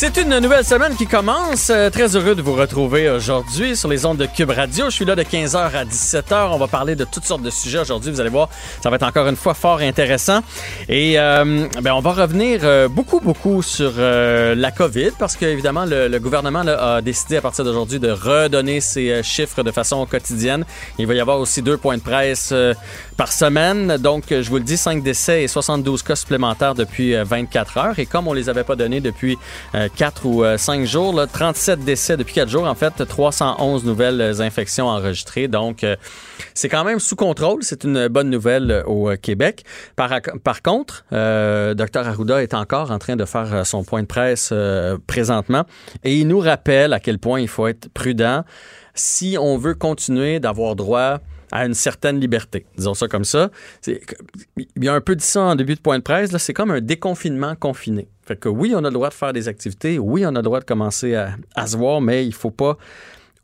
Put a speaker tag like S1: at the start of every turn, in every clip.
S1: C'est une nouvelle semaine qui commence. Euh, très heureux de vous retrouver aujourd'hui sur les ondes de Cube Radio. Je suis là de 15h à 17h. On va parler de toutes sortes de sujets aujourd'hui. Vous allez voir, ça va être encore une fois fort intéressant. Et euh, ben, on va revenir euh, beaucoup, beaucoup sur la COVID parce qu'évidemment, le, gouvernement a décidé à partir d'aujourd'hui de redonner ses chiffres de façon quotidienne. Il va y avoir aussi deux points de presse par semaine. Donc, je vous le dis, 5 décès et 72 cas supplémentaires depuis euh, 24 heures. Et comme on les avait pas donnés depuis 4 ou euh, 5 jours, là, 37 décès depuis 4 jours, en fait, 311 nouvelles euh, infections enregistrées. Donc, euh, c'est quand même sous contrôle. C'est une bonne nouvelle euh, au euh, Québec. Par, contre, euh, Dr Arruda est encore en train de faire euh, son point de presse euh, présentement et il nous rappelle à quel point il faut être prudent si on veut continuer d'avoir droit à une certaine liberté. Disons ça comme ça. Il y a un peu dit ça en début de point de presse, c'est comme un déconfinement confiné. Fait que oui, on a le droit de faire des activités, oui, on a le droit de commencer à, se voir, mais il faut pas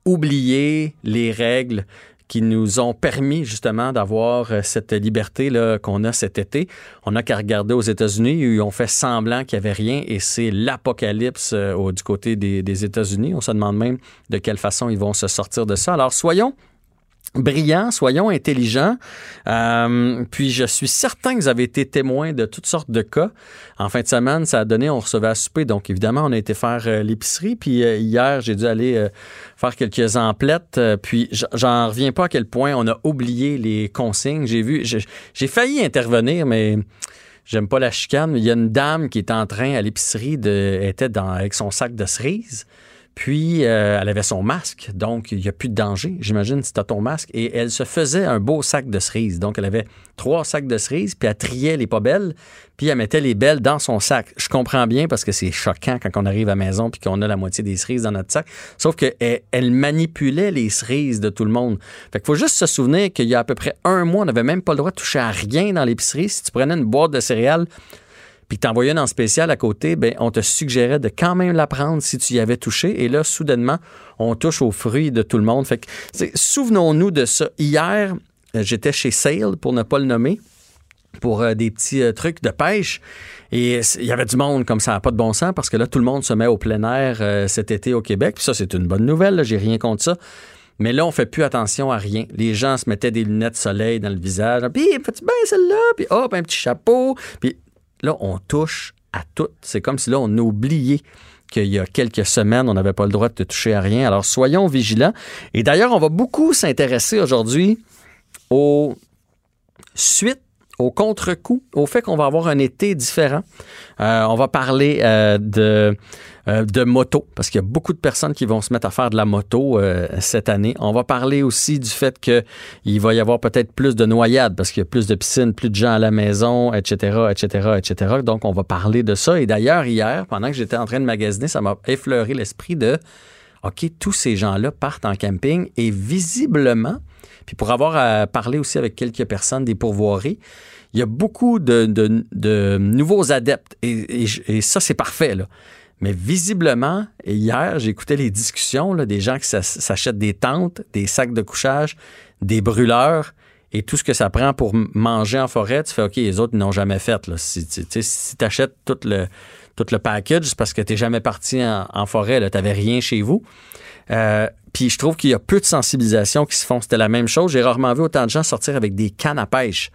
S1: oublier les règles qui nous ont permis justement d'avoir euh, cette liberté qu'on a cet été. On n'a qu'à regarder aux États-Unis où ils ont fait semblant qu'il n'y avait rien et c'est l'apocalypse euh, du côté des États-Unis. On se demande même de quelle façon ils vont se sortir de ça. Alors soyons brillants, soyons intelligents. Euh, puis je suis certain que vous avez été témoin de toutes sortes de cas. En fin de semaine, ça a donné, on recevait à souper. Donc évidemment, on a été faire euh, l'épicerie. Puis euh, hier, j'ai dû aller faire quelques emplettes. Puis j'en reviens pas à quel point on a oublié les consignes. J'ai vu, j'ai failli intervenir, mais j'aime pas la chicane. Il y a une dame qui est en train à l'épicerie de, était dans, avec son sac de cerises. Puis, euh, elle avait son masque, donc il n'y a plus de danger, j'imagine, si tu as ton masque. Et elle se faisait un beau sac de cerises. Donc, elle avait trois sacs de cerises, puis elle triait les pas belles, puis elle mettait les belles dans son sac. Je comprends bien parce que c'est choquant quand on arrive à la maison puis qu'on a la moitié des cerises dans notre sac. Sauf qu'elle elle manipulait les cerises de tout le monde. Fait qu'il faut juste se souvenir qu'il y a à peu près un mois, on n'avait même pas le droit de toucher à rien dans l'épicerie. Si tu prenais une boîte de céréales, puis t'envoyais une en spécial à côté, ben on te suggérait de quand même la prendre si tu y avais touché. Et là, soudainement, on touche aux fruits de tout le monde. Fait que, souvenons-nous de ça. Hier, euh, j'étais chez Sale, pour ne pas le nommer, pour euh, des petits euh, trucs de pêche. Et il y avait du monde comme ça, pas de bon sens, parce que là, tout le monde se met au plein air cet été au Québec. Puis ça, c'est une bonne nouvelle, j'ai rien contre ça. Mais là, on fait plus attention à rien. Les gens se mettaient des lunettes soleil dans le visage. Puis, fais-tu bien celle-là? Puis, hop, un petit chapeau. Puis là, on touche à tout. C'est comme si là, on oubliait qu'il y a quelques semaines, on n'avait pas le droit de toucher à rien. Alors, soyons vigilants. Et d'ailleurs, on va beaucoup s'intéresser aujourd'hui aux suites, au contre-coup, au fait qu'on va avoir un été différent. Euh, on va parler euh, de, euh, de moto, parce qu'il y a beaucoup de personnes qui vont se mettre à faire de la moto cette année. On va parler aussi du fait qu'il va y avoir peut-être plus de noyades, parce qu'il y a plus de piscines, plus de gens à la maison, etc., etc., etc. Donc, on va parler de ça. Et d'ailleurs, hier, pendant que j'étais en train de magasiner, ça m'a effleuré l'esprit de, OK, tous ces gens-là partent en camping et visiblement, puis pour avoir à parler aussi avec quelques personnes des pourvoiries, il y a beaucoup de, nouveaux adeptes et, ça, c'est parfait. Mais visiblement, hier, j'écoutais les discussions des gens qui s'ach- s'achètent des tentes, des sacs de couchage, des brûleurs et tout ce que ça prend pour manger en forêt. Tu fais OK, les autres n'ont jamais fait. Si tu achètes tout le, tout le package, parce que tu n'es jamais parti en, en forêt, tu n'avais rien chez vous. Euh, puis je trouve qu'il y a peu de sensibilisation qui se font. C'était la même chose. J'ai rarement vu autant de gens sortir avec des cannes à pêche.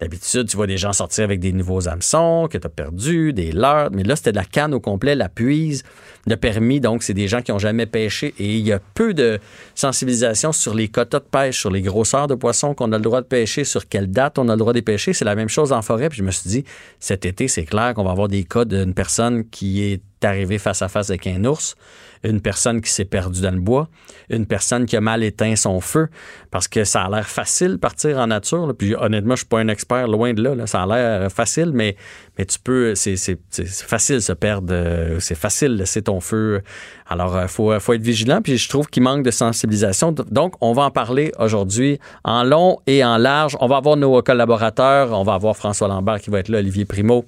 S1: D'habitude, tu vois des gens sortir avec des nouveaux hameçons que tu as perdus, des leurres, mais là, c'était de la canne au complet, la puise, le permis. Donc, c'est des gens qui n'ont jamais pêché et il y a peu de sensibilisation sur les quotas de pêche, sur les grosseurs de poissons qu'on a le droit de pêcher, sur quelle date on a le droit de pêcher. C'est la même chose en forêt. Puis je me suis dit, cet été, c'est clair qu'on va avoir des cas d'une personne qui est est arrivé face à face avec un ours, une personne qui s'est perdue dans le bois, une personne qui a mal éteint son feu, parce que ça a l'air facile partir en nature. Puis honnêtement, je suis pas un expert, loin de là. Ça a l'air facile, mais, mais tu peux, c'est facile se perdre, euh, c'est facile laisser ton feu. Alors, il euh, faut être vigilant. Puis je trouve qu'il manque de sensibilisation. Donc, on va en parler aujourd'hui en long et en large. On va avoir nos collaborateurs. On va avoir François Lambert qui va être là, Olivier Primo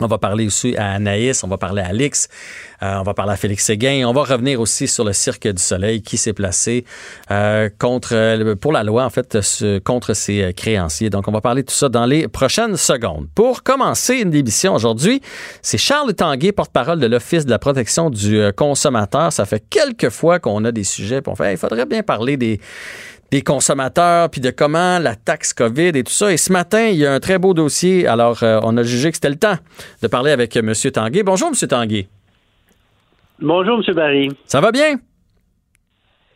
S1: on va parler aussi à Anaïs, on va parler à Alix, euh, on va parler à Félix Séguin. On va revenir aussi sur le Cirque du Soleil qui s'est placé euh, contre, euh, pour la loi, en fait, contre ses créanciers. Donc, on va parler de tout ça dans les prochaines secondes. Pour commencer une émission aujourd'hui, c'est Charles Tanguay, porte-parole de l'Office de la protection du consommateur. Ça fait quelques fois qu'on a des sujets, on fait, il faudrait bien parler des des consommateurs, puis de comment la taxe COVID et tout ça. Et ce matin, il y a un très beau dossier. Alors, euh, on a jugé que c'était le temps de parler avec M. Tanguay. Bonjour, M. Tanguay.
S2: Bonjour, M. Barry.
S1: Ça va bien?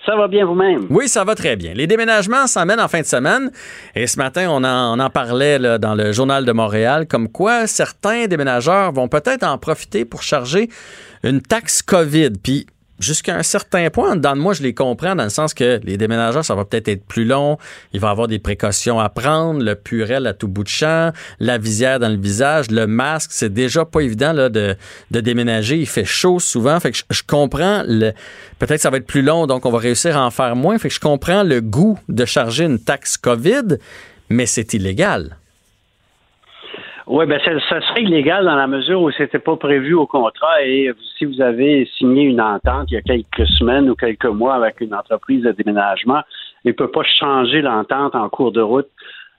S2: Ça va bien vous-même?
S1: Oui, ça va très bien. Les déménagements s'emmènent en fin de semaine. Et ce matin, on en, on en parlait là, dans le Journal de Montréal, comme quoi certains déménageurs vont peut-être en profiter pour charger une taxe COVID. Puis jusqu'à un certain point, dans moi, je les comprends dans le sens que les déménageurs, ça va peut-être être plus long, il va avoir des précautions à prendre, le purel à tout bout de champ, la visière dans le visage, le masque, c'est déjà pas évident là, de, de déménager, il fait chaud souvent, fait que je, comprends, le, peut-être ça va être plus long, donc on va réussir à en faire moins, fait que je comprends le goût de charger une taxe COVID, mais c'est illégal.
S2: Oui, ben ça, serait illégal dans la mesure où c'était pas prévu au contrat et si vous avez signé une entente il y a quelques semaines ou quelques mois avec une entreprise de déménagement, il ne peut pas changer l'entente en cours de route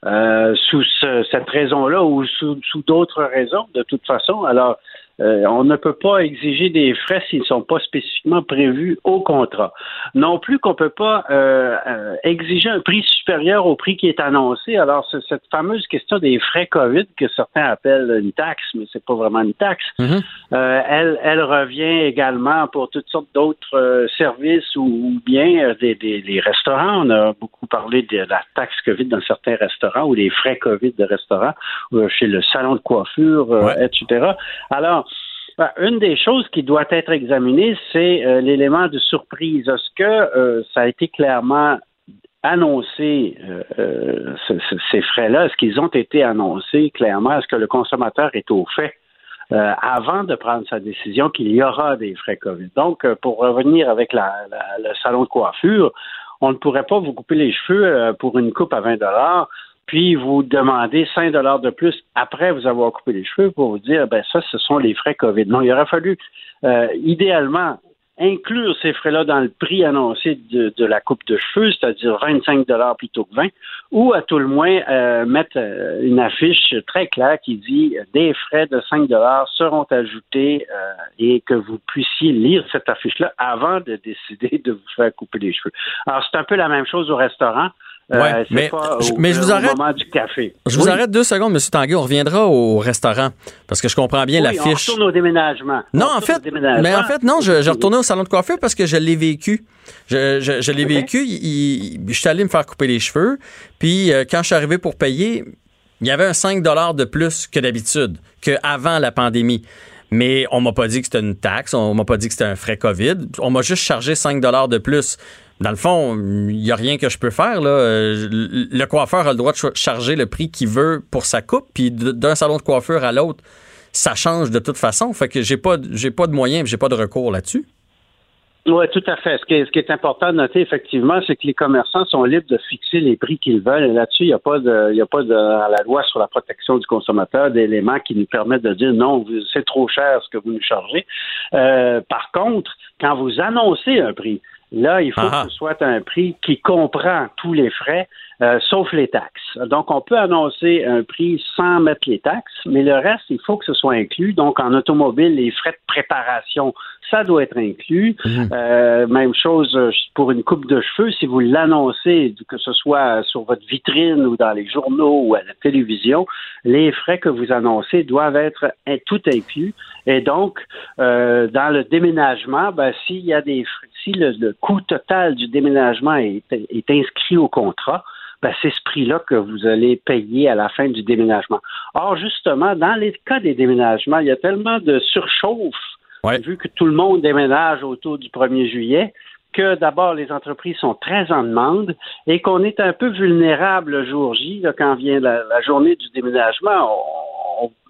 S2: euh, sous cette raison-là ou sous, sous d'autres raisons de toute façon. Alors, euh, on ne peut pas exiger des frais s'ils ne sont pas spécifiquement prévus au contrat. Non plus qu'on ne peut pas euh, euh, exiger un prix supérieur au prix qui est annoncé. Alors, cette fameuse question des frais COVID que certains appellent une taxe, mais c'est pas vraiment une taxe, mm-hmm. elle, elle revient également pour toutes sortes d'autres services ou, bien des, des, restaurants. On a beaucoup parlé de la taxe COVID dans certains restaurants ou des frais COVID de restaurants, chez le salon de coiffure, etc. Alors, une des choses qui doit être examinée, c'est euh, l'élément de surprise. Est-ce que euh, ça a été clairement annoncé, euh, ces frais-là? Est-ce qu'ils ont été annoncés clairement? Est-ce que le consommateur est au fait? avant de prendre sa décision qu'il y aura des frais COVID? Donc, pour revenir avec le salon de coiffure, on ne pourrait pas vous couper les cheveux pour une coupe à 20 dollars puis vous demandez 5 dollars de plus après vous avoir coupé les cheveux pour vous dire, ben ça, ce sont les frais COVID. Non, il aurait fallu, euh, idéalement, inclure ces frais-là dans le prix annoncé de, la coupe de cheveux, c'est-à-dire 25 dollars plutôt que 20, ou à tout le moins euh, mettre euh, une affiche très claire qui dit des frais de 5 dollars seront ajoutés et que vous puissiez lire cette affiche-là avant de décider de vous faire couper les cheveux. Alors c'est un peu la même chose au restaurant.
S1: Euh, ouais, mais, mais je vous arrête.
S2: Du café.
S1: Je vous arrête deux secondes, M. Tanguy. On reviendra au restaurant parce que je comprends bien
S2: oui,
S1: la fiche.
S2: On retourne au déménagement.
S1: Non, en fait, mais en fait, non, je, je retournais au salon de coiffure parce que je l'ai vécu. Je, je, je l'ai vécu. je suis allé me faire couper les cheveux. Puis euh, quand je suis arrivé pour payer, il y avait un 5 de plus que d'habitude, qu'avant la pandémie. Mais on m'a pas dit que c'était une taxe, on m'a pas dit que c'était un frais COVID. On m'a juste chargé 5 de plus dans le fond, il n'y a rien que je peux faire. Euh, le coiffeur a le droit de charger le prix qu'il veut pour sa coupe, puis d'un salon de coiffure à l'autre, ça change de toute façon. Fait que j'ai pas, pas de moyens, j'ai pas de recours là-dessus.
S2: Oui, tout à fait. Ce qui, est, important de noter, effectivement, c'est que les commerçants sont libres de fixer les prix qu'ils veulent. Là-dessus, il n'y a pas de, il y a pas de, à la loi sur la protection du consommateur d'éléments qui nous permettent de dire non, c'est trop cher ce que vous nous chargez. Euh, par contre, quand vous annoncez un prix, Là, il faut que ce soit un prix qui comprend tous les frais, euh, sauf les taxes. Donc, on peut annoncer un prix sans mettre les taxes, mais le reste, il faut que ce soit inclus. Donc, en automobile, les frais de préparation, ça doit être inclus. Mhm. Euh, même chose euh, pour une coupe de cheveux, si vous l'annoncez, que ce soit sur votre vitrine ou dans les journaux ou à la télévision, les frais que vous annoncez doivent être tout inclus. Et donc, dans le déménagement, ben, s'il y a des frais, si le, coût total du déménagement est, inscrit au contrat, ben c'est ce prix-là que vous allez payer à la fin du déménagement. Or, justement, dans les cas des déménagements, il y a tellement de surchauffe vu que tout le monde déménage autour du 1er juillet, que d'abord les entreprises sont très en demande et qu'on est un peu vulnérable le jour J, quand vient la, journée du déménagement.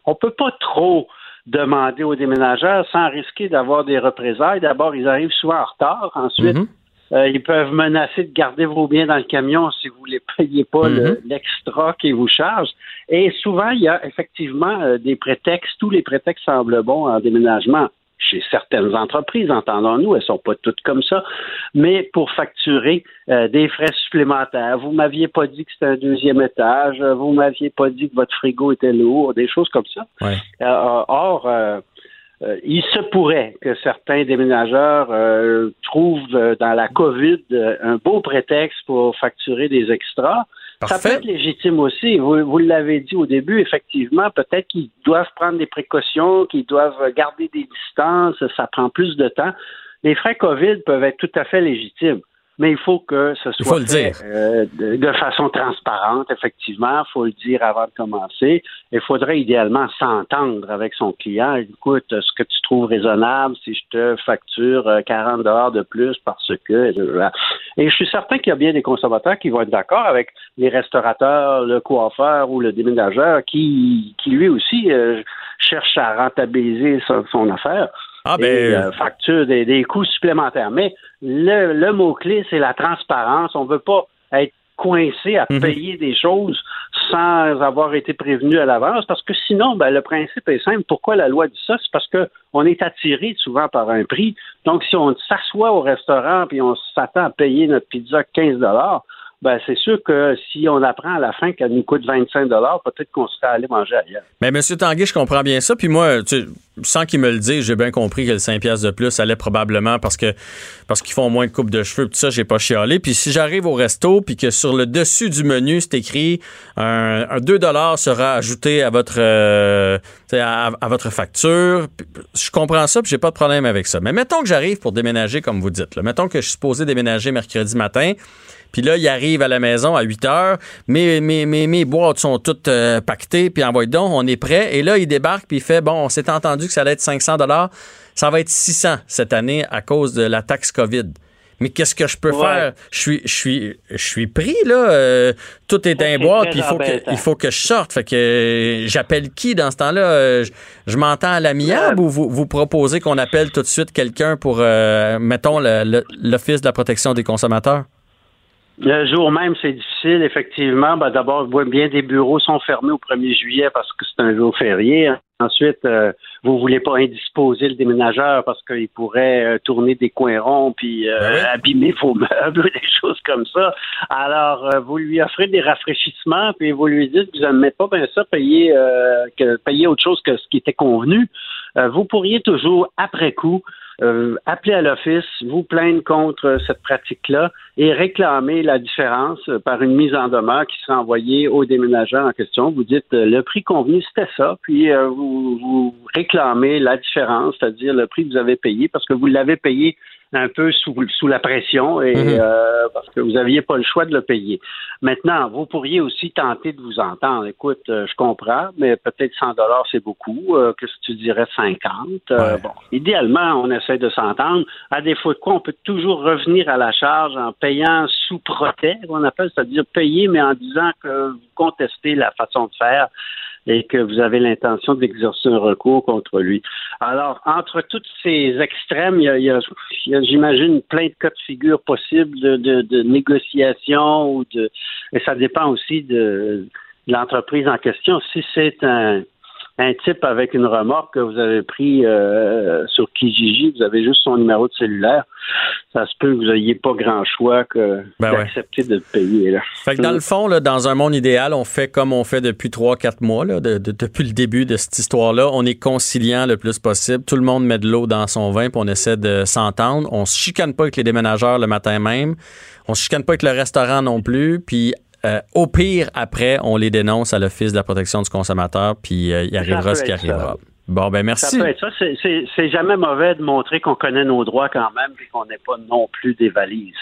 S2: On ne peut pas trop demander aux déménageurs sans risquer d'avoir des représailles. D'abord, ils arrivent souvent en retard. Ensuite, mhm. Euh, ils peuvent menacer de garder vos biens dans le camion si vous ne payez pas mhm. l'extra qui vous charge. Et souvent, il y a effectivement euh, des prétextes. Tous les prétextes semblent bons en déménagement chez certaines entreprises, entendons-nous, elles sont pas toutes comme ça, mais pour facturer euh, des frais supplémentaires. Vous m'aviez pas dit que c'était un deuxième étage, vous m'aviez pas dit que votre frigo était lourd, des choses comme ça.
S1: Euh,
S2: or, euh, il se pourrait que certains déménageurs trouvent dans la COVID un beau prétexte pour facturer des extras. Ça peut être légitime aussi. Vous, l'avez dit au début, effectivement, peut-être qu'ils doivent prendre des précautions, qu'ils doivent garder des distances, ça prend plus de temps. Les frais COVID peuvent être tout à fait légitimes mais il faut que ce soit fait, euh, de, façon transparente, effectivement. Il faut le dire avant de commencer. Il faudrait idéalement s'entendre avec son client. Écoute, ce que tu trouves raisonnable si je te facture 40 euh, dollars de plus parce que... Et je suis certain qu'il y a bien des consommateurs qui vont être d'accord avec les restaurateurs, le coiffeur ou le déménageur qui, qui lui aussi euh, cherche à rentabiliser son affaire.
S1: Ah ben...
S2: Et, euh, facture des, des, coûts supplémentaires. Mais le, le mot-clé, c'est la transparence. On ne veut pas être coincé à mhm. payer des choses sans avoir été prévenu à l'avance, parce que sinon, ben, le principe est simple. Pourquoi la loi dit ça? C'est parce qu'on est attiré souvent par un prix. Donc, si on s'assoit au restaurant puis on s'attend à payer notre pizza 15 ben, c'est sûr que si on apprend à la fin qu'elle nous coûte 25 peut-être qu'on serait allé manger ailleurs.
S1: Mais M. Tanguy, je comprends bien ça. Puis moi, sans qu'il me le dise, j'ai bien compris que le 5 pièces de plus allait probablement parce que parce qu'ils font moins de coupe de cheveux. Tout ça, j'ai pas chialé. Puis si j'arrive au resto puis que sur le dessus du menu, c'est écrit un, 2 sera ajouté à votre euh, à, votre facture, je comprends ça puis j'ai pas de problème avec ça. Mais mettons que j'arrive pour déménager comme vous dites. Mettons que je suis supposé déménager mercredi matin. Puis là, il arrive à la maison à 8 heures. Mes, mes, mes, mes boîtes sont toutes euh, pactées. Puis envoie donc, on est prêt. Et là, il débarque puis il fait, bon, on s'est entendu que ça allait être 500 dollars. Ça va être 600 cette année à cause de la taxe COVID. Mais qu'est-ce que je peux faire? Je suis, je suis, je suis pris, là. Euh, tout est un boîte, puis il faut, que, il faut que je sorte. Fait que euh, j'appelle qui dans ce temps-là? je, m'entends à l'amiable ou vous, vous proposez qu'on appelle tout de suite quelqu'un pour, mettons, l'Office de la protection des consommateurs?
S2: Le jour même, c'est difficile, effectivement. Ben, D'abord, bien des bureaux sont fermés au 1er juillet parce que c'est un jour férié. Ensuite, euh, vous voulez pas indisposer le déménageur parce qu'il pourrait euh, tourner des coins ronds puis euh, ben abîmer vos meubles, des choses comme ça. Alors, vous lui offrez des rafraîchissements puis vous lui dites que vous n'aimez pas bien ça payer que payer autre chose que ce qui était convenu. Vous pourriez toujours, après coup, euh, appelez à l'office, vous plaindre contre cette pratique-là et réclamer la différence par une mise en demeure qui sera envoyée au déménageur en question. Vous dites euh, le prix convenu, c'était ça, puis euh, vous, vous réclamez la différence, c'est-à-dire le prix que vous avez payé parce que vous l'avez payé un peu sous, sous la pression et mhm. euh, parce que vous n'aviez pas le choix de le payer. Maintenant, vous pourriez aussi tenter de vous entendre. Écoute, euh, je comprends, mais peut-être 100 dollars c'est beaucoup. Euh, que si tu dirais 50 Bon, idéalement, on essaie de s'entendre. À défaut de quoi, on peut toujours revenir à la charge en payant sous protège, on appelle, c'est-à-dire payer, mais en disant que vous contestez la façon de faire et que vous avez l'intention d'exercer un recours contre lui. Alors, entre tous ces extrêmes, il y a, j'imagine, plein de cas de figure possibles de, de, de négociation ou de et ça dépend aussi de l'entreprise en question. Si c'est un un type avec une remorque que vous avez pris euh, sur Kijiji, vous avez juste son numéro de cellulaire, ça se peut que vous n'ayez pas grand choix que ben d'accepter de payer. Là.
S1: Fait que dans le fond, là, dans un monde idéal, on fait comme on fait depuis trois, quatre mois, là, depuis le début de cette histoire-là. On est conciliant le plus possible. Tout le monde met de l'eau dans son vin, puis on essaie de s'entendre. On se chicane pas avec les déménageurs le matin même. On se chicane pas avec le restaurant non plus. Puis euh, au pire, après, on les dénonce à l'Office de la protection du consommateur, puis euh, il arrivera ce qui arrivera. Bon, ben merci.
S2: Ça peut être ça. C'est jamais mauvais de montrer qu'on connaît nos droits quand même, et qu'on n'est pas non plus des valises.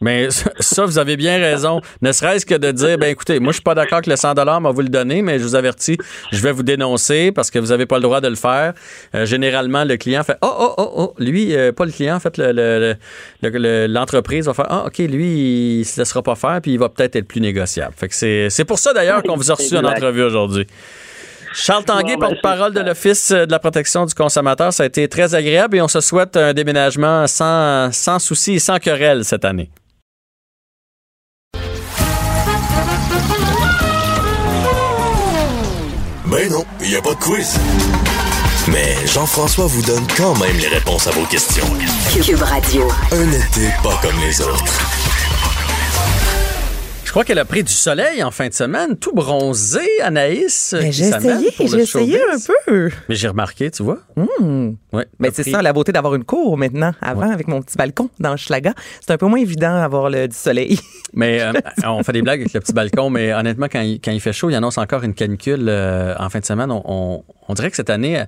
S1: Mais ça, vous avez bien raison. Ne serait-ce que de dire, ben écoutez, moi, je suis pas d'accord que le 100 m'a vous le donner, mais je vous avertis, je vais vous dénoncer parce que vous avez pas le droit de le faire. Euh, généralement, le client fait, oh, oh, oh, oh, lui, euh, pas le client, en fait, l'entreprise le, le, va faire, ah, OK, lui, il se laissera pas faire, puis il va peut-être être plus négociable. Fait que c'est pour ça, d'ailleurs, qu'on vous a reçu en entrevue aujourd'hui. Charles Tanguay, ben, porte-parole de l'Office de la protection du consommateur, ça a été très agréable et on se souhaite un déménagement sans, sans souci et sans querelle cette année.
S3: Ben non, il n'y a pas de quiz. Mais Jean-François vous donne quand même les réponses à vos questions.
S4: Cube Radio.
S3: Un été pas comme les autres.
S1: Je crois qu'elle a pris du soleil en fin de semaine, tout bronzé, Anaïs.
S5: J'ai essayé, j'ai essayé un peu.
S1: Mais j'ai remarqué, tu vois.
S5: Mmh. Ouais, Mais c'est ça, la beauté d'avoir une cour maintenant. Avant, avec mon petit balcon dans Schlaga, c'est un peu moins évident d'avoir du soleil.
S1: Mais euh, on fait des blagues avec le petit balcon, mais honnêtement, quand il, quand il fait chaud, il annonce encore une canicule euh, en fin de semaine. On, on, dirait que cette année,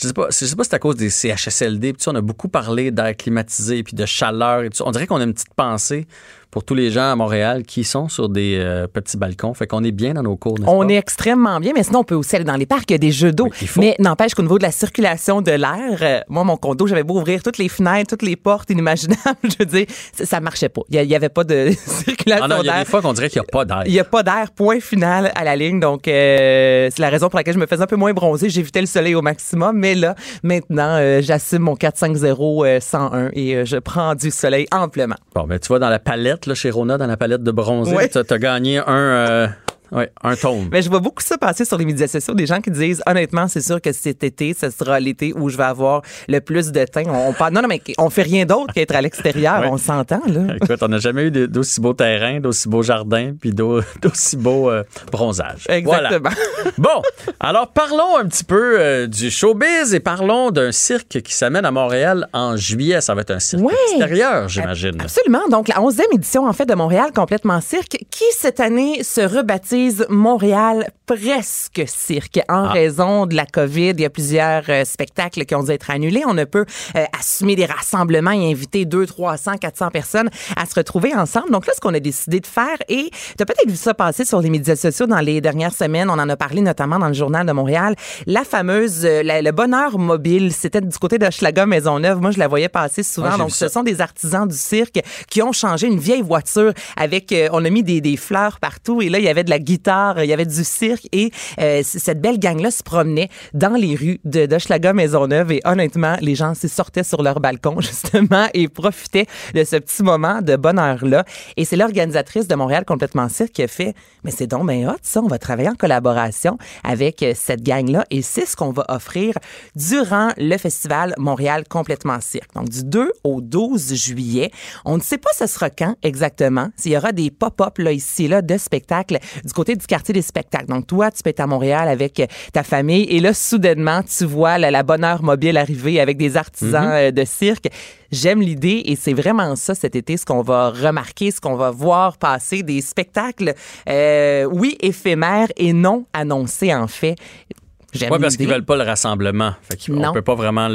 S1: je sais pas, je sais pas si c'est à cause des CHSLD, puis on a beaucoup parlé d'air climatisé, puis de chaleur et tout. On dirait qu'on a une petite pensée pour tous les gens à Montréal qui sont sur des euh, petits balcons. Fait qu'on est bien dans nos cours.
S5: On est extrêmement bien, mais sinon, on peut aussi aller dans les parcs. Il y a des jeux d'eau. mais n'empêche qu'au niveau de la circulation de l'air, euh, moi, mon condo, j'avais beau ouvrir toutes les fenêtres, toutes les portes inimaginables. je veux dire, ça, marchait pas. Il n'y avait pas de circulation d'air.
S1: Il y a des fois qu'on dirait qu'il n'y a pas d'air.
S5: Il n'y a pas d'air, point final à la ligne. Donc, euh, c'est la raison pour laquelle je me faisais un peu moins bronzer. J'évitais le soleil au maximum. Mais là, maintenant, j'assume mon 450 101 et je prends du soleil amplement.
S1: Bon, mais tu vois, dans la palette, là, chez Rona, dans la palette de bronzé. Tu as, gagné un, euh, oui, un tome.
S5: Mais je vois beaucoup ça passer sur les médias sociaux, des gens qui disent honnêtement, c'est sûr que cet été, ce sera l'été où je vais avoir le plus de teint. On, non, non, mais on fait rien d'autre qu'être à l'extérieur, on s'entend là.
S1: Écoute, on n'a jamais eu d'aussi beaux terrains, d'aussi beaux jardins, puis d'aussi beaux euh, bronzages.
S5: Exactement.
S1: bon, alors parlons un petit peu euh, du showbiz et parlons d'un cirque qui s'amène à Montréal en juillet. Ça va être un cirque extérieur, j'imagine.
S5: Absolument. Donc la 11e édition en fait de Montréal complètement cirque, qui cette année se Montréal presque cirque en ah. raison de la COVID. Il y a plusieurs euh, spectacles qui ont dû être annulés. On ne peut euh, assumer des rassemblements et inviter 200, 300, 400 personnes à se retrouver ensemble. Donc là, ce qu'on a décidé de faire, et tu as peut-être vu ça passer sur les médias sociaux dans les dernières semaines, on en a parlé notamment dans le Journal de Montréal, la fameuse, euh, le bonheur mobile, c'était du côté de Schlaga Maisonneuve. Moi, je la voyais passer souvent. Donc, ce sont des artisans du cirque qui ont changé une vieille voiture avec, on a mis des, des fleurs partout et là, il y avait de la guitare, il y avait du cirque et euh, cette belle gang-là se promenait dans les rues de d'Hochelaga Maisonneuve et honnêtement, les gens s'y sortaient sur leur balcon justement et profitaient de ce petit moment de bonheur-là. Et c'est l'organisatrice de Montréal Complètement Cirque qui a fait, mais c'est donc bien hot ça, on va travailler en collaboration avec euh, cette gang-là et c'est ce qu'on va offrir durant le festival Montréal Complètement Cirque. Donc du 2 au 12 juillet. On ne sait pas ce sera quand exactement. S'il y aura des pop-up là ici là de spectacles du côté du quartier des spectacles. Donc, toi, tu peux être à Montréal avec euh, ta famille et là, soudainement, tu vois la, bonne heure mobile arriver avec des artisans mhm. euh, de cirque. J'aime l'idée et c'est vraiment ça cet été, ce qu'on va remarquer, ce qu'on va voir passer, des spectacles, euh, oui, éphémères et non annoncés en fait.
S1: Oui, parce qu'ils veulent pas le rassemblement. Fait on peut pas vraiment.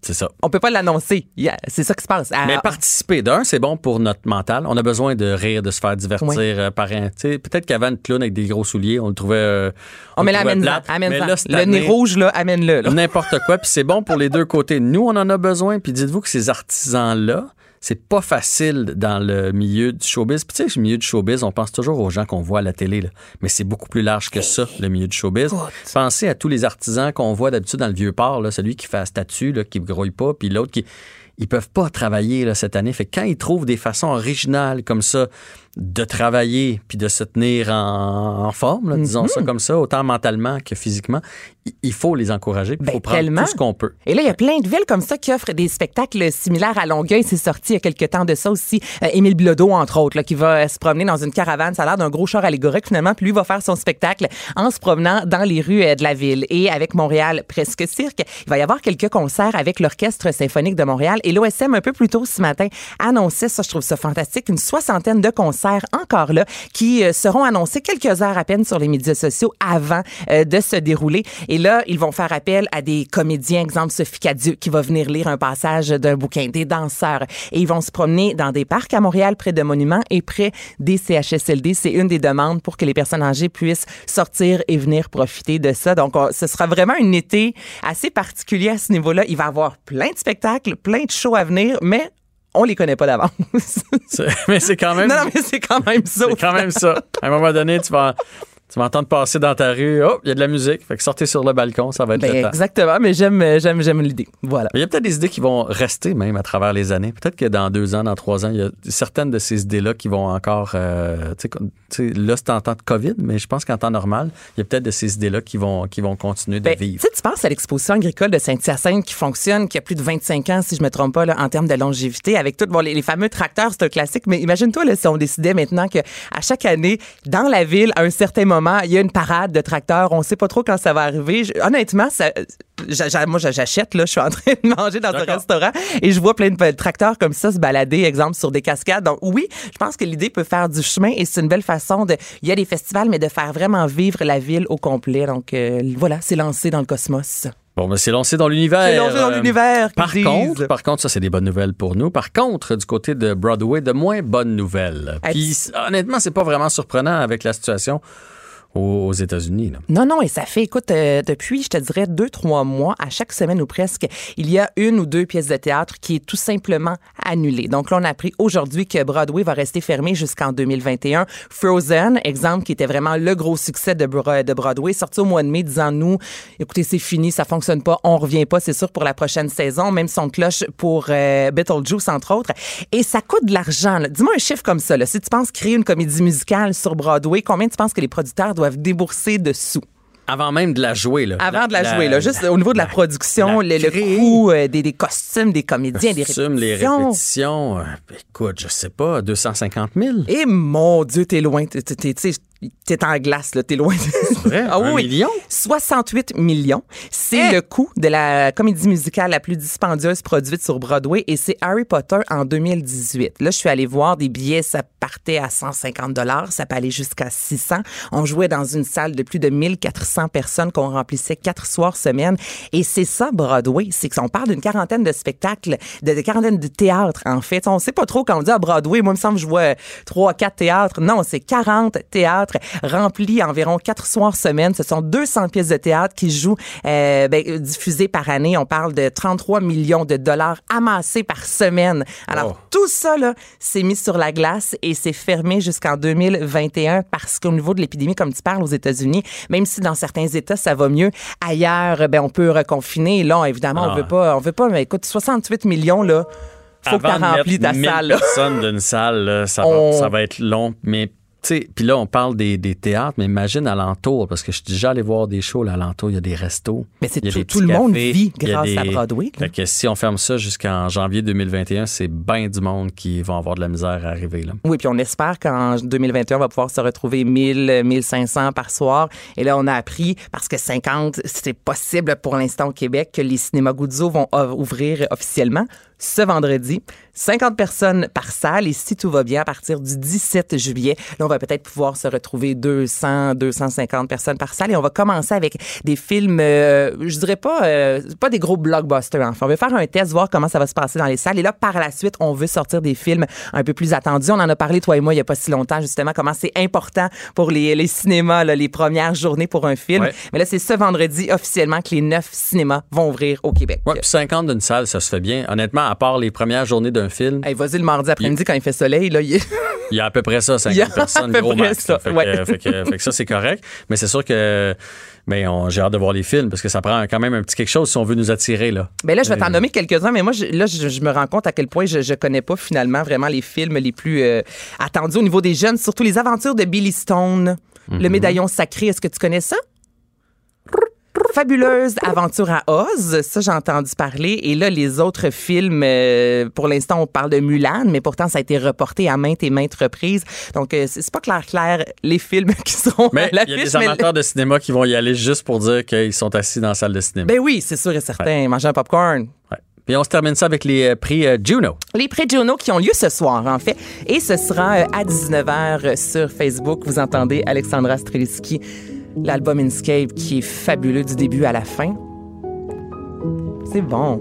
S1: C'est ça.
S5: On peut pas l'annoncer. c'est ça qui se passe.
S1: Mais participer d'un, c'est bon pour notre mental. On a besoin de rire, de se faire divertir euh, par un. Peut-être qu'avant, une clown avec des gros souliers, on le trouvait. Euh,
S5: on, met l'amène amène Le nez rouge, là, amène-le.
S1: N'importe quoi. Puis c'est bon pour les deux côtés. Nous, on en a besoin. Puis dites-vous que ces artisans-là, c'est pas facile dans le milieu du showbiz. Puis tu sais, le milieu du showbiz, on pense toujours aux gens qu'on voit à la télé, là. mais c'est beaucoup plus large que ça, le milieu du showbiz. Pensez à tous les artisans qu'on voit d'habitude dans le vieux port, là, celui qui fait la statue, là, qui ne grouille pas, puis l'autre qui ils peuvent pas travailler là, cette année. Fait quand ils trouvent des façons originales comme ça de travailler puis de se tenir en, forme, disons ça mhm. comme ça, autant mentalement que physiquement, il faut les encourager. Il ben, faut prendre tout ce qu'on peut.
S5: Et là, il y a plein de villes comme ça qui offrent des spectacles similaires à Longueuil. C'est sorti il y a quelques temps de ça aussi. Euh, Émile Blodeau, entre autres, là, qui va se promener dans une caravane. Ça a l'air d'un gros char allégorique finalement. Puis lui va faire son spectacle en se promenant dans les rues euh, de la ville. Et avec Montréal Presque Cirque, il va y avoir quelques concerts avec l'Orchestre symphonique de Montréal. Et l'OSM, un peu plus tôt ce matin, annonçait, ça je trouve ça fantastique, une soixantaine de concerts encore là qui euh, seront annoncés quelques heures à peine sur les médias sociaux avant de se dérouler. Et là, ils vont faire appel à des comédiens, exemple Sophie Cadieux, qui va venir lire un passage d'un bouquin, des danseurs. Et ils vont se promener dans des parcs à Montréal, près de monuments et près des CHSLD. C'est une des demandes pour que les personnes âgées puissent sortir et venir profiter de ça. Donc, on- ce sera vraiment un été assez particulier à ce niveau-là. Il va y avoir plein de spectacles, plein de shows à venir, mais on les connaît pas d'avance.
S1: Mais c'est quand même.
S5: non, non, mais c'est quand même ça.
S1: C'est quand même ça. À un moment donné, tu vas, tu vas entendre passer dans ta rue. Oh, il y a de la musique. Fait que sortez sur le balcon, ça va être
S5: Ben,
S1: le temps.
S5: exactement, mais j'aime, j'aime, j'aime l'idée. Voilà.
S1: Il y a peut-être des idées qui vont rester même à travers les années. Peut-être que dans deux ans, dans trois ans, il y a certaines de ces idées-là qui vont encore. euh, là, c'est en temps de COVID, mais je pense qu'en temps normal, il y a peut-être de ces idées-là qui vont, qui vont continuer de
S5: Ben, tu
S1: vivre.
S5: sais, tu penses à l'exposition agricole de Saint-Hyacinthe qui fonctionne, qui a plus de 25 ans, si je me trompe pas, là, en termes de longévité, avec tous bon, les, les fameux tracteurs, c'est un classique. Mais imagine-toi là, si on décidait maintenant que à chaque année, dans la ville, à un certain moment, il y a une parade de tracteurs. On sait pas trop quand ça va arriver. Je- honnêtement, ça, moi, j'achète. Là, je suis en train de manger dans un restaurant et je vois plein de tracteurs comme ça se balader, exemple sur des cascades. Donc oui, je pense que l'idée peut faire du chemin et c'est une belle façon de. Il y a des festivals, mais de faire vraiment vivre la ville au complet. Donc euh, voilà, c'est lancé dans le cosmos.
S1: Bon, mais c'est lancé dans l'univers.
S5: C'est lancé dans
S1: Euh,
S5: l'univers.
S1: Par contre, par contre, ça, c'est des bonnes nouvelles pour nous. Par contre, du côté de Broadway, de moins bonnes nouvelles. Puis, honnêtement, c'est pas vraiment surprenant avec la situation aux, États-Unis.
S5: Non, non, et ça fait, écoute, euh, depuis, je te dirais, deux, trois mois, à chaque semaine ou presque, il y a une ou deux pièces de théâtre qui est tout simplement annulée. Donc là, on a appris aujourd'hui que Broadway va rester fermé jusqu'en 2021. Frozen, exemple, qui était vraiment le gros succès de, Bro- de Broadway, sorti au mois de mai, disant nous, écoutez, c'est fini, ça fonctionne pas, on revient pas, c'est sûr, pour la prochaine saison. Même son cloche pour euh, Beetlejuice, entre autres. Et ça coûte de l'argent. Dis-moi un chiffre comme ça. Là. Si tu penses créer une comédie musicale sur Broadway, combien tu penses que les producteurs doivent débourser de sous?
S1: Avant même de la jouer. Là.
S5: Avant de la, jouer, là, juste au niveau de la, production, le, coût euh, des, des costumes, des comédiens, des
S1: Costumes, les
S5: répétitions.
S1: répétitions. euh, écoute, je sais pas, 250 000?
S5: Et mon Dieu, t'es loin. T'es, t'es- t'es- tu sais, t'es en glace, là. T'es loin.
S1: vrai?
S5: ah
S1: Un
S5: oui.
S1: million?
S5: 68 millions. C'est
S1: Hein?
S5: le coût de la comédie musicale la plus dispendieuse produite sur Broadway et c'est Harry Potter en 2018. Là, je suis allée voir des billets, ça partait à 150 dollars, ça peut aller jusqu'à 600. On jouait dans une salle de plus de 1400 personnes qu'on remplissait quatre soirs semaine et c'est ça Broadway, c'est qu'on parle d'une quarantaine de spectacles, de, de quarantaine de théâtres en fait. On sait pas trop quand on dit à Broadway, moi il me semble que je vois trois quatre théâtres. Non, c'est 40 théâtres remplis environ quatre soirs semaine. Ce sont 200 pièces de théâtre qui jouent euh, ben, diffusées par année. On parle de 33 millions de dollars amassés par semaine. Alors
S1: Wow.
S5: tout ça là, c'est mis sur la glace et c'est fermé jusqu'en 2021 parce qu'au niveau de l'épidémie, comme tu parles aux États-Unis, même si dans certains États ça va mieux, ailleurs ben on peut reconfiner. Là, évidemment,
S1: Ah.
S5: on veut pas, on veut pas. Mais écoute, 68 millions là. Faut que
S1: Avant
S5: tu
S1: de
S5: remplis
S1: mettre
S5: ta
S1: 1000
S5: salle.
S1: personnes d'une salle, là, ça,
S5: On-
S1: va, ça va être long. Mais, tu puis là, on parle des, des théâtres, mais imagine alentour, parce que je suis déjà allé voir des shows là, alentour, il y a des restos.
S5: Mais c'est tout- le monde vit grâce à Broadway.
S1: Fait que si on ferme ça jusqu'en janvier 2021, c'est bien du monde qui vont avoir de la misère à arriver. Là.
S5: Oui, puis on espère qu'en 2021, on va pouvoir se retrouver 1000, 1500 par soir. Et là, on a appris, parce que 50, c'est possible pour l'instant au Québec, que les cinémas Guzzo vont ouvrir officiellement ce vendredi. 50 personnes par salle. Et si tout va bien, à partir du 17 juillet, là, on va peut-être pouvoir se retrouver 200, 250 personnes par salle. Et on va commencer avec des films, euh, je dirais pas, euh, pas des gros blockbusters. Enfin, on va faire un test, voir comment ça va se passer dans les salles. Et là, par la suite, on veut sortir des films un peu plus attendus. On en a parlé, toi et moi, il y a pas si longtemps, justement, comment c'est important pour les, les cinémas, là, les premières journées pour un film.
S1: Ouais.
S5: Mais là, c'est ce vendredi officiellement que les neuf cinémas vont ouvrir au Québec.
S1: Ouais, puis 50 d'une salle, ça se fait bien. Honnêtement, à part les premières journées d'un film,
S5: Hey, vas-y le mardi après-midi quand il fait soleil, là, il
S1: y a à peu près ça,
S5: Il y a
S1: 50 personnes, gros max.
S5: ça.
S1: Fait,
S5: ouais.
S1: que, fait que- fait que ça, c'est correct. Mais c'est sûr que ben, on- j'ai hâte de voir les films parce que ça prend quand même un petit quelque chose si on veut nous attirer. Là.
S5: Ben là, je vais t'en
S1: Euh,
S5: nommer quelques-uns, mais moi, je, là, je, je me rends compte à quel point je, je connais pas finalement vraiment les films les plus euh, attendus au niveau des jeunes, surtout les aventures de Billy Stone, le médaillon sacré. Est-ce que tu connais ça? Fabuleuse aventure à Oz, ça j'ai entendu parler. Et là, les autres films, euh, pour l'instant, on parle de Mulan, mais pourtant ça a été reporté à maintes et maintes reprises. Donc euh, c'est pas clair clair les films qui seront
S1: Mais il y a des
S5: mais-
S1: amateurs de cinéma qui vont y aller juste pour dire qu'ils sont assis dans la salle de cinéma.
S5: Ben oui, c'est sûr et certain. Manger un popcorn.
S1: Ouais. Puis on se termine ça avec les euh, prix Juno.
S5: Les prix Juno qui ont lieu ce soir, en fait. Et ce sera à 19h sur Facebook. Vous entendez Alexandra Streliski l'album Inscape qui est fabuleux du début à la fin. C'est bon.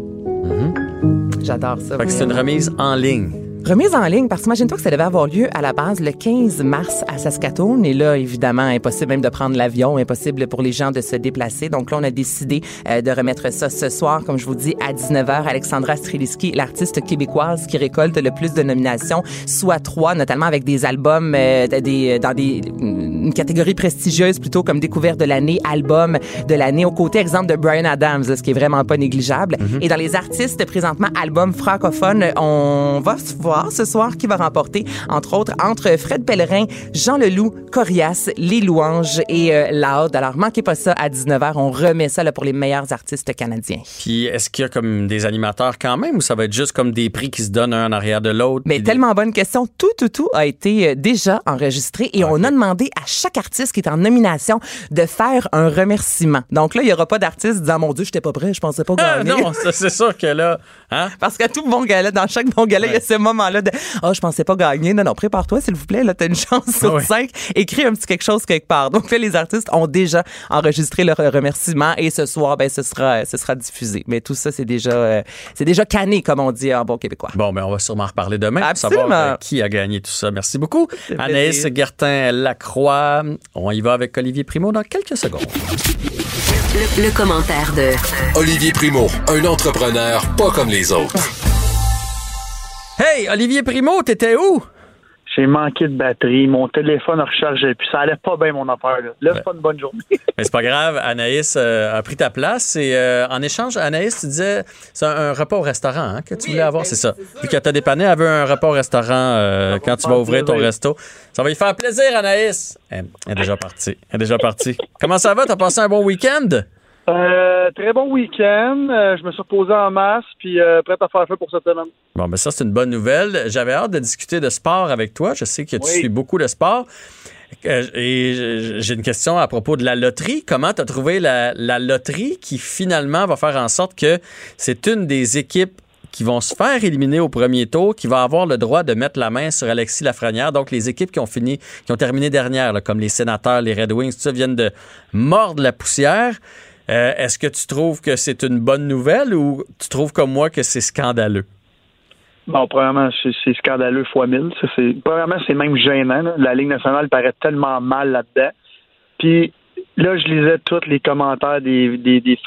S5: J'adore ça.
S1: Fait que c'est une remise en ligne.
S5: Remise en ligne, parce que imagine-toi que ça devait avoir lieu à la base le 15 mars à Saskatoon. Et là, évidemment, impossible même de prendre l'avion, impossible pour les gens de se déplacer. Donc là, on a décidé euh, de remettre ça ce soir, comme je vous dis, à 19h. Alexandra Streliski, l'artiste québécoise qui récolte le plus de nominations, soit trois, notamment avec des albums euh, des, dans des, une catégorie prestigieuse, plutôt comme découverte de l'année, album de l'année, au côté, exemple, de Brian Adams, ce qui est vraiment pas négligeable. Et dans les artistes présentement, album francophone, on va se voir ce soir qui va remporter, entre autres, entre Fred Pellerin, Jean Leloup, Corias, Les Louanges et euh. Alors, manquez pas ça à 19h. On remet ça là, pour les meilleurs artistes canadiens.
S1: Puis est-ce qu'il y a comme des animateurs quand même ou ça va être juste comme des prix qui se donnent un en arrière de l'autre?
S5: Mais tellement bonne question. Tout, tout, tout a été euh, déjà enregistré et on a demandé à chaque artiste qui est en nomination de faire un remerciement. Donc là, il y aura pas d'artiste disant, mon Dieu, j'étais pas prêt, je pensais pas
S1: Ah,
S5: gagner.
S1: non, ça, c'est sûr que là, hein?
S5: Parce qu'à tout bon gala, dans chaque bon gala, il y a ce moment-là de Oh, je pensais pas gagner. Non, non, prépare-toi, s'il vous plaît. Là, t'as une chance sur
S1: Oui.
S5: cinq. Écris un petit quelque chose quelque part. Donc là, les artistes ont déjà enregistré leur remerciement et ce soir, ben, ce sera, ce sera diffusé. Mais tout ça, c'est déjà, euh, c'est déjà canné, comme on dit en bon québécois.
S1: Bon, ben on va sûrement reparler demain pour
S5: Absolument.
S1: savoir euh, qui a gagné tout ça. Merci beaucoup. Anaïs. Gertin-Lacroix. On y va avec Olivier Primo dans quelques secondes.
S4: Le, le commentaire de
S3: Olivier Primo, un entrepreneur pas comme les autres.
S1: Hey, Olivier Primo, t'étais où?
S6: J'ai manqué de batterie, mon téléphone a rechargé, puis ça allait pas bien mon affaire. Là, là c'est pas une bonne journée.
S1: Mais c'est pas grave, Anaïs euh, a pris ta place et euh, en échange, Anaïs, tu disais, c'est un, un repas au restaurant hein, que tu voulais avoir, c'est ça. Vu qu'elle t'a dépanné, elle veut un repas au restaurant euh, quand tu vas ouvrir ton resto. Ça va lui faire plaisir, Anaïs. Elle, elle est déjà partie. Elle est déjà partie. Comment ça va? T'as passé un bon week-end?
S6: Euh, très bon week-end. Euh, je me suis reposé en masse, puis euh, prêt à faire feu pour cette semaine.
S1: Bon, ben ça, c'est une bonne nouvelle. J'avais hâte de discuter de sport avec toi. Je sais que tu
S6: Oui.
S1: suis beaucoup le sport. Et j'ai une question à propos de la loterie. Comment tu as trouvé la, la loterie qui finalement va faire en sorte que c'est une des équipes qui vont se faire éliminer au premier tour, qui va avoir le droit de mettre la main sur Alexis Lafrenière? Donc, les équipes qui ont fini, qui ont terminé dernière, là, comme les Sénateurs, les Red Wings, tout ça, viennent de mordre la poussière. Euh, Est-ce que tu trouves que c'est une bonne nouvelle ou tu trouves comme moi que c'est scandaleux?
S6: Bon, premièrement, c'est scandaleux fois mille. Premièrement, c'est même gênant. La Ligue nationale paraît tellement mal là-dedans. Puis là, je lisais tous les commentaires des, des,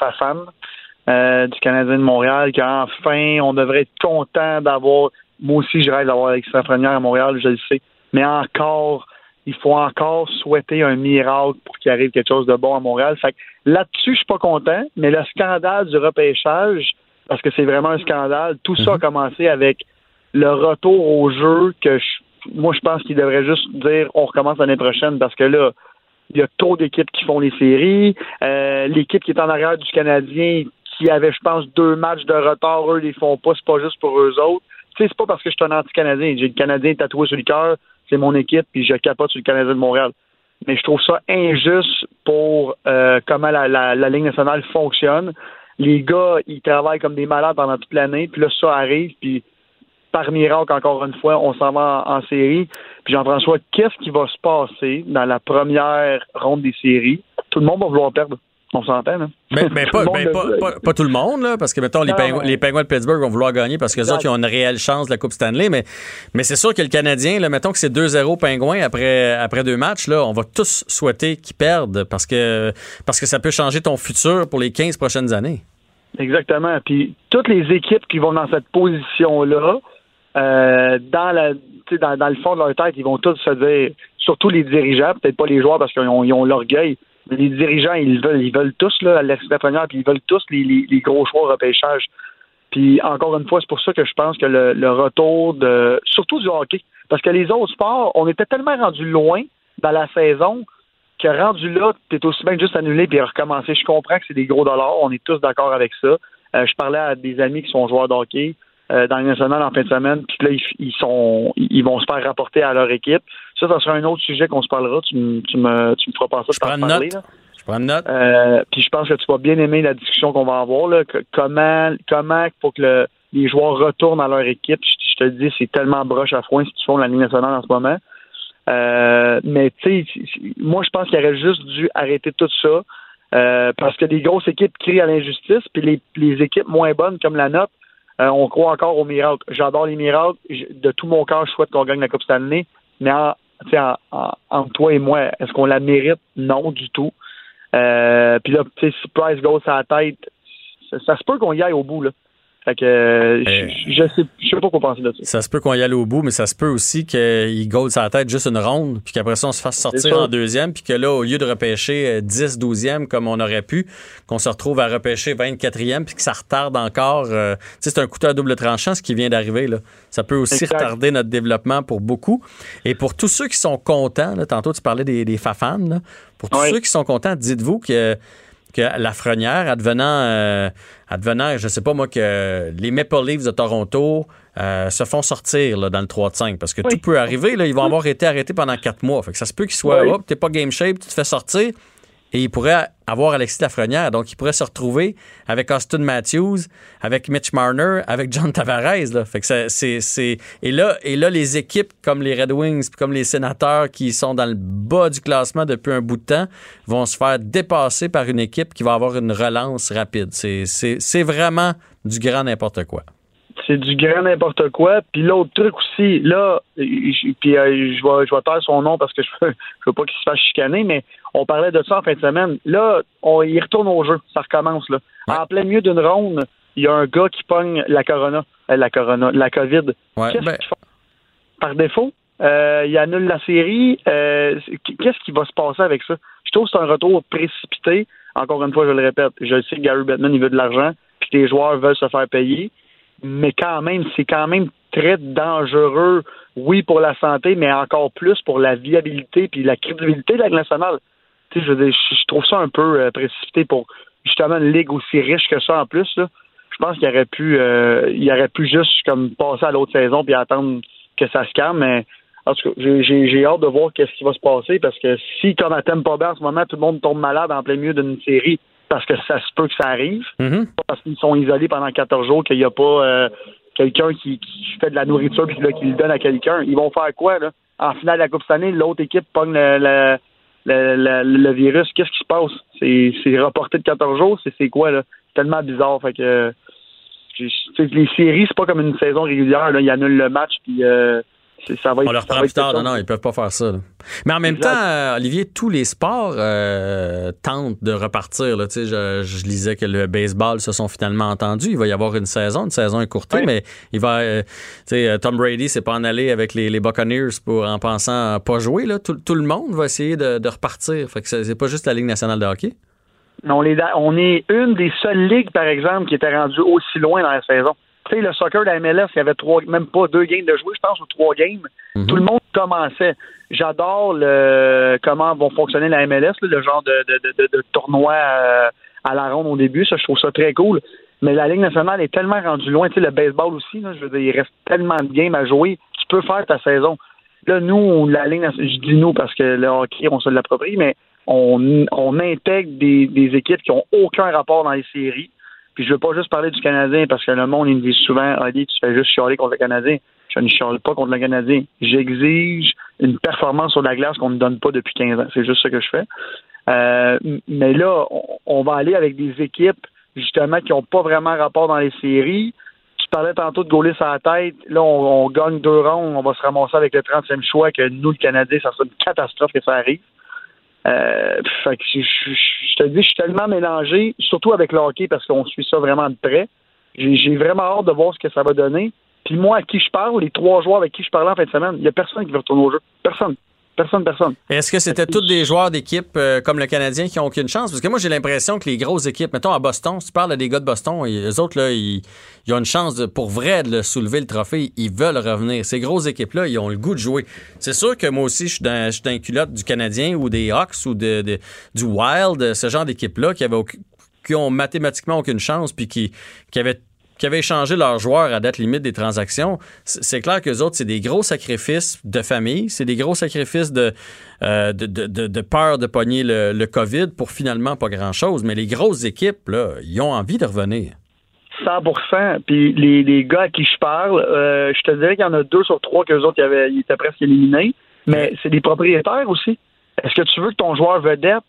S6: euh, du Canadien de Montréal qu'enfin, on devrait être content d'avoir... Moi aussi, je rêve d'avoir Alexis Lafrenière à Montréal, je le sais. Mais encore, il faut encore souhaiter un miracle pour qu'il arrive quelque chose de bon à Montréal. Fait que là-dessus, je suis pas content, mais le scandale du repêchage, parce que c'est vraiment un scandale, tout ça a commencé avec le retour au jeu que je- moi, je pense qu'il devrait juste dire on recommence l'année prochaine parce que là, il y a trop d'équipes qui font les séries. Euh, L'équipe qui est en arrière du Canadien, qui avait, je pense, deux matchs de retard, eux, les font pas, c'est pas juste pour eux autres. Tu sais, c'est pas parce que je suis un anti-Canadien. J'ai le Canadien tatoué sur le cœur, c'est mon équipe, puis je capote sur le Canadien de Montréal. Mais je trouve ça injuste pour euh, comment la, la, Ligue nationale fonctionne. Les gars, ils travaillent comme des malades pendant toute l'année, puis là, ça arrive, puis par miracle, encore une fois, on s'en va en, en série. Puis Jean-François, qu'est-ce qui va se passer dans la première ronde des séries? Tout le monde va vouloir perdre. On s'entend, là?
S1: Mais, pas, ben, pas,
S6: veut.
S1: pas- pas tout le monde, là, parce que, mettons, les, Pingouins, les de Pittsburgh vont vouloir gagner parce que les autres, ils ont une réelle chance de la Coupe Stanley. Mais, mais c'est sûr que le Canadien, là, mettons que c'est 2-0 Pingouins après, après deux matchs, là, on va tous souhaiter qu'ils perdent parce que, parce que ça peut changer ton futur pour les 15 prochaines années.
S6: Exactement. Puis toutes les équipes qui vont dans cette position-là, euh, dans la dans, dans le fond de leur tête, ils vont tous se dire, surtout les dirigeants, peut-être pas les joueurs parce qu'ils ont, ils ont l'orgueil, les dirigeants, ils veulent, ils veulent tous là, Alexis Lafrenière, puis ils veulent tous les, les, les gros choix au repêchage. Puis encore une fois, c'est pour ça que je pense que le, retour de surtout du hockey, parce que les autres sports, on était tellement rendu loin dans la saison que rendu là, t'es aussi bien juste annuler puis recommencer. Je comprends que c'est des gros dollars, on est tous d'accord avec ça. Euh, je parlais à des amis qui sont joueurs de hockey euh, dans le national en fin de semaine, puis là, ils, ils vont se faire rapporter à leur équipe. Ça, ça sera un autre sujet qu'on se parlera. Tu, me- tu, me, tu me feras de t'en
S1: une
S6: parler.
S1: note.
S6: là.
S1: Je prends une note.
S6: Euh, puis je pense que tu vas bien aimer la discussion qu'on va avoir. Là, que- comment comment il faut que le- les joueurs retournent à leur équipe. Je, je te le dis, c'est tellement broche à foin ce qu'ils font dans la Ligue nationale en ce moment. Euh, mais tu sais, moi je pense qu'il aurait juste dû arrêter tout ça. Euh, parce que des grosses équipes crient à l'injustice, puis les, les, équipes moins bonnes comme la nôtre, euh, on croit encore aux miracles. J'adore les miracles. De tout mon cœur, je souhaite qu'on gagne la Coupe Stanley. Mais en, en, entre toi et moi, est-ce qu'on la mérite? Non, du tout. Euh, puis là, si Price goes à la tête, ça, ça se peut qu'on y aille au bout. Là. Fait que euh, je, sais, je sais pas quoi penser de ça.
S1: Ça se peut qu'on y aille au bout, mais ça se peut aussi qu'il gold sa tête juste une ronde, puis qu'après ça, on se fasse sortir en deuxième, puis que là, au lieu de repêcher 10, euh, 12e comme on aurait pu, qu'on se retrouve à repêcher 24e, puis que ça retarde encore. Euh, c'est un couteau à double tranchant, ce qui vient d'arriver. là. Ça peut aussi retarder notre développement pour beaucoup. Et pour tous ceux qui sont contents, là, tantôt tu parlais des, des fafans, là, pour tous ceux qui sont contents, dites-vous que que Lafrenière, advenant, euh, advenant, je sais pas moi, que les Maple Leafs de Toronto euh, se font sortir là, dans le 3 5 parce que tout peut arriver. Là, ils vont avoir été arrêtés pendant quatre mois. Fait que ça se peut qu'ils soient, hop, t'es pas game shape, tu te fais sortir et il pourrait avoir Alexis Lafrenière. Donc, il pourrait se retrouver avec Austin Matthews, avec Mitch Marner, avec John Tavares. Là. Fait que c'est, Et, là, et là, les équipes comme les Red Wings, comme les Sénateurs qui sont dans le bas du classement depuis un bout de temps, vont se faire dépasser par une équipe qui va avoir une relance rapide. C'est, vraiment du grand n'importe quoi
S6: c'est du grand n'importe quoi. Puis l'autre truc aussi, là, puis euh, je vais je vais taire son nom parce que je veux, je veux pas qu'il se fasse chicaner, mais on parlait de ça en fin de semaine. Là, on y retourne au jeu, ça recommence là. En plein milieu d'une ronde, il y a un gars qui pogne la corona, euh, la corona, la COVID.
S1: Ouais, ben
S6: Par défaut, euh, il annule la série. Qu'est-ce qui va se passer avec ça? Je trouve que c'est un retour précipité. Encore une fois, je le répète, je sais que Gary Bettman, il veut de l'argent, puis que les joueurs veulent se faire payer mais quand même, c'est quand même très dangereux, oui, pour la santé, mais encore plus pour la viabilité puis la crédibilité de la nationale. Tu sais, je, je, trouve ça un peu euh, précipité pour justement une ligue aussi riche que ça en plus. Là. Je pense qu'il aurait pu euh, il aurait pu juste comme passer à l'autre saison puis attendre que ça se calme, mais en tout cas, j'ai hâte de voir qu'est-ce qui va se passer parce que si, comme à Tampa Bay en ce moment, tout le monde tombe malade en plein milieu d'une série, parce que ça se peut que ça arrive.
S1: Mm-hmm.
S6: Parce qu'ils sont isolés pendant 14 jours, qu'il n'y a pas euh, quelqu'un qui, fait de la nourriture puis là, qui le donne à quelqu'un. Ils vont faire quoi, là? En finale de la Coupe cette année, l'autre équipe pogne le, le, virus. Qu'est-ce qui se passe? C'est reporté de 14 jours? C'est quoi, là? C'est tellement bizarre. Fait que les séries, c'est pas comme une saison régulière. Là. Ils annulent le match puis euh,
S1: on leur prend plus tard. Non, non, ils peuvent pas faire ça. Mais en même temps, euh, Olivier, tous les sports euh, tentent de repartir. Là. Je, je lisais que le baseball se sont finalement entendus. Il va y avoir une saison, une saison écourtée, mais il va. Euh, Tom Brady s'est pas en allé avec les, les, Buccaneers pour en pensant pas jouer. Là. Tout, tout le monde va essayer de, de repartir. Fait que c'est pas juste la Ligue nationale de hockey.
S6: On est, on est une des seules ligues, par exemple, qui était rendue aussi loin dans la saison le soccer de la MLS, il y avait trois, même pas deux games de jouer, je pense, ou trois games.
S1: Mhm.
S6: Tout le monde commençait. J'adore le comment vont fonctionner la MLS, le genre de, de, tournoi euh, à la ronde au début. Ça, je trouve ça très cool. Mais la Ligue nationale est tellement rendue loin. Tu sais, le baseball aussi, je veux dire, il reste tellement de games à jouer. Tu peux faire ta saison. Là, nous, la Ligue nationale, je dis nous parce que le hockey, on se l'approprie, mais on, on intègre des, des équipes qui n'ont aucun rapport dans les séries puis je veux pas juste parler du Canadien parce que le monde, il me dit souvent, Ali, tu fais juste chialer contre le Canadien. Je ne chiale pas contre le Canadien. J'exige une performance sur la glace qu'on ne donne pas depuis 15 ans. C'est juste ce que je fais. Euh, mais là, on, va aller avec des équipes, justement, qui n'ont pas vraiment rapport dans les séries. Tu parlais tantôt de gauler la tête. Là, on, gagne deux ronds. On va se ramasser avec le 30e choix que nous, le Canadien, ça serait une catastrophe que ça arrive. Euh, je, te dis, je suis tellement mélangé, surtout avec le hockey parce qu'on suit ça vraiment de près. J'ai vraiment hâte de voir ce que ça va donner. Puis moi, à qui je parle, les trois joueurs avec qui je parlais en fin de semaine, il n'y a personne qui veut retourner au jeu. Personne. Personne, personne.
S1: Est-ce que c'était tous des joueurs d'équipe euh, comme le Canadien qui n'ont aucune chance? Parce que moi, j'ai l'impression que les grosses équipes, mettons à Boston, si tu parles des gars de Boston, les autres, là, ils, ont une chance de, pour vrai de soulever le trophée. Ils veulent revenir. Ces grosses équipes-là, ils ont le goût de jouer. C'est sûr que moi aussi, je suis dans, je culotte du Canadien ou des Hawks ou de, du Wild, ce genre d'équipe-là qui, avait, qui ont mathématiquement aucune chance puis qui, qui avaient qui avaient échangé leurs joueurs à date limite des transactions, c'est clair que les autres, c'est des gros sacrifices de famille, c'est des gros sacrifices de, euh, de, de, de, peur de pogner le, le, COVID pour finalement pas grand-chose. Mais les grosses équipes, là, ils ont envie de revenir.
S6: 100% Puis les, les gars à qui je parle, euh, je te dirais qu'il y en a deux sur trois qu'eux autres ils, avaient, ils étaient presque éliminés. Mais c'est des propriétaires aussi. Est-ce que tu veux que ton joueur vedette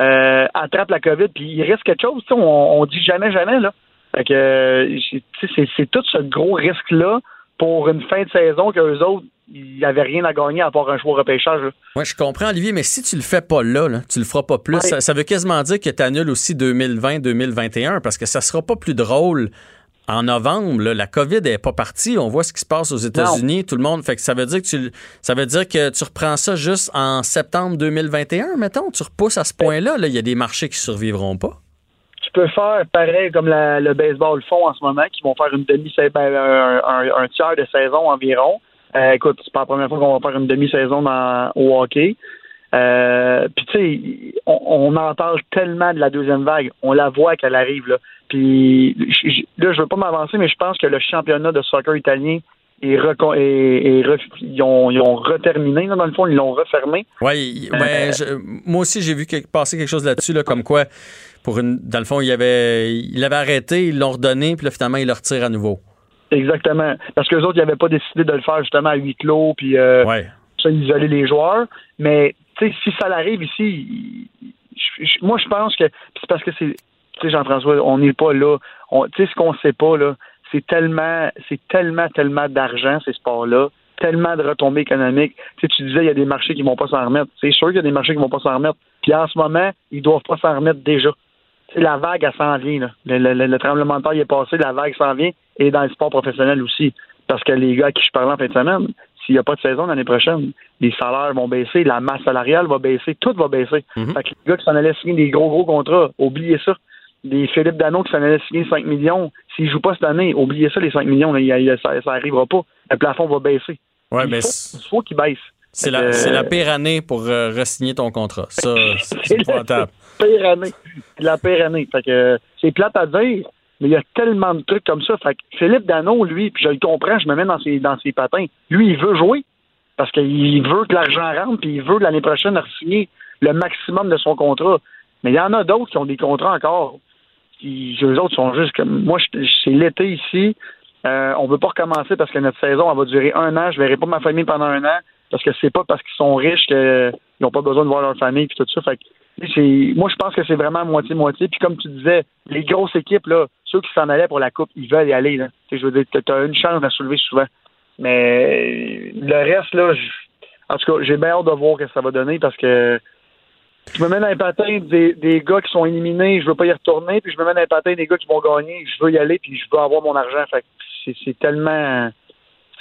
S6: euh, attrape la COVID puis il risque quelque chose? On, on dit jamais, jamais, là. Fait que c'est, tout ce gros risque-là pour une fin de saison qu'eux autres, il n'y avait rien à gagner à part un choix repêchage.
S1: Oui, je comprends, Olivier, mais si tu le fais pas là, là tu le feras pas plus, ça, veut quasiment dire que tu annules aussi 2020-2021 parce que ça sera pas plus drôle en novembre, la COVID n'est pas partie. On voit ce qui se passe aux États-Unis. Tout le monde. Fait que ça veut dire que tu, ça veut dire que tu reprends ça juste en septembre 2021, mettons? Tu repousses à ce point-là. Il y a des marchés qui survivront pas.
S6: Peux faire pareil comme le baseball font en ce moment, qui vont faire une demi ben, un, tiers de saison environ. Euh, écoute, c'est pas la première fois qu'on va faire une demi-saison au hockey. Euh, puis tu sais, on, on, en parle tellement de la deuxième vague. On la voit qu'elle arrive là. Puis là, je veux pas m'avancer, mais je pense que le championnat de soccer italien ils, ont, ils ont reterminé, dans le fond, ils l'ont refermé.
S1: Oui, euh, moi aussi, j'ai vu passer quelque chose là-dessus, là, comme quoi, pour une, dans le fond, il avait, il avait arrêté, ils l'ont redonné, puis là, finalement, ils le retirent à nouveau.
S6: Exactement. Parce que les autres, ils n'avaient pas décidé de le faire justement à huis clos, puis euh, ça, isoler les joueurs. Mais, tu sais, si ça arrive ici, moi, je pense que c'est parce que c'est tu sais, Jean-François, on n'est pas là. Tu sais, ce qu'on sait pas, là, c'est tellement, c'est tellement, tellement d'argent, ces sports-là, tellement de retombées économiques. Tu sais, tu disais, il y a des marchés qui vont pas s'en remettre. C'est sûr qu'il y a des marchés qui vont pas s'en remettre. Puis en ce moment, ils doivent pas s'en remettre déjà. Tu sais, la vague, elle s'en vient, là. Le, tremblement de terre, il est passé, la vague s'en vient, et dans le sport professionnel aussi. Parce que les gars à qui je parlais en fin de semaine, s'il n'y a pas de saison l'année prochaine, les salaires vont baisser, la masse salariale va baisser, tout va baisser. Mm-hmm. Fait que les gars qui s'en allaient signer des gros, gros contrats, oubliez ça des Philippe Dano qui s'en allait signer 5 millions, s'il ne joue pas cette année, oubliez ça, les 5 millions, ça n'arrivera pas. Le plafond va baisser.
S1: Ouais, il,
S6: faut, qu'il baisse.
S1: C'est la, la, pire année pour euh, re-signer ton contrat. Ça, c'est
S6: la pire année. La pire année. Fait que c'est plate à dire, mais il y a tellement de trucs comme ça. Fait que Philippe Dano, lui, puis je le comprends, je me mets dans ses, dans ses patins. Lui, il veut jouer parce qu'il veut que l'argent rentre, puis il veut l'année prochaine signer le maximum de son contrat. Mais il y en a d'autres qui ont des contrats encore eux autres sont juste comme moi, c'est l'été ici. Euh, on veut pas recommencer parce que notre saison elle va durer un an. Je verrai pas ma famille pendant un an parce que c'est pas parce qu'ils sont riches qu'ils n'ont pas besoin de voir leur famille puis tout ça. Fait que, moi, je pense que c'est vraiment moitié-moitié. Puis comme tu disais, les grosses équipes, là, ceux qui s'en allaient pour la Coupe, ils veulent y aller. Là. Je veux dire, tu as une chance de soulever souvent. Mais le reste, là, en tout cas, j'ai bien hâte de voir ce que ça va donner parce que je me mets dans les patins des, des gars qui sont éliminés, je veux pas y retourner, puis je me mets dans les patins des gars qui vont gagner, je veux y aller, puis je veux avoir mon argent. Fait c'est tellement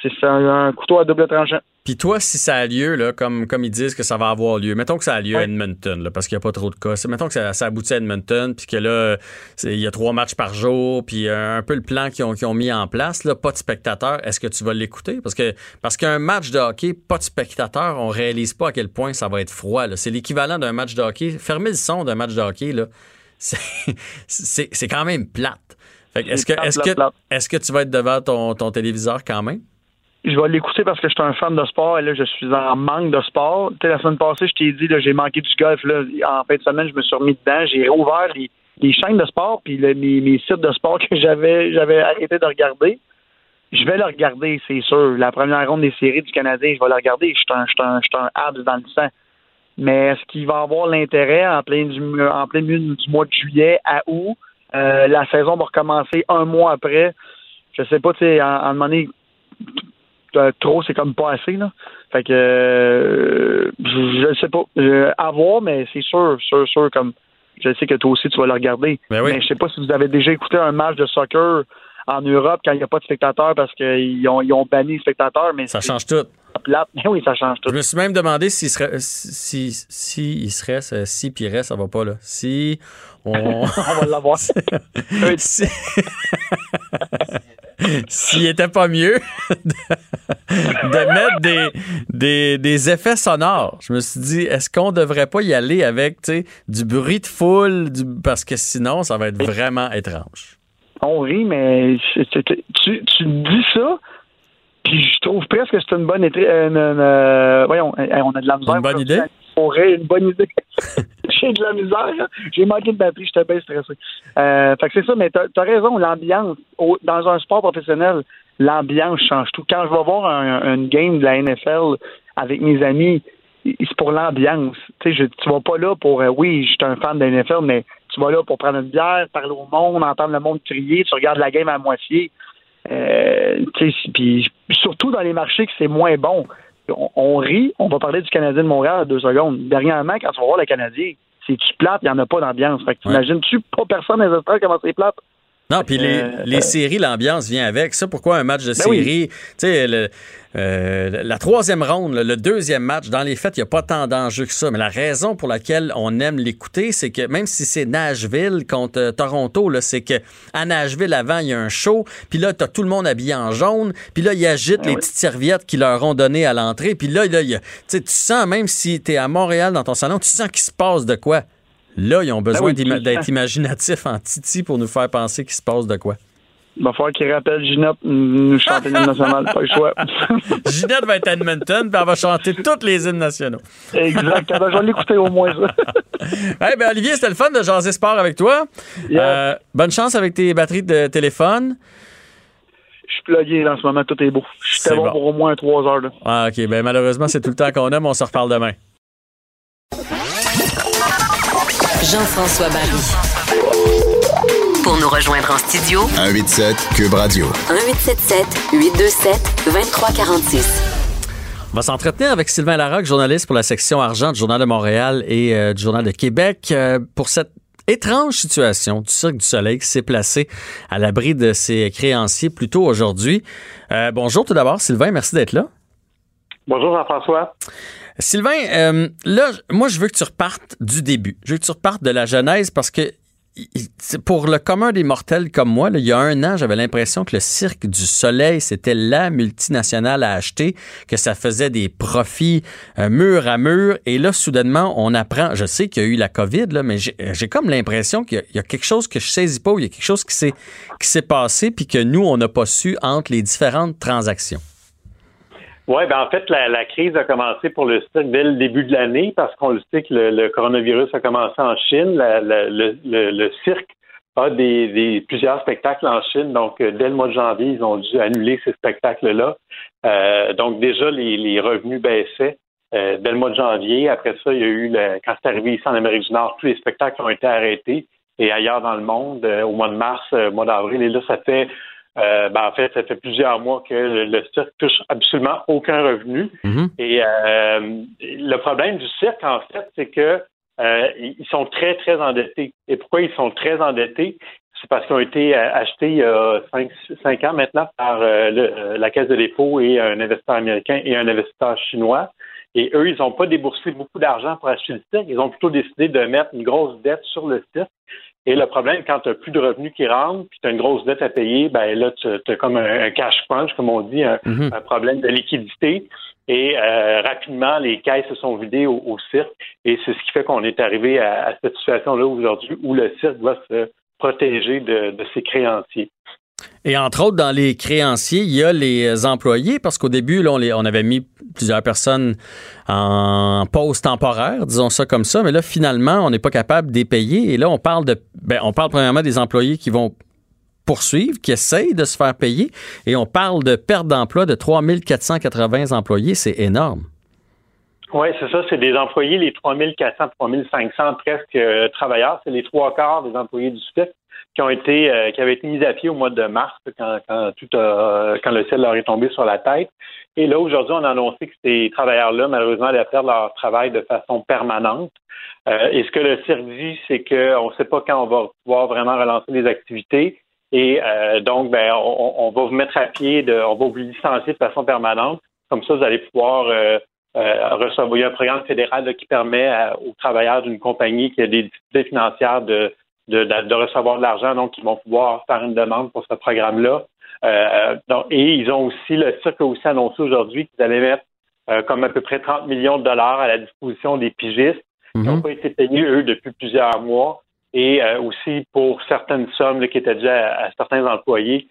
S6: c'est un, couteau à double tranchant.
S1: Puis toi, si ça a lieu, là, comme, comme ils disent que ça va avoir lieu, mettons que ça a lieu à Edmonton, là, parce qu'il n'y a pas trop de cas. Mettons que ça, ça aboutit à Edmonton, puis que là, il y a trois matchs par jour, puis un peu le plan qu'ils ont, ont, mis en place, là, pas de spectateurs, est-ce que tu vas l'écouter? Parce que parce qu'un match de hockey, pas de spectateurs, on réalise pas à quel point ça va être froid. C'est l'équivalent d'un match de hockey. Fermer le son d'un match de hockey, c'est quand même plate. Est-ce que, est que, est que tu vas être devant ton, ton téléviseur quand même?
S6: Je vais l'écouter parce que je suis un fan de sport et là, je suis en manque de sport. Tu la semaine passée, je t'ai dit, j'ai manqué du golf. Là. En fin de semaine, je me suis remis dedans. J'ai rouvert les, chaînes de sport puis mes, mes, sites de sport que j'avais j'avais arrêté de regarder. Je vais le regarder, c'est sûr. La première ronde des séries du Canadien, je vais le regarder. Je suis un, un, dans le sang. Mais est-ce qu'il va avoir l'intérêt en plein, milieu du mois de juillet à août? Euh, la saison va recommencer un mois après. Je sais pas, tu sais, en, en donné, trop, c'est comme pas assez. Là. Fait que euh, je, ne sais pas. à voir, mais c'est sûr, sûr, sûr, comme je sais que toi aussi tu vas le regarder.
S1: Ben
S6: mais, je sais pas si vous avez déjà écouté un match de soccer en Europe quand il n'y a pas de spectateurs parce qu'ils ont, ils ont banni les spectateurs. Mais
S1: ça change tout.
S6: oui, ça change tout.
S1: Je me suis même demandé s'il serait si, si il serait si pire ça va pas là. Si on,
S6: on va l'avoir.
S1: si... s'il était pas mieux de, mettre des, des, effets sonores. Je me suis dit, est-ce qu'on devrait pas y aller avec du bruit de foule, parce que sinon, ça va être vraiment étrange.
S6: On rit, mais tu, tu dis ça, puis je trouve presque que c'est une bonne idée. Euh, voyons, on a de la misère.
S1: Une bonne idée?
S6: Aurait une bonne idée. j'ai de la misère. J'ai manqué de batterie, j'étais bien stressé. Euh, fait que c'est ça, mais t'as as raison, l'ambiance. Dans un sport professionnel, l'ambiance change tout. Quand je vais voir un, une game de la NFL avec mes amis, c'est pour l'ambiance. Tu sais, vas pas là pour, euh, oui, je suis un fan de NFL, mais tu vas là pour prendre une bière, parler au monde, entendre le monde crier, tu regardes la game à moitié. Euh, surtout dans les marchés que c'est moins bon. On, rit, on va parler du Canadien de Montréal à deux secondes. Dernièrement, quand tu vas voir le Canadien, c'est-tu plate, il n'y en a pas d'ambiance. Fait que t'imagines-tu pas personne dans les comment c'est plate?
S1: Non, puis les, euh, les, séries, l'ambiance vient avec. Ça, pourquoi un match de ben série? Tu sais, euh, la troisième ronde, le deuxième match, dans les faits, il n'y a pas tant d'enjeux que ça. Mais la raison pour laquelle on aime l'écouter, c'est que même si c'est Nashville contre euh, Toronto, c'est que à Nashville, avant, il y a un show, puis là, tu as tout le monde habillé en jaune, puis là, ils agitent ben les petites serviettes qu'ils leur ont données à l'entrée, puis là, là tu sens, même si tu es à Montréal dans ton salon, tu sens qu'il se passe de quoi. Là, ils ont ben besoin d'être imaginatifs en titi pour nous faire penser qu'il se passe de quoi.
S6: Il va falloir qu'il rappelle Ginette nous chanter l'hymne national, pas le choix.
S1: Ginette va être à Edmonton, puis elle va chanter tous les hymnes nationaux.
S6: Exactement. Je vais l'écouter au moins ça.
S1: hey, ben Olivier, c'était le fun de jaser sport avec toi. Euh, bonne chance avec tes batteries de téléphone.
S6: Je suis plugué en ce moment, tout est beau. Je suis bon, pour au moins trois heures. Là.
S1: Ah, OK. Ben malheureusement, c'est tout le temps qu'on a, mais on se reparle demain.
S4: Jean-François Barry. Pour nous rejoindre en studio,
S3: 187 Cube Radio.
S4: 1877 827 2346.
S1: On va s'entretenir avec Sylvain Larocque, journaliste pour la section argent du Journal de Montréal et euh, du Journal de Québec, euh, pour cette étrange situation du Cirque du Soleil qui s'est placé à l'abri de ses créanciers plus tôt aujourd'hui. Euh, bonjour tout d'abord, Sylvain, merci d'être là.
S6: Bonjour Jean-François.
S1: Sylvain, euh, là, moi, je veux que tu repartes du début. Je veux que tu repartes de la genèse parce que pour le commun des mortels comme moi, il y a un an, j'avais l'impression que le Cirque du Soleil, c'était la multinationale à acheter, que ça faisait des profits euh, mur à mur. Et là, soudainement, on apprend, je sais qu'il y a eu la COVID, mais j'ai comme l'impression qu'il y, a quelque chose que je saisis pas, il y a quelque chose qui s'est passé, puis que nous, on n'a pas su entre les différentes transactions.
S7: Oui, ben en fait, la, crise a commencé pour le cirque dès le début de l'année parce qu'on le sait que le, coronavirus a commencé en Chine. le, cirque a des, plusieurs spectacles en Chine, donc euh, dès le mois de janvier, ils ont dû annuler ces spectacles-là. Euh, donc déjà, les, revenus baissaient euh, dès le mois de janvier. Après ça, il y a eu, quand c'est arrivé ici en Amérique du Nord, tous les spectacles ont été arrêtés. Et ailleurs dans le monde, au mois de mars, mois d'avril, et là, ça fait euh, ben, en fait, ça fait plusieurs mois que le, cirque touche absolument aucun revenu. Mhm. Et euh, le problème du cirque, en fait, c'est que euh, ils sont très, très endettés. Et pourquoi ils sont très endettés? C'est parce qu'ils ont été achetés il y a cinq, ans maintenant par la Caisse de dépôt et un investisseur américain et un investisseur chinois. Et eux, ils n'ont pas déboursé beaucoup d'argent pour acheter le cirque. Ils ont plutôt décidé de mettre une grosse dette sur le cirque et le problème, quand tu n'as plus de revenus qui rentrent, puis tu as une grosse dette à payer, ben là, tu as comme un, cash crunch, comme on dit, un, mhm. problème de liquidité. Et euh, rapidement, les caisses se sont vidées au, cirque. Et c'est ce qui fait qu'on est arrivé à, cette situation-là aujourd'hui où le cirque doit se protéger de ses créanciers.
S1: Et entre autres, dans les créanciers, il y a les employés, parce qu'au début, on, avait mis plusieurs personnes en pause temporaire, disons ça comme ça, mais là, finalement, on n'est pas capable de payer. Et là, on parle de, ben, on parle premièrement des employés qui vont poursuivre, qui essayent de se faire payer, et on parle de perte d'emploi de 3480 employés. C'est énorme.
S7: Oui, c'est ça. C'est des employés, les 3400, 3500 presque euh, travailleurs. C'est les trois quarts des employés du SPIC qui ont été euh, qui avaient été mis à pied au mois de mars quand, quand tout quand le ciel leur est tombé sur la tête. Et là, aujourd'hui, on a annoncé que ces travailleurs-là, malheureusement, allaient perdre leur travail de façon permanente. Euh, et ce que le CIRC dit, c'est qu'on ne sait pas quand on va pouvoir vraiment relancer les activités. Et euh, donc, ben, on, va vous mettre à pied, de, on va vous licencier de façon permanente. Comme ça, vous allez pouvoir euh, recevoir. Y a un programme fédéral qui permet aux travailleurs d'une compagnie qui a des difficultés financières de de, recevoir de l'argent, donc ils vont pouvoir faire une demande pour ce programme-là. Euh, et ils ont aussi, le cirque a aussi annoncé aujourd'hui qu'ils allaient mettre euh, comme à peu près 30 millions de dollars à la disposition des pigistes qui n'ont mhm. pas été payés, eux, depuis plusieurs mois, et euh, aussi pour certaines sommes qui étaient dues à, certains employés.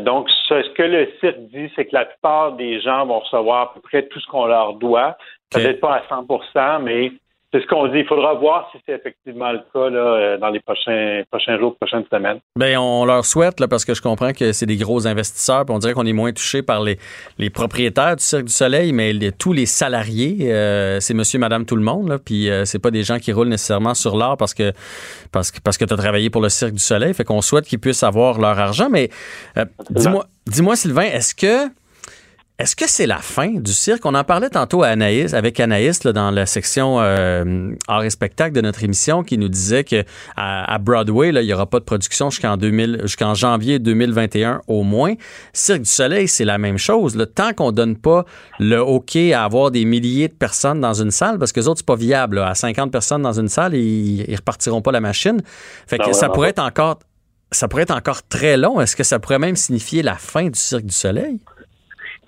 S7: donc, ce, que le site dit, c'est que la plupart des gens vont recevoir à peu près tout ce qu'on leur doit. Peut-être pas à 100% mais c'est ce qu'on dit. Il faudra voir si c'est effectivement le cas là, euh, dans les prochains, prochains jours, prochaines semaines.
S1: Bien, on leur souhaite, parce que je comprends que c'est des gros investisseurs, puis on dirait qu'on est moins touché par les, les propriétaires du Cirque du Soleil, mais tous les salariés, euh, c'est monsieur, madame, tout le monde, puis euh, c'est pas des gens qui roulent nécessairement sur l'art parce que parce que parce que tu as travaillé pour le Cirque du Soleil. Fait qu'on souhaite qu'ils puissent avoir leur argent. Mais dis-moi, dis-moi, Sylvain, est-ce que est-ce que c'est la fin du cirque? On en parlait tantôt à Anaïs, avec Anaïs dans la section euh, art et spectacle de notre émission qui nous disait que à, Broadway, là, il n'y aura pas de production jusqu'en 2000, jusqu'en janvier 2021 au moins. Cirque du Soleil, c'est la même chose. Le Tant qu'on donne pas le OK à avoir des milliers de personnes dans une salle, parce que les autres, c'est pas viable. À 50 personnes dans une salle, ils, ils repartiront pas la machine. Fait que ça pourrait être encore ça pourrait être encore très long. Est-ce que ça pourrait même signifier la fin du Cirque du Soleil?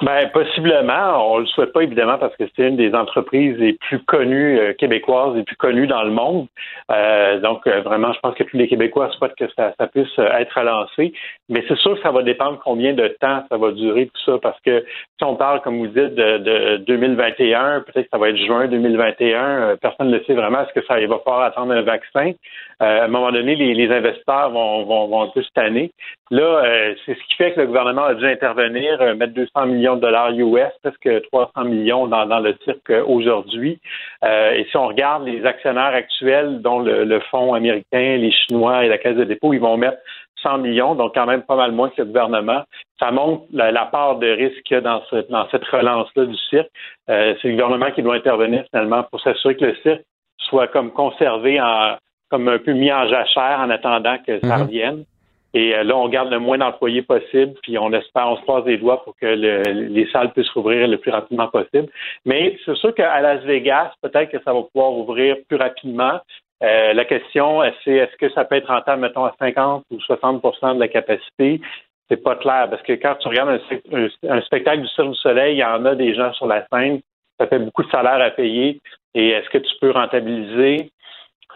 S7: Ben, possiblement. On le souhaite pas, évidemment, parce que c'est une des entreprises les plus connues euh, québécoises, les plus connues dans le monde. Euh, donc, euh, vraiment, je pense que tous les Québécois souhaitent que ça, ça puisse être relancé. Mais c'est sûr que ça va dépendre combien de temps ça va durer, tout ça, parce que si on parle, comme vous dites, de, de 2021, peut-être que ça va être juin 2021, personne ne sait vraiment est-ce que ça va falloir attendre un vaccin? à un moment donné, les, les investisseurs vont, vont, vont un peu année. Là, c'est ce qui fait que le gouvernement a dû intervenir, mettre 200 millions de dollars US, presque 300 millions dans, le cirque aujourd'hui. Euh, et si on regarde les actionnaires actuels, dont le, fonds américain, les Chinois et la Caisse de dépôt, ils vont mettre 100 millions, donc quand même pas mal moins que le gouvernement. Ça montre la, part de risque qu'il y a dans, cette relance-là du cirque. Euh, c'est le gouvernement qui doit intervenir finalement pour s'assurer que le cirque soit comme conservé en, comme un peu mis en jachère en attendant que ça mm-hmm. revienne. Et euh, là, on garde le moins d'employés possible, puis on espère, on se passe des doigts pour que les salles puissent rouvrir le plus rapidement possible. Mais c'est sûr qu'à Las Vegas, peut-être que ça va pouvoir ouvrir plus rapidement. Euh, la question, c'est est-ce que ça peut être rentable, mettons, à 50 ou 60% de la capacité? C'est pas clair, parce que quand tu regardes un, spectacle du Cirque du Soleil, il y en a des gens sur la scène, ça fait beaucoup de salaire à payer. Et est-ce que tu peux rentabiliser?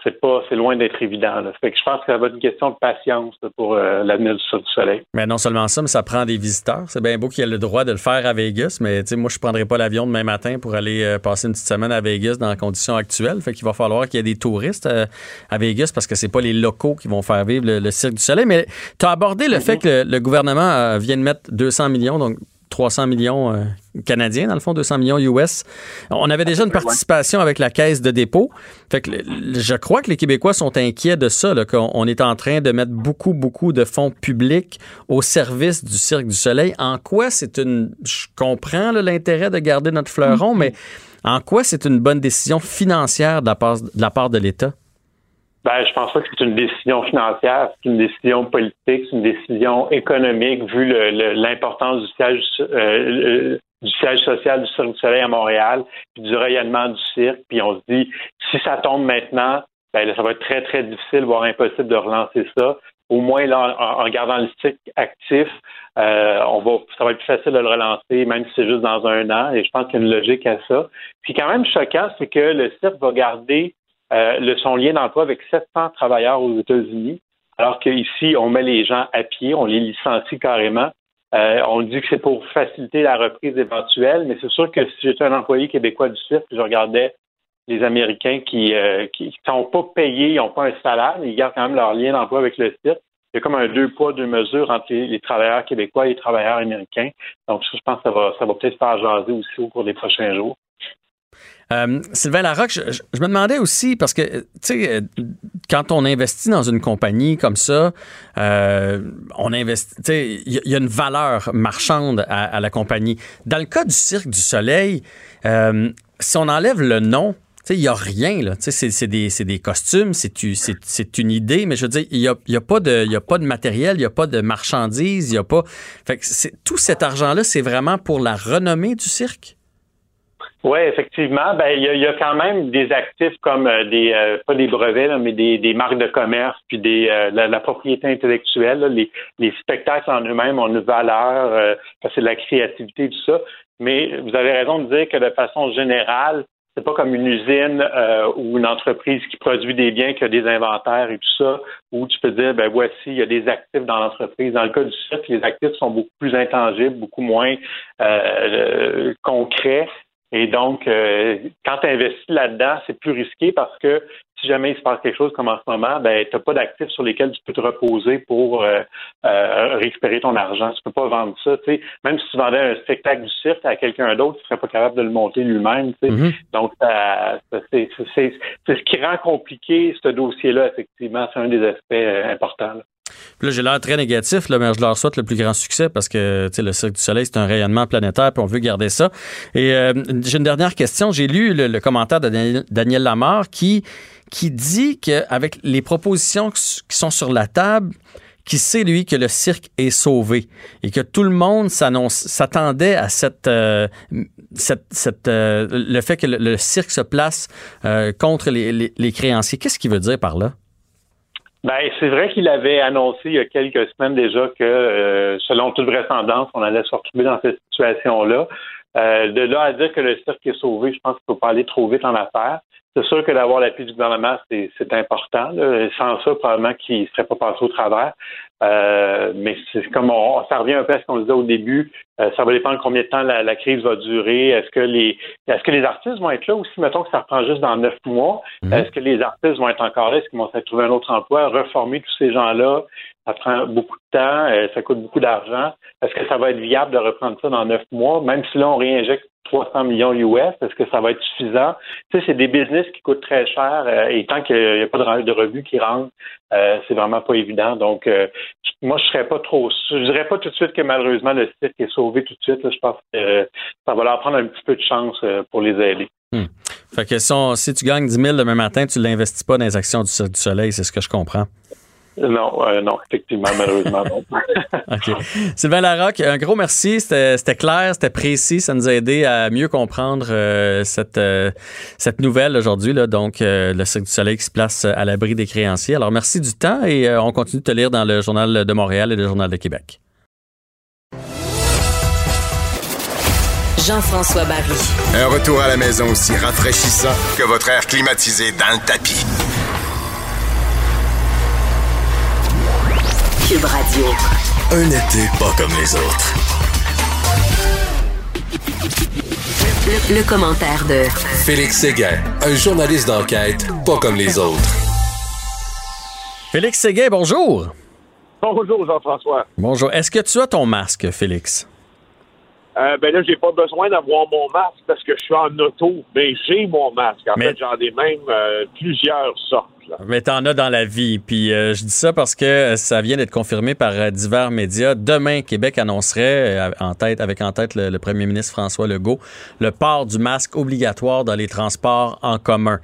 S7: C'est pas, c'est loin d'être évident. Fait que je pense que ça va être une question de patience pour euh, l'avenir du, du Soleil.
S1: Mais non seulement ça, mais ça prend des visiteurs. C'est bien beau qu'il y ait le droit de le faire à Vegas, mais moi, je prendrai pas l'avion demain matin pour aller euh, passer une petite semaine à Vegas dans les conditions actuelles. Fait qu'il va falloir qu'il y ait des touristes euh, à Vegas parce que c'est pas les locaux qui vont faire vivre le, Cirque du Soleil. Mais tu as abordé le mm-hmm. fait que le, gouvernement vient de mettre 200 millions, donc 300 millions euh, canadiens, dans le fond, 200 millions US. On avait déjà une participation avec la caisse de dépôt. Fait que je crois que les Québécois sont inquiets de ça, qu'on est en train de mettre beaucoup, beaucoup de fonds publics au service du Cirque du Soleil. En quoi c'est une... Je comprends l'intérêt de garder notre fleuron, mais en quoi c'est une bonne décision financière de la part de l'État?
S7: Ben, je pense pas que c'est une décision financière, c'est une décision politique, c'est une décision économique vu l'importance du siège euh, du siège social du Cirque du Soleil à Montréal, puis du rayonnement du cirque. Puis on se dit, si ça tombe maintenant, ben, ça va être très, très difficile, voire impossible de relancer ça. Au moins, là, en, gardant le cirque actif, euh, on va, ça va être plus facile de le relancer, même si c'est juste dans un an. Et je pense qu'il y a une logique à ça. Puis quand même choquant, c'est que le cirque va garder euh, le, son lien d'emploi avec 700 travailleurs aux États-Unis, alors qu'ici, on met les gens à pied, on les licencie carrément. Euh, on dit que c'est pour faciliter la reprise éventuelle, mais c'est sûr que si j'étais un employé québécois du cirque, je regardais les Américains qui ne euh, sont pas payés, ils n'ont pas un salaire, mais ils gardent quand même leur lien d'emploi avec le cirque. Il y a comme un deux poids, deux mesures entre les, travailleurs québécois et les travailleurs américains. Donc, je pense que ça va, ça va peut-être faire jaser aussi au cours des prochains jours.
S1: Euh, Sylvain Larocque, je, me demandais aussi, parce que, tu sais, euh, quand on investit dans une compagnie comme ça, euh, on investit, il y, a une valeur marchande à, la compagnie. Dans le cas du Cirque du Soleil, si on enlève le nom, il n'y a rien, là. C'est des, costumes, c'est une idée, mais je veux dire, il n'y a, y a, pas de, a pas de matériel, il n'y a pas de marchandises, il n'y a pas. Fait tout cet argent-là, c'est vraiment pour la renommée du cirque?
S7: Oui, effectivement. Ben, il y, a, quand même des actifs comme euh, des euh, pas des brevets, mais des, des, marques de commerce, puis des euh, la, propriété intellectuelle. les, les, spectacles en eux-mêmes ont une valeur, que c'est de la créativité, tout ça. Mais vous avez raison de dire que de façon générale, c'est pas comme une usine ou une entreprise qui produit des biens qui a des inventaires et tout ça, où tu peux dire ben voici, il y a des actifs dans l'entreprise. Dans le cas du cirque, les actifs sont beaucoup plus intangibles, beaucoup moins concrets Et donc, euh, quand tu investis là-dedans, c'est plus risqué parce que si jamais il se passe quelque chose comme en ce moment, ben, tu n'as pas d'actifs sur lesquels tu peux te reposer pour euh, euh, récupérer ton argent. Tu peux pas vendre ça. sais. Même si tu vendais un spectacle du cirque à quelqu'un d'autre, tu serais pas capable de le monter lui-même. Mm-hmm. Donc, c'est ce qui rend compliqué ce dossier-là, effectivement. C'est un des aspects importants.
S1: Là, j'ai l'air très négatif, mais je leur souhaite le plus grand succès parce que le Cirque du Soleil, c'est un rayonnement planétaire, puis on veut garder ça. Et euh, j'ai une dernière question. J'ai lu le, commentaire de Daniel, Lamarre qui, qui dit qu'avec les propositions qui sont sur la table, qui sait, lui, que le cirque est sauvé et que tout le monde s'attendait à cette, euh, euh, le fait que le, cirque se place contre les créanciers. Qu'est-ce qu'il veut dire par là?
S7: Ben, c'est vrai qu'il avait annoncé il y a quelques semaines déjà que, euh, selon toute vraisemblance, on allait se retrouver dans cette situation-là. Euh, de là à dire que le cirque est sauvé, je pense qu'il ne faut pas aller trop vite en affaires. C'est sûr que d'avoir l'appui du gouvernement, c'est important. Sans ça, probablement qu'il ne serait pas passé au travers. Euh, mais c'est comme on, ça revient un peu à ce qu'on disait au début. Euh, ça va dépendre combien de temps la, crise va durer. Est-ce que les est-ce que les artistes vont être là aussi? Mettons que ça reprend juste dans neuf mois. Mhm. Est-ce que les artistes vont être encore là? Est-ce qu'ils vont se trouver un autre emploi? Reformer tous ces gens-là, ça prend beaucoup de temps, euh, ça coûte beaucoup d'argent. Est-ce que ça va être viable de reprendre ça dans neuf mois? Même si là, on réinjecte 300 millions US, est-ce que ça va être suffisant? Tu sais, c'est des business qui coûtent très cher euh, et tant qu'il n'y a pas de, de revenus qui rentrent, euh, c'est vraiment pas évident. Donc, euh, moi, je serais pas trop. Je dirais pas tout de suite que malheureusement le site est sauvé tout de suite. je pense que ça va leur prendre un petit peu de chance pour les aider.
S1: Hmm. Fait que si, tu gagnes 10 000 demain matin, tu l'investis pas dans les actions du Soleil, c'est ce que je comprends.
S7: Non, euh, non, effectivement, malheureusement, non. OK.
S1: Sylvain Larocque, un gros merci. C'était clair, c'était précis. Ça nous a aidé à mieux comprendre euh, cette, euh, cette nouvelle aujourd'hui. Donc, le Cirque du Soleil qui se place à l'abri des créanciers. Alors, merci du temps et on continue de te lire dans le Journal de Montréal et le Journal de Québec.
S4: Jean-François Barry.
S8: Un retour à la maison aussi rafraîchissant que votre air climatisé dans le tapis.
S4: Radio.
S3: Un été pas comme les autres.
S4: Le, commentaire de
S3: Félix Séguin, un journaliste d'enquête pas comme les autres.
S1: Félix Séguin, bonjour.
S9: Bonjour Jean-François.
S1: Bonjour. Est-ce que tu as ton masque, Félix?
S9: Euh, ben là, j'ai pas besoin d'avoir mon masque parce que je suis en auto. Mais j'ai mon masque. En fait, j'en ai même euh, plusieurs sortes.
S1: Mais t'en as dans la vie. Puis euh, je dis ça parce que ça vient d'être confirmé par euh, divers médias. Demain, Québec annoncerait, euh, en tête, avec en tête le, premier ministre François Legault, le port du masque obligatoire dans les transports en commun.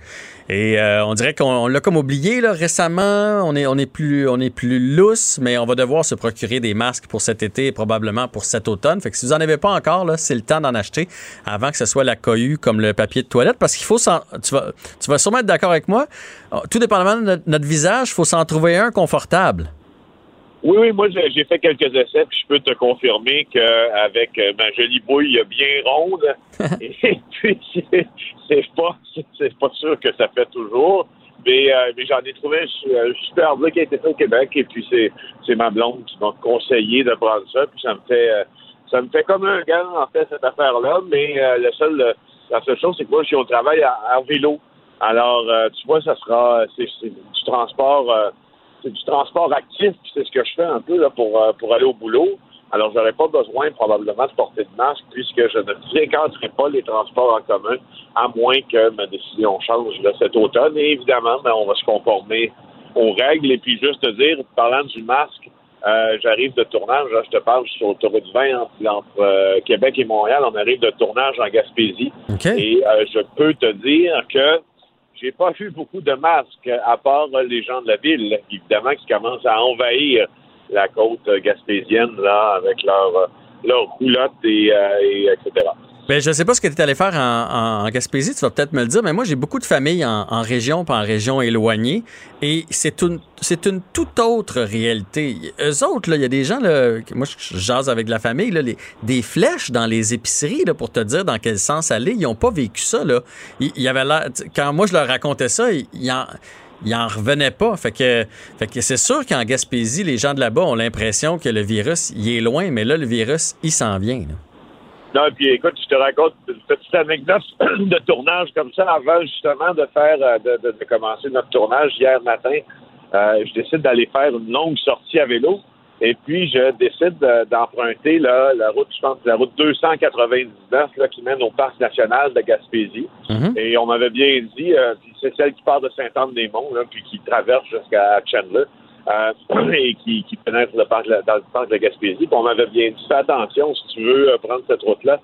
S1: Et on dirait qu'on l'a comme oublié là, récemment. On est, on est plus, on est plus lousse, mais on va devoir se procurer des masques pour cet été et probablement pour cet automne. Fait que si vous en avez pas encore, là, c'est le temps d'en acheter avant que ce soit la cohue comme le papier de toilette, parce qu'il faut, tu vas, tu vas sûrement être d'accord avec moi. Tout dépendamment de notre, visage, il faut s'en trouver un confortable.
S9: Oui, oui, moi j'ai fait quelques essais, puis je peux te confirmer qu'avec euh, ma jolie bouille bien ronde, et puis c'est pas c'est pas sûr que ça fait toujours. Mais, euh, mais j'en ai trouvé un, super bleu qui a été fait au Québec et puis c'est ma blonde qui m'a conseillé de prendre ça puis ça me fait euh, ça me fait comme un gant en fait cette affaire là mais le seul la seule chose c'est que moi je suis au travail à vélo alors, euh, tu vois, ça sera c'est, du transport euh, c'est du transport actif, puis c'est ce que je fais un peu là, pour, euh, pour aller au boulot. Alors, j'aurais pas besoin probablement de porter de masque puisque je ne fréquenterai pas les transports en commun, à moins que ma décision change là, cet automne. Et évidemment, ben, on va se conformer aux règles. Et puis, juste te dire, parlant du masque, j'arrive de tournage, je te parle sur l'autoroute 20 entre, Québec et Montréal. On arrive de tournage en Gaspésie. Et je peux te dire que j'ai pas vu beaucoup de masques, à part les gens de la ville, évidemment, qui commencent à envahir la côte gaspésienne, là, avec leurs leur roulottes et, euh, et etc.
S1: Ben, je ne sais pas ce que tu es allé faire en, Gaspésie, tu vas peut-être me le dire, mais moi, j'ai beaucoup de familles en, région, pas en région éloignée, et c'est une, une toute autre réalité. Eux autres, il y a des gens, là, moi, je jase avec la famille, là, des flèches dans les épiceries là, pour te dire dans quel sens aller. Ils n'ont pas vécu ça. Là. Il, y avait quand moi, je leur racontais ça, ils en, en revenaient pas. Fait que, fait que c'est sûr qu'en Gaspésie, les gens de là-bas ont l'impression que le virus, il est loin, mais là, le virus, il s'en vient.
S9: Non, puis écoute, je te raconte une petite anecdote de tournage comme ça avant justement de faire euh, de, de- de commencer notre tournage hier matin. euh, je décide d'aller faire une longue sortie à vélo. Et puis, je décide de- d'emprunter là, la route, je pense, la route 299 là, qui mène au Parc national de Gaspésie.
S1: Mhm.
S9: Et on m'avait bien dit, euh, c'est celle qui part de Saint-Anne-des-Monts, puis qui traverse jusqu'à Chandler, euh, et qui, pénètre dans le parc de Gaspésie. Puis on m'avait bien dit, fais attention si tu veux euh, prendre cette route-là.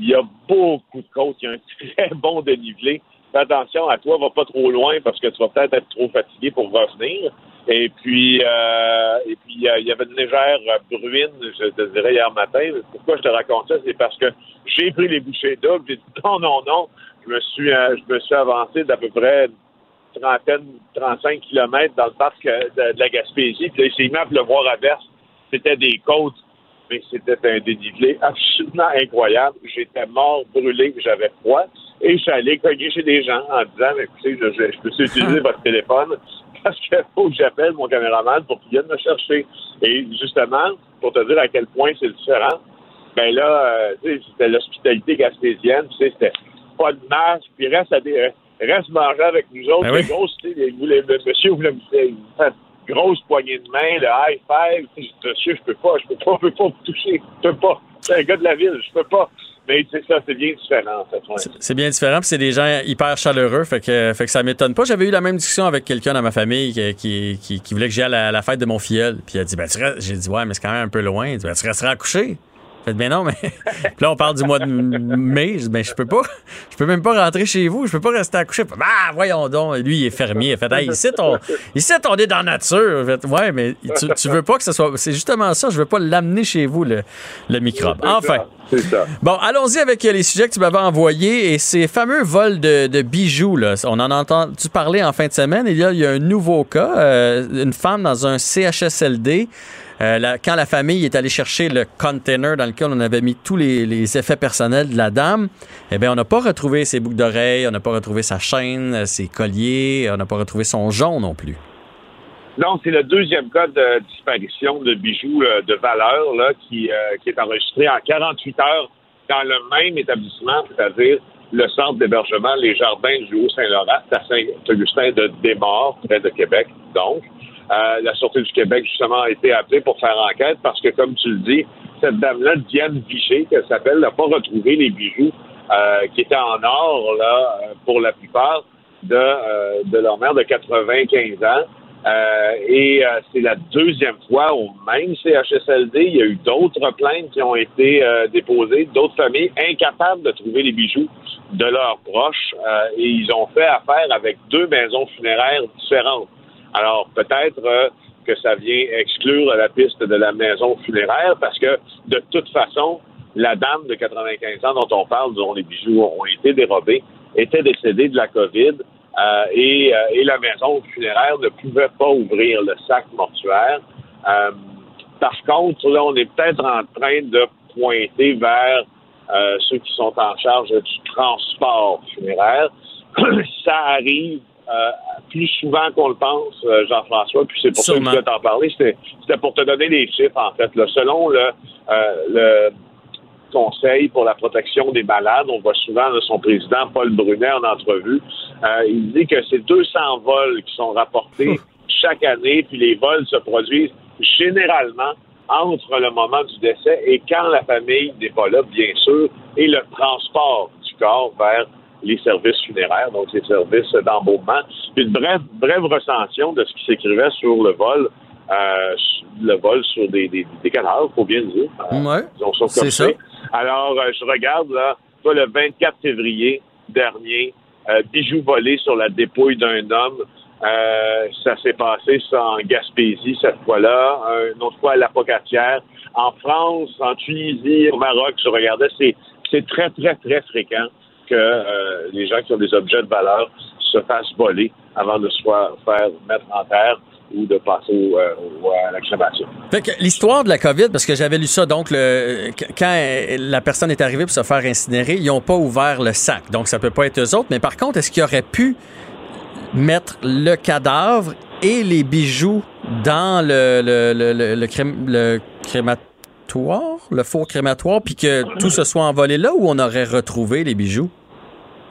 S9: Il y a beaucoup de côtes, il y a un très bon dénivelé. Fais attention à toi, va pas trop loin parce que tu vas peut-être être trop fatigué pour revenir. Et puis, euh, et puis il y avait une légère bruine, je te dirais, hier matin. Pourquoi je te raconte ça? C'est parce que j'ai pris les bouchées d'eau, j'ai dit non, non, non. Je me suis, je me suis avancé d'à peu près trentaine, 35 kilomètres dans le parc euh, de, de la Gaspésie. Puis là, il s'est mis à pleuvoir à verse. C'était des côtes, mais c'était un dénivelé absolument incroyable. J'étais mort, brûlé, j'avais froid. Et je suis allé cogner chez des gens en disant, écoutez, je, je, je peux utiliser votre téléphone parce qu'il faut que j'appelle mon caméraman pour qu'il vienne me chercher. Et justement, pour te dire à quel point c'est différent, ben là, euh, c'était l'hospitalité gaspésienne, tu sais, c'était pas de masque, puis reste à des, reste manger avec nous autres,
S1: Ben oui.
S9: grosses, les- vous, les- le monsieur voulait me grosse poignée de main, le high five, monsieur, je peux pas, je peux pas, je peux pas vous toucher, je peux pas. C'est un gars de la ville, je peux pas. Mais c'est ça, c'est bien différent, en fait.
S1: C'est- bien différent, puis c'est des gens hyper chaleureux, fait que, fait que ça m'étonne pas. J'avais eu la même discussion avec quelqu'un dans ma famille qui, qui, qui- qui voulait que j'aille à la, la fête de mon filleul. Puis il a dit, ben, tu restes- j'ai dit, ouais, mais c'est quand même un peu loin. Il dit, ben, tu resteras à coucher. Fait ben non, mais. puis là, on parle du mois de mai. Je ben, je peux pas. Je peux même pas rentrer chez vous. Je peux pas rester à coucher. Ah, voyons donc. Lui, il est fermier. Il a fait, hey, ici, on, ici, on est dans la nature. Fait, ouais, mais tu, tu veux pas que ce soit. C'est justement ça. Je veux pas l'amener chez vous, le, le microbe. Enfin.
S9: Ça.
S1: Bon, allons-y avec euh, les sujets que tu m'avais envoyés et ces fameux vols de, de bijoux. Là. On en a entendu parler en fin de semaine? Et là, il y a un nouveau cas. euh, une femme dans un CHSLD. Euh, quand la famille est allée chercher le container dans lequel on avait mis tous les, effets personnels de la dame, eh bien, on n'a pas retrouvé ses boucles d'oreilles, on n'a pas retrouvé sa chaîne, euh, ses colliers, on n'a pas retrouvé son jonc non plus.
S9: Non, c'est le deuxième cas de disparition de bijoux euh, de valeur là, qui, qui est enregistré en 48 heures dans le même établissement, c'est-à-dire le centre d'hébergement Les Jardins du Haut-Saint-Laurent, à Saint-Augustin de Desmaures, près de Québec. Donc, euh, la Sûreté du Québec, justement, a été appelée pour faire enquête parce que, comme tu le dis, cette dame-là, Diane Vichet, qu'elle s'appelle, n'a pas retrouvé les bijoux euh, qui étaient en or, là, euh, pour la plupart, de, euh, de leur mère de 95 ans. Euh, et c'est la deuxième fois au même CHSLD. Il y a eu d'autres plaintes qui ont été déposées, d'autres familles incapables de trouver les bijoux de leurs proches. et ils ont fait affaire avec deux maisons funéraires différentes. Alors peut-être euh, que ça vient exclure la piste de la maison funéraire parce que de toute façon, la dame de 95 ans dont on parle, dont les bijoux ont été dérobés, était décédée de la COVID. Euh, et, euh, et la maison funéraire ne pouvait pas ouvrir le sac mortuaire. Par contre, là, on est peut-être en train de pointer vers ceux qui sont en charge du transport funéraire. Ça arrive plus souvent qu'on le pense, euh, Jean-François, puis c'est pour
S1: Sûrement.
S9: ça que je voulais t'en parler. C'était c'était pour te donner des chiffres, en fait. Là. Selon le, euh, le Conseil pour la protection des malades. On voit souvent là, son président, Paul Brunet, en entrevue. Euh, il dit que c'est 200 vols qui sont rapportés chaque année, puis les vols se produisent généralement entre le moment du décès et quand la famille n'est pas là, bien sûr, et le transport du corps vers les services funéraires, donc les services d'embaumement. Puis Une brève, brève recension de ce qui s'écrivait sur le vol, euh, le vol sur des, des, des cadavres, faut bien le dire. Euh,
S1: Ouais, c'est ça.
S9: alors, euh, je regarde, là, toi, le 24 février dernier, euh, bijoux volés sur la dépouille d'un homme. Ça s'est passé en Gaspésie cette fois-là, une autre fois à la Pocatière. En France, en Tunisie, au Maroc, je regardais, c'est, c'est très, très, très fréquent que euh, les gens qui ont des objets de valeur se fassent voler avant de se faire mettre en terre ou de passer euh, à la crémation.
S1: Fait que l'histoire de la COVID, parce que j'avais lu ça, donc quand euh, la personne est arrivée pour se faire incinérer, ils n'ont pas ouvert le sac. Donc ça peut pas être eux autres. Mais par contre, est-ce qu'ils auraient pu mettre le cadavre et les bijoux dans le, le, le, le, crém- crématoire, le four crématoire, puis que tout se soit envolé là ou on aurait retrouvé les bijoux?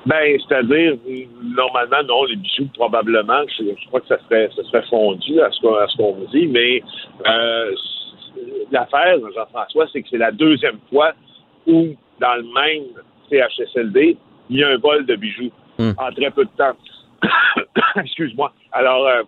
S9: Ben, c'est-à-dire, normalement, non, les bijoux, probablement, je, je crois que ça serait, ça serait fondu à ce qu'on, à ce qu'on me dit, mais euh, l'affaire, Jean-François, c'est que c'est la deuxième fois où, dans le même CHSLD, il y a un vol de bijoux en très peu de temps. Excuse-moi. Alors, euh,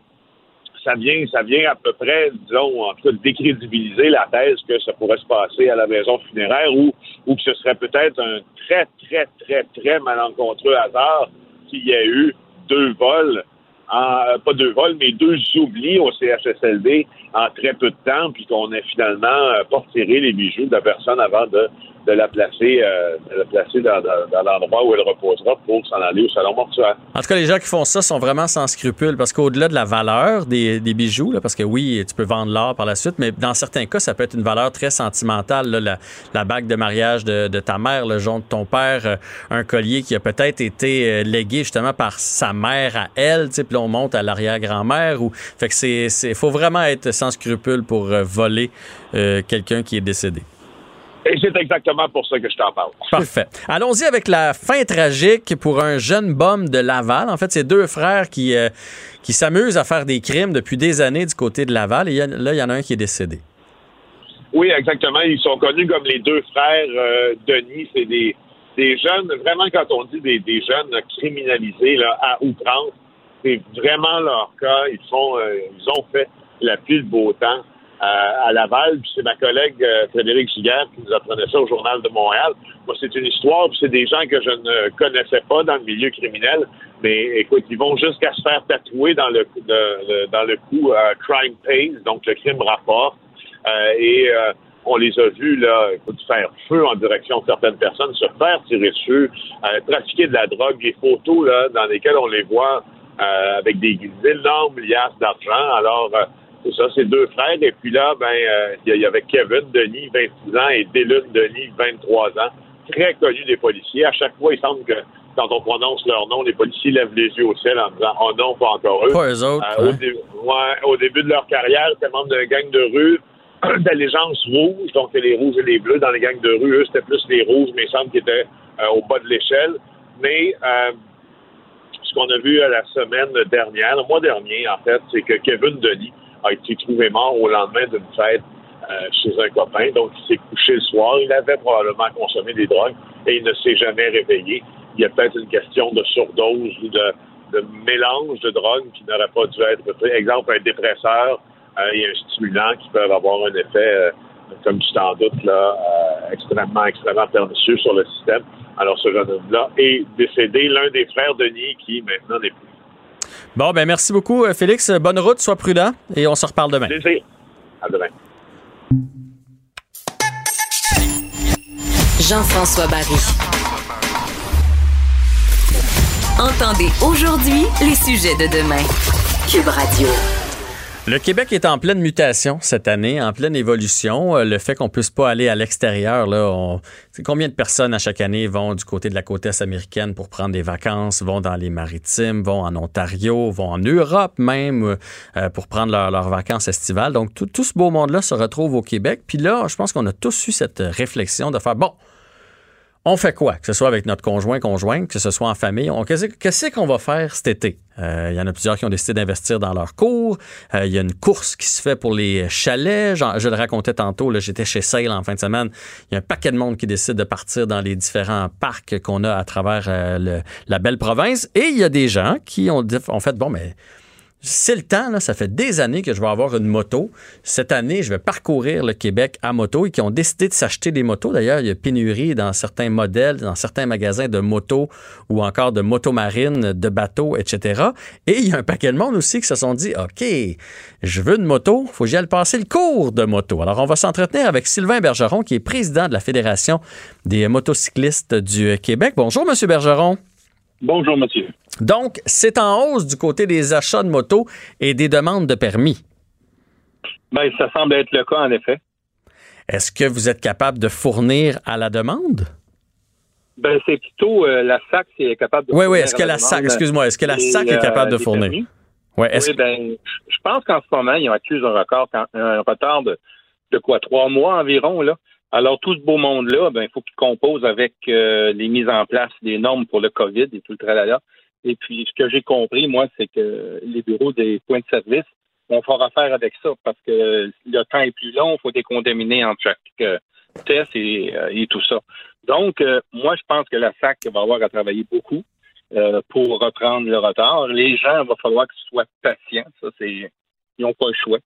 S9: ça vient, ça vient à peu près, disons, en tout cas, décrédibiliser la thèse que ça pourrait se passer à la maison funéraire ou, que ce serait peut-être un très, très, très, très malencontreux hasard qu'il y ait eu deux vols, en, pas deux vols, mais deux oublis au CHSLD en très peu de temps, puis qu'on ait finalement euh, pas retiré les bijoux de la personne avant de de la placer, euh, de la placer dans, dans- dans l'endroit où elle reposera pour s'en aller au salon mortuaire.
S1: En tout cas, les gens qui font ça sont vraiment sans scrupules parce qu'au-delà de la valeur des, des bijoux, là, parce que oui, tu peux vendre l'or par la suite, mais dans certains cas, ça peut être une valeur très sentimentale. là, la, la bague de mariage de, de ta mère, le jonc de ton père, euh, un collier qui a peut-être été euh, légué justement par sa mère à elle, puis on monte à l'arrière-grand-mère. Ou... Fait que c'est, c'est, faut vraiment être sans scrupules pour euh, voler euh, quelqu'un qui est décédé.
S9: Et c'est exactement pour ça que je t'en parle.
S1: Parfait. Allons-y avec la fin tragique pour un jeune bum de Laval. En fait, c'est deux frères qui, euh, qui s'amusent à faire des crimes depuis des années du côté de Laval. Et il y a- là, il y en a un qui est décédé.
S9: Oui, exactement. Ils sont connus comme les deux frères euh, Denis. C'est des, des jeunes, vraiment, quand on dit des, des jeunes criminalisés là, à outrance, c'est vraiment leur cas. Ils font, euh, ils ont fait la pluie de beau temps à Laval. Puis c'est ma collègue euh, Frédéric Giguère qui nous apprenait ça au Journal de Montréal. Moi, c'est une histoire, puis c'est des gens que je ne connaissais pas dans le milieu criminel. Mais écoute, ils vont jusqu'à se faire tatouer dans le, le- dans le coup euh, Crime Pays, donc le crime rapporte. Euh, et euh, on les a vus là, écoute, faire feu en direction de certaines personnes, se faire tirer dessus, euh, trafiquer de la drogue, des photos là, dans lesquelles on les voit euh, avec des, énormes liasses d'argent. Alors, euh, c'est ça, c'est deux frères. Et puis là, ben, euh, il y, avait Kevin Denis, 26 ans, et Dylan Denis, 23 ans, très connus des policiers. À chaque fois, il semble que quand on prononce leur nom, les policiers lèvent les yeux au ciel en disant « Oh non, pas encore eux ».
S1: Pas eux autres.
S9: Euh, au,
S1: hein?
S9: dé- ouais, au début de leur carrière, c'était membre d'un gang de rue d'allégeance rouge, donc les rouges et les bleus. Dans les gangs de rue, eux, c'était plus les rouges, mais il semble qu'ils étaient euh, au bas de l'échelle. Mais euh, ce qu'on a vu la semaine dernière, le mois dernier, en fait, c'est que Kevin Denis a été trouvé mort au lendemain d'une fête euh, chez un copain. Donc, il s'est couché le soir. Il avait probablement consommé des drogues et il ne s'est jamais réveillé. Il y a peut-être une question de surdose ou de, mélange de drogues qui n'aurait pas dû être pris. Exemple, un dépresseur euh, et un stimulant qui peuvent avoir un effet, euh, comme tu t'en doutes, là, extrêmement, extrêmement pernicieux sur le système. Alors, ce jeune homme-là est décédé, l'un des frères Denis qui maintenant n'est plus.
S1: Bon, ben merci beaucoup, euh, Félix. Bonne route, sois prudent et on se reparle demain.
S9: Plaisir. À demain.
S4: Jean-François Barry. Entendez aujourd'hui les sujets de demain. Cube Radio.
S1: Le Québec est en pleine mutation cette année, en pleine évolution. Euh, Le fait qu'on puisse pas aller à l'extérieur, là, on... combien de personnes à chaque année vont du côté de la côte est américaine pour prendre des vacances, vont dans les maritimes, vont en Ontario, vont en Europe même euh, pour prendre leur- leurs vacances estivales. Donc tout, tout ce beau monde-là se retrouve au Québec. Puis là, je pense qu'on a tous eu cette réflexion de faire bon. On fait quoi? Que ce soit avec notre conjoint, conjointe, que ce soit en famille. On, qu'est-ce, qu'on va faire cet été? Euh, Il y en a plusieurs qui ont décidé d'investir dans leur cours. Euh, Il y a une course qui se fait pour les chalets. Je le racontais tantôt, là, j'étais chez Sale en fin de semaine. Il y a un paquet de monde qui décide de partir dans les différents parcs qu'on a à travers euh, la belle province. Et il y a des gens qui ont fait, bon, mais c'est le temps, ça fait des années que je vais avoir une moto. Cette année, je vais parcourir le Québec à moto et qui ont décidé de s'acheter des motos. D'ailleurs, il y a pénurie dans certains modèles, dans certains magasins de motos ou encore de motomarines, de bateaux, etc. Et il y a un paquet de monde aussi qui se sont dit, OK, je veux une moto, faut que j'y aille passer le cours de moto. Alors, on va s'entretenir avec Sylvain Bergeron, qui est président de la Fédération des motocyclistes du Québec. Bonjour, Monsieur Bergeron.
S10: Bonjour, monsieur.
S1: Donc, c'est en hausse du côté des achats de motos et des demandes de permis.
S10: Ben, ça semble être le cas, en effet.
S1: Est-ce que vous êtes capable de fournir à la demande?
S10: Ben, c'est plutôt euh, la SAC qui est capable de
S1: Oui, oui.
S10: fournir
S1: Est-ce que la SAC, excuse-moi, est-ce que la SAC est capable de
S10: euh,
S1: fournir?
S10: permis.
S1: Ouais, est-ce
S10: Oui, ben, je pense qu'en ce moment, ils ont accusé un record, un retard de de quoi trois mois environ là. Alors tout ce beau monde-là, ben il faut qu'il compose avec euh, les mises en place des normes pour le COVID et tout le tralala. Et puis ce que j'ai compris, moi, c'est que les bureaux des points de service vont faire affaire avec ça parce que le temps est plus long, il faut décontaminer entre chaque euh, test et, euh, et, tout ça. Donc, moi, je pense que la SAC va avoir à travailler beaucoup pour reprendre le retard. Les gens, il va falloir qu'ils soient patients. Ça, c'est ils n'ont pas le choix.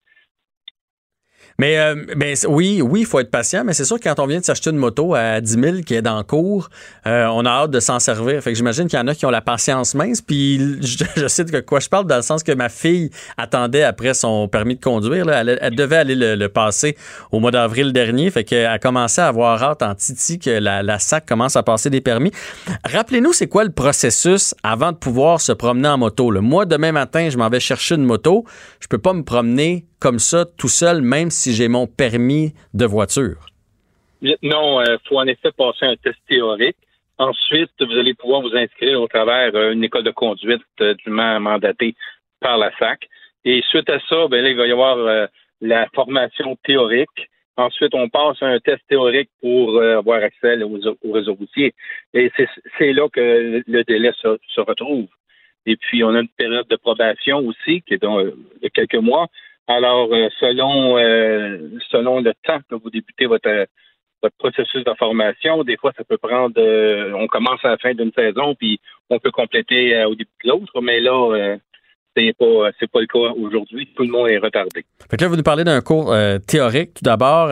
S1: Mais, euh, ben, oui, oui, il faut être patient, mais c'est sûr que quand on vient de s'acheter une moto à 10 000 qui est le cours, euh, on a hâte de s'en servir. Fait que j'imagine qu'il y en a qui ont la patience mince. Puis je, sais de quoi je parle dans le sens que ma fille attendait après son permis de conduire. Elle, devait aller le, passer au mois d'avril dernier. Fait qu'elle a commencé à avoir hâte en titi que la, SAC commence à passer des permis. Rappelez-nous, c'est quoi le processus avant de pouvoir se promener en moto? Le Moi, demain matin, je m'en vais chercher une moto. Je peux pas me promener comme ça tout seul, même si j'ai mon permis de voiture?
S10: Non, il euh, faut en effet passer un test théorique. Ensuite, vous allez pouvoir vous inscrire au travers d'une école de conduite euh, dûment mandatée par la SAC. Et suite à ça, ben il va y avoir euh, la formation théorique. Ensuite, on passe un test théorique pour avoir accès au réseau routier. Et c'est là que le délai se, retrouve. Et puis, on a une période de probation aussi, qui est de quelques mois. Alors, euh, selon euh, selon le temps que vous débutez votre votre processus de formation, des fois, ça peut prendre. Euh, on commence à la fin d'une saison, puis on peut compléter au début de l'autre, mais là, c'est pas c'est pas le cas aujourd'hui. Tout le monde est retardé.
S1: Fait que là, vous nous parlez d'un cours théorique tout d'abord,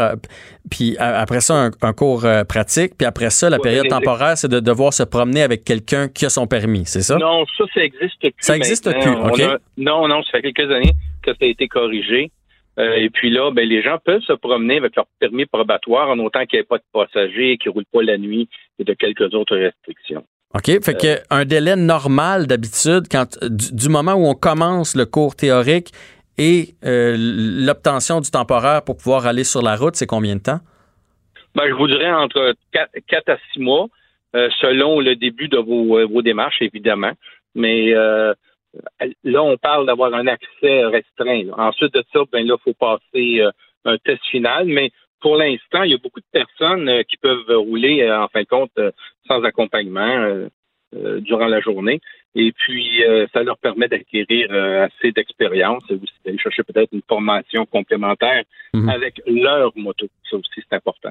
S1: puis après ça un, cours pratique, puis après ça la période temporaire, c'est de devoir se promener avec quelqu'un qui a son permis, c'est ça?
S10: Non, ça ça existe plus.
S1: Ça existe plus, ok.
S10: non, non, ça fait quelques années que ça a été corrigé. Euh, et puis là, ben, les gens peuvent se promener avec leur permis probatoire en autant qu'il n'y ait pas de passagers, qu'ils ne roulent pas la nuit et de quelques autres restrictions.
S1: OK? Fait euh, que un délai normal d'habitude, quand du, moment où on commence le cours théorique et euh, l'obtention du temporaire pour pouvoir aller sur la route, c'est combien de temps?
S10: Ben, je vous dirais entre 4, à 6 mois, selon le début de vos, vos démarches, évidemment. Mais Là, on parle d'avoir un accès restreint. Ensuite de ça, ben là, il faut passer euh, un test final. Mais pour l'instant, il y a beaucoup de personnes euh, qui peuvent rouler, euh, en fin de compte, sans accompagnement durant la journée. Et puis, euh, ça leur permet d'acquérir euh, assez d'expérience et aussi d'aller chercher peut-être une formation complémentaire mhm. avec leur moto. Ça aussi, c'est important.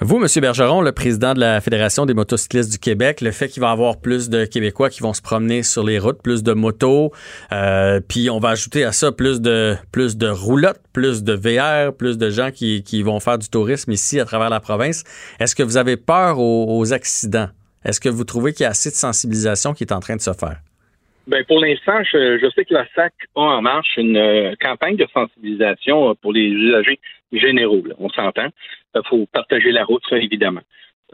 S1: Vous, M. Bergeron, le président de la Fédération des motocyclistes du Québec, le fait qu'il va y avoir plus de Québécois qui vont se promener sur les routes, plus de motos, euh, puis on va ajouter à ça plus de plus de roulottes, plus de VR, plus de gens qui, qui vont faire du tourisme ici à travers la province. Est-ce que vous avez peur aux accidents? Est-ce que vous trouvez qu'il y a assez de sensibilisation qui est en train de se faire?
S10: Ben pour l'instant, je, sais que la SAC a en marche une euh, campagne de sensibilisation euh, pour les usagers généraux. On s'entend. Il faut partager la route, ça, évidemment.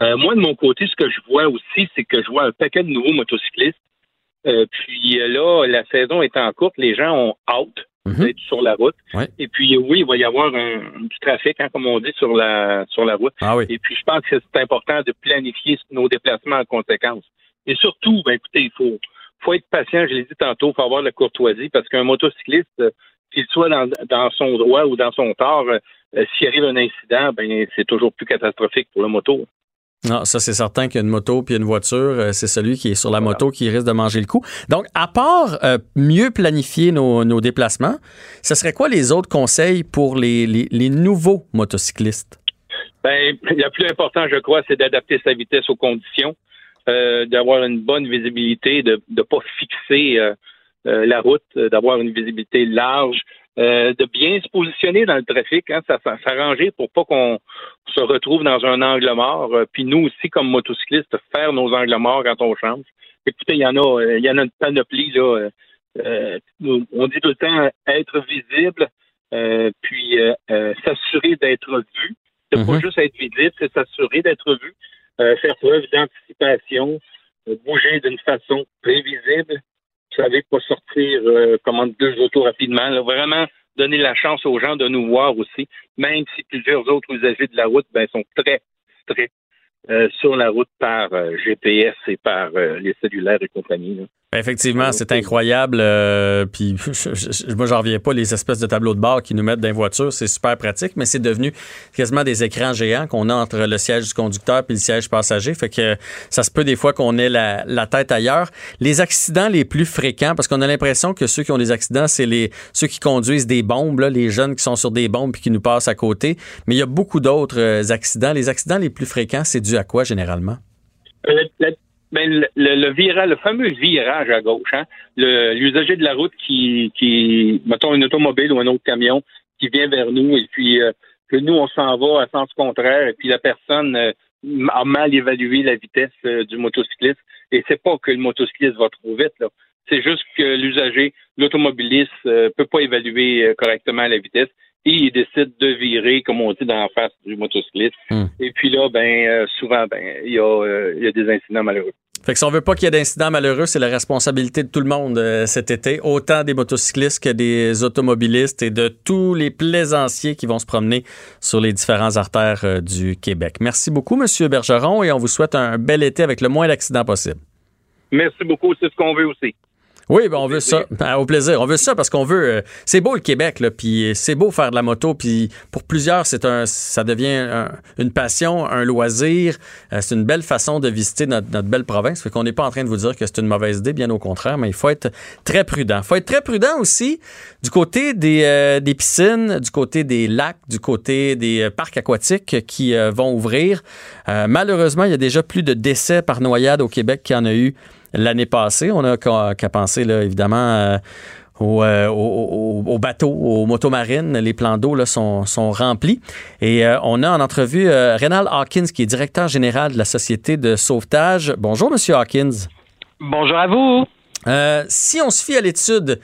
S10: Euh, moi, de mon côté, ce que je vois aussi, c'est que je vois un paquet de nouveaux motocyclistes. puis là, la saison étant courte, les gens ont hâte Mhm. sur la route. Et puis oui, il va y avoir un, du trafic, hein, comme on dit, sur la sur la route.
S1: Ah
S10: Et puis je pense que c'est important de planifier nos déplacements en conséquence. Et surtout, ben écoutez, il faut faut être patient, je l'ai dit tantôt, il faut avoir la courtoisie, parce qu'un motocycliste, euh, qu'il soit dans, dans, son droit ou dans son tort, euh, s'il arrive un incident, ben c'est toujours plus catastrophique pour le moto.
S1: Non, ça c'est certain qu'une moto puis une voiture, euh, c'est celui qui est sur la moto qui risque de manger le coup. Donc, à part euh, mieux planifier nos, déplacements, ce serait quoi les autres conseils pour les, les, nouveaux motocyclistes?
S10: Ben, le plus important, je crois, c'est d'adapter sa vitesse aux conditions, euh, d'avoir une bonne visibilité, de ne pas fixer la route, d'avoir une visibilité large, euh, de bien se positionner dans le trafic, hein, s'arranger pour pas qu'on se retrouve dans un angle mort. Euh, puis nous aussi, comme motocyclistes, faire nos angles morts quand on change. Écoutez, il y en a, euh, il y en a une panoplie là. on dit tout le temps être visible, puis s'assurer d'être vu. C'est pas mhm. juste être visible, c'est s'assurer d'être vu, faire preuve d'anticipation, bouger d'une façon prévisible, vous savez, pas sortir euh, commande deux autos rapidement. vraiment donner la chance aux gens de nous voir aussi, même si plusieurs autres usagers de la route ben, sont très stricts euh, sur la route par euh, GPS et par les cellulaires et compagnie.
S1: Ben, effectivement, c'est incroyable. euh, puis je- je- moi, j'en reviens pas les espèces de tableaux de bord qui nous mettent dans les voitures. C'est super pratique, mais c'est devenu quasiment des écrans géants qu'on a entre le siège du conducteur puis le siège passager. Fait que ça se peut des fois qu'on ait la, la tête ailleurs. Les accidents les plus fréquents, parce qu'on a l'impression que ceux qui ont des accidents, c'est les ceux qui conduisent des bombes, là, les jeunes qui sont sur des bombes puis qui nous passent à côté. Mais il y a beaucoup d'autres euh, accidents. Les accidents les plus fréquents, c'est dû à quoi généralement?
S10: Le, le- ben, le, le, le virage, le fameux virage à gauche, hein, le- l'usager de la route qui, qui, mettons, un automobile ou un autre camion qui vient vers nous et puis euh, que nous, on s'en va à sens contraire et puis la personne euh, a mal évalué la vitesse euh, du motocycliste et c'est pas que le motocycliste va trop vite, là. C'est juste que l'usager, l'automobiliste, euh, peut pas évaluer euh, correctement la vitesse et il décide de virer, comme on dit, dans la face du motocycliste.
S1: Hmm.
S10: Et puis là, ben euh, souvent, ben il y, a, euh, il y a des incidents malheureux.
S1: Fait que si on veut pas qu'il y ait d'incidents malheureux, c'est la responsabilité de tout le monde euh, cet été, autant des motocyclistes que des automobilistes et de tous les plaisanciers qui vont se promener sur les différents artères euh, du Québec. Merci beaucoup, Monsieur Bergeron, et on vous souhaite un bel été avec le moins d'accidents possible.
S10: Merci beaucoup, c'est ce qu'on veut aussi.
S1: Oui, ben on veut ça. Ben, au plaisir. On veut ça parce qu'on veut. euh, c'est beau le Québec, là, puis c'est beau faire de la moto, puis pour plusieurs, c'est un, ça devient un- une passion, un loisir. Euh, c'est une belle façon de visiter notre, notre belle province. Fait qu'on n'est pas en train de vous dire que c'est une mauvaise idée, bien au contraire, mais il faut être très prudent. Il faut être très prudent aussi du côté des, euh, des piscines, du côté des lacs, du côté des parcs aquatiques qui vont ouvrir. Malheureusement, il y a déjà plus de décès par noyade au Québec qu'il y en a eu l'année passée. On a qu'à penser, là, évidemment, euh, aux, euh, aux- aux- aux bateaux, aux motomarines. Les plans d'eau sont, sont remplis. Et euh, on a en entrevue euh, Rénal Hawkins, qui est directeur général de la Société de sauvetage. Bonjour, Monsieur Hawkins.
S11: Bonjour à vous.
S1: Euh, si on se fie à l'étude,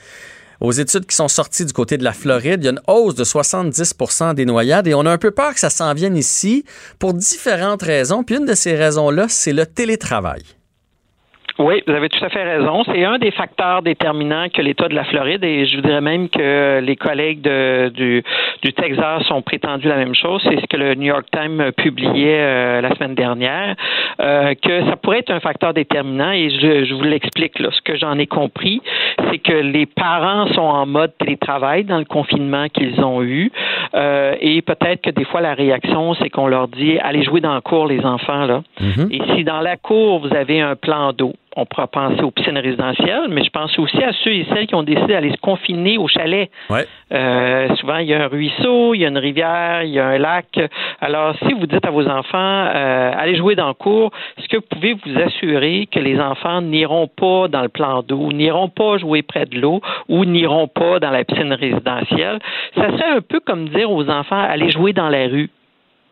S1: aux études qui sont sorties du côté de la Floride, il y a une hausse de 70% des noyades et on a un peu peur que ça s'en vienne ici pour différentes raisons. Puis une de ces raisons-là, c'est le télétravail.
S11: Oui, vous avez tout à fait raison. C'est un des facteurs déterminants que l'État de la Floride, et je vous dirais même que les collègues de- du, du Texas ont prétendu la même chose. C'est ce que le New York Times publiait euh, la semaine dernière, euh, que ça pourrait être un facteur déterminant. Et je, je vous l'explique. là. Ce que j'en ai compris, c'est que les parents sont en mode télétravail dans le confinement qu'ils ont eu. Euh, et peut-être que des fois, la réaction, c'est qu'on leur dit allez jouer dans la cour, les enfants. là. Et si dans la cour, vous avez un plan d'eau, on pourra penser aux piscines résidentielles, mais je pense aussi à ceux et celles qui ont décidé d'aller se confiner au chalet.
S1: Ouais.
S11: Euh, souvent, il y a un ruisseau, il y a une rivière, il y a un lac. Alors, si vous dites à vos enfants, euh, allez jouer dans le cours, est-ce que vous pouvez vous assurer que les enfants n'iront pas dans le plan d'eau, n'iront pas jouer près de l'eau ou n'iront pas dans la piscine résidentielle? Ça serait un peu comme dire aux enfants, allez jouer dans la rue.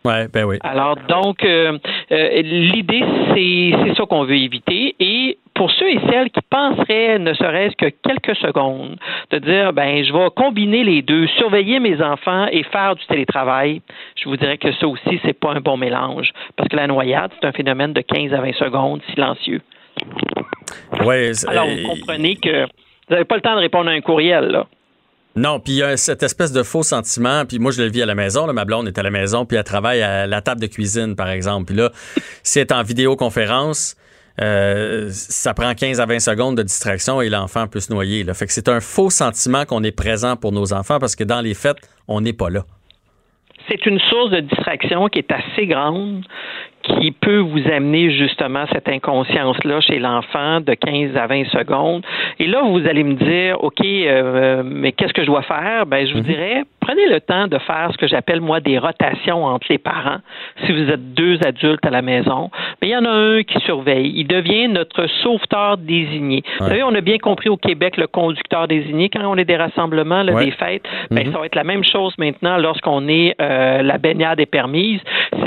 S1: Ouais, ben oui.
S11: Alors, donc, euh, euh, l'idée, c'est ça qu'on veut éviter. Et pour ceux et celles qui penseraient, ne serait-ce que quelques secondes, de dire, ben, je vais combiner les deux, surveiller mes enfants et faire du télétravail, je vous dirais que ça aussi, c'est pas un bon mélange. Parce que la noyade, c'est un phénomène de 15 à 20 secondes, silencieux.
S1: Ouais,
S11: Alors, vous comprenez que vous n'avez pas le temps de répondre à un courriel, là.
S1: Non, puis il y a cette espèce de faux sentiment, puis moi je le vis à la maison, là, ma blonde est à la maison, puis elle travaille à la table de cuisine, par exemple. Puis là, si elle est en vidéoconférence, euh, ça prend 15 à 20 secondes de distraction et l'enfant peut se noyer. Là. Fait que c'est un faux sentiment qu'on est présent pour nos enfants parce que dans les fêtes, on n'est pas là.
S11: c'est une source de distraction qui est assez grande, qui peut vous amener justement cette inconscience-là chez l'enfant de 15 à 20 secondes. Et là, vous allez me dire, OK, euh, mais qu'est-ce que je dois faire? Ben, je vous dirais, prenez le temps de faire ce que j'appelle, moi, des rotations entre les parents. Si vous êtes deux adultes à la maison, mais il y en a un qui surveille. Il devient notre sauveteur désigné. Vous savez, on a bien compris au Québec le conducteur désigné quand on est des rassemblements, là,
S12: Ouais.
S11: des fêtes. Ben,
S12: Mhm.
S11: Ça va être la même chose maintenant lorsqu'on est euh, la baignade est permise.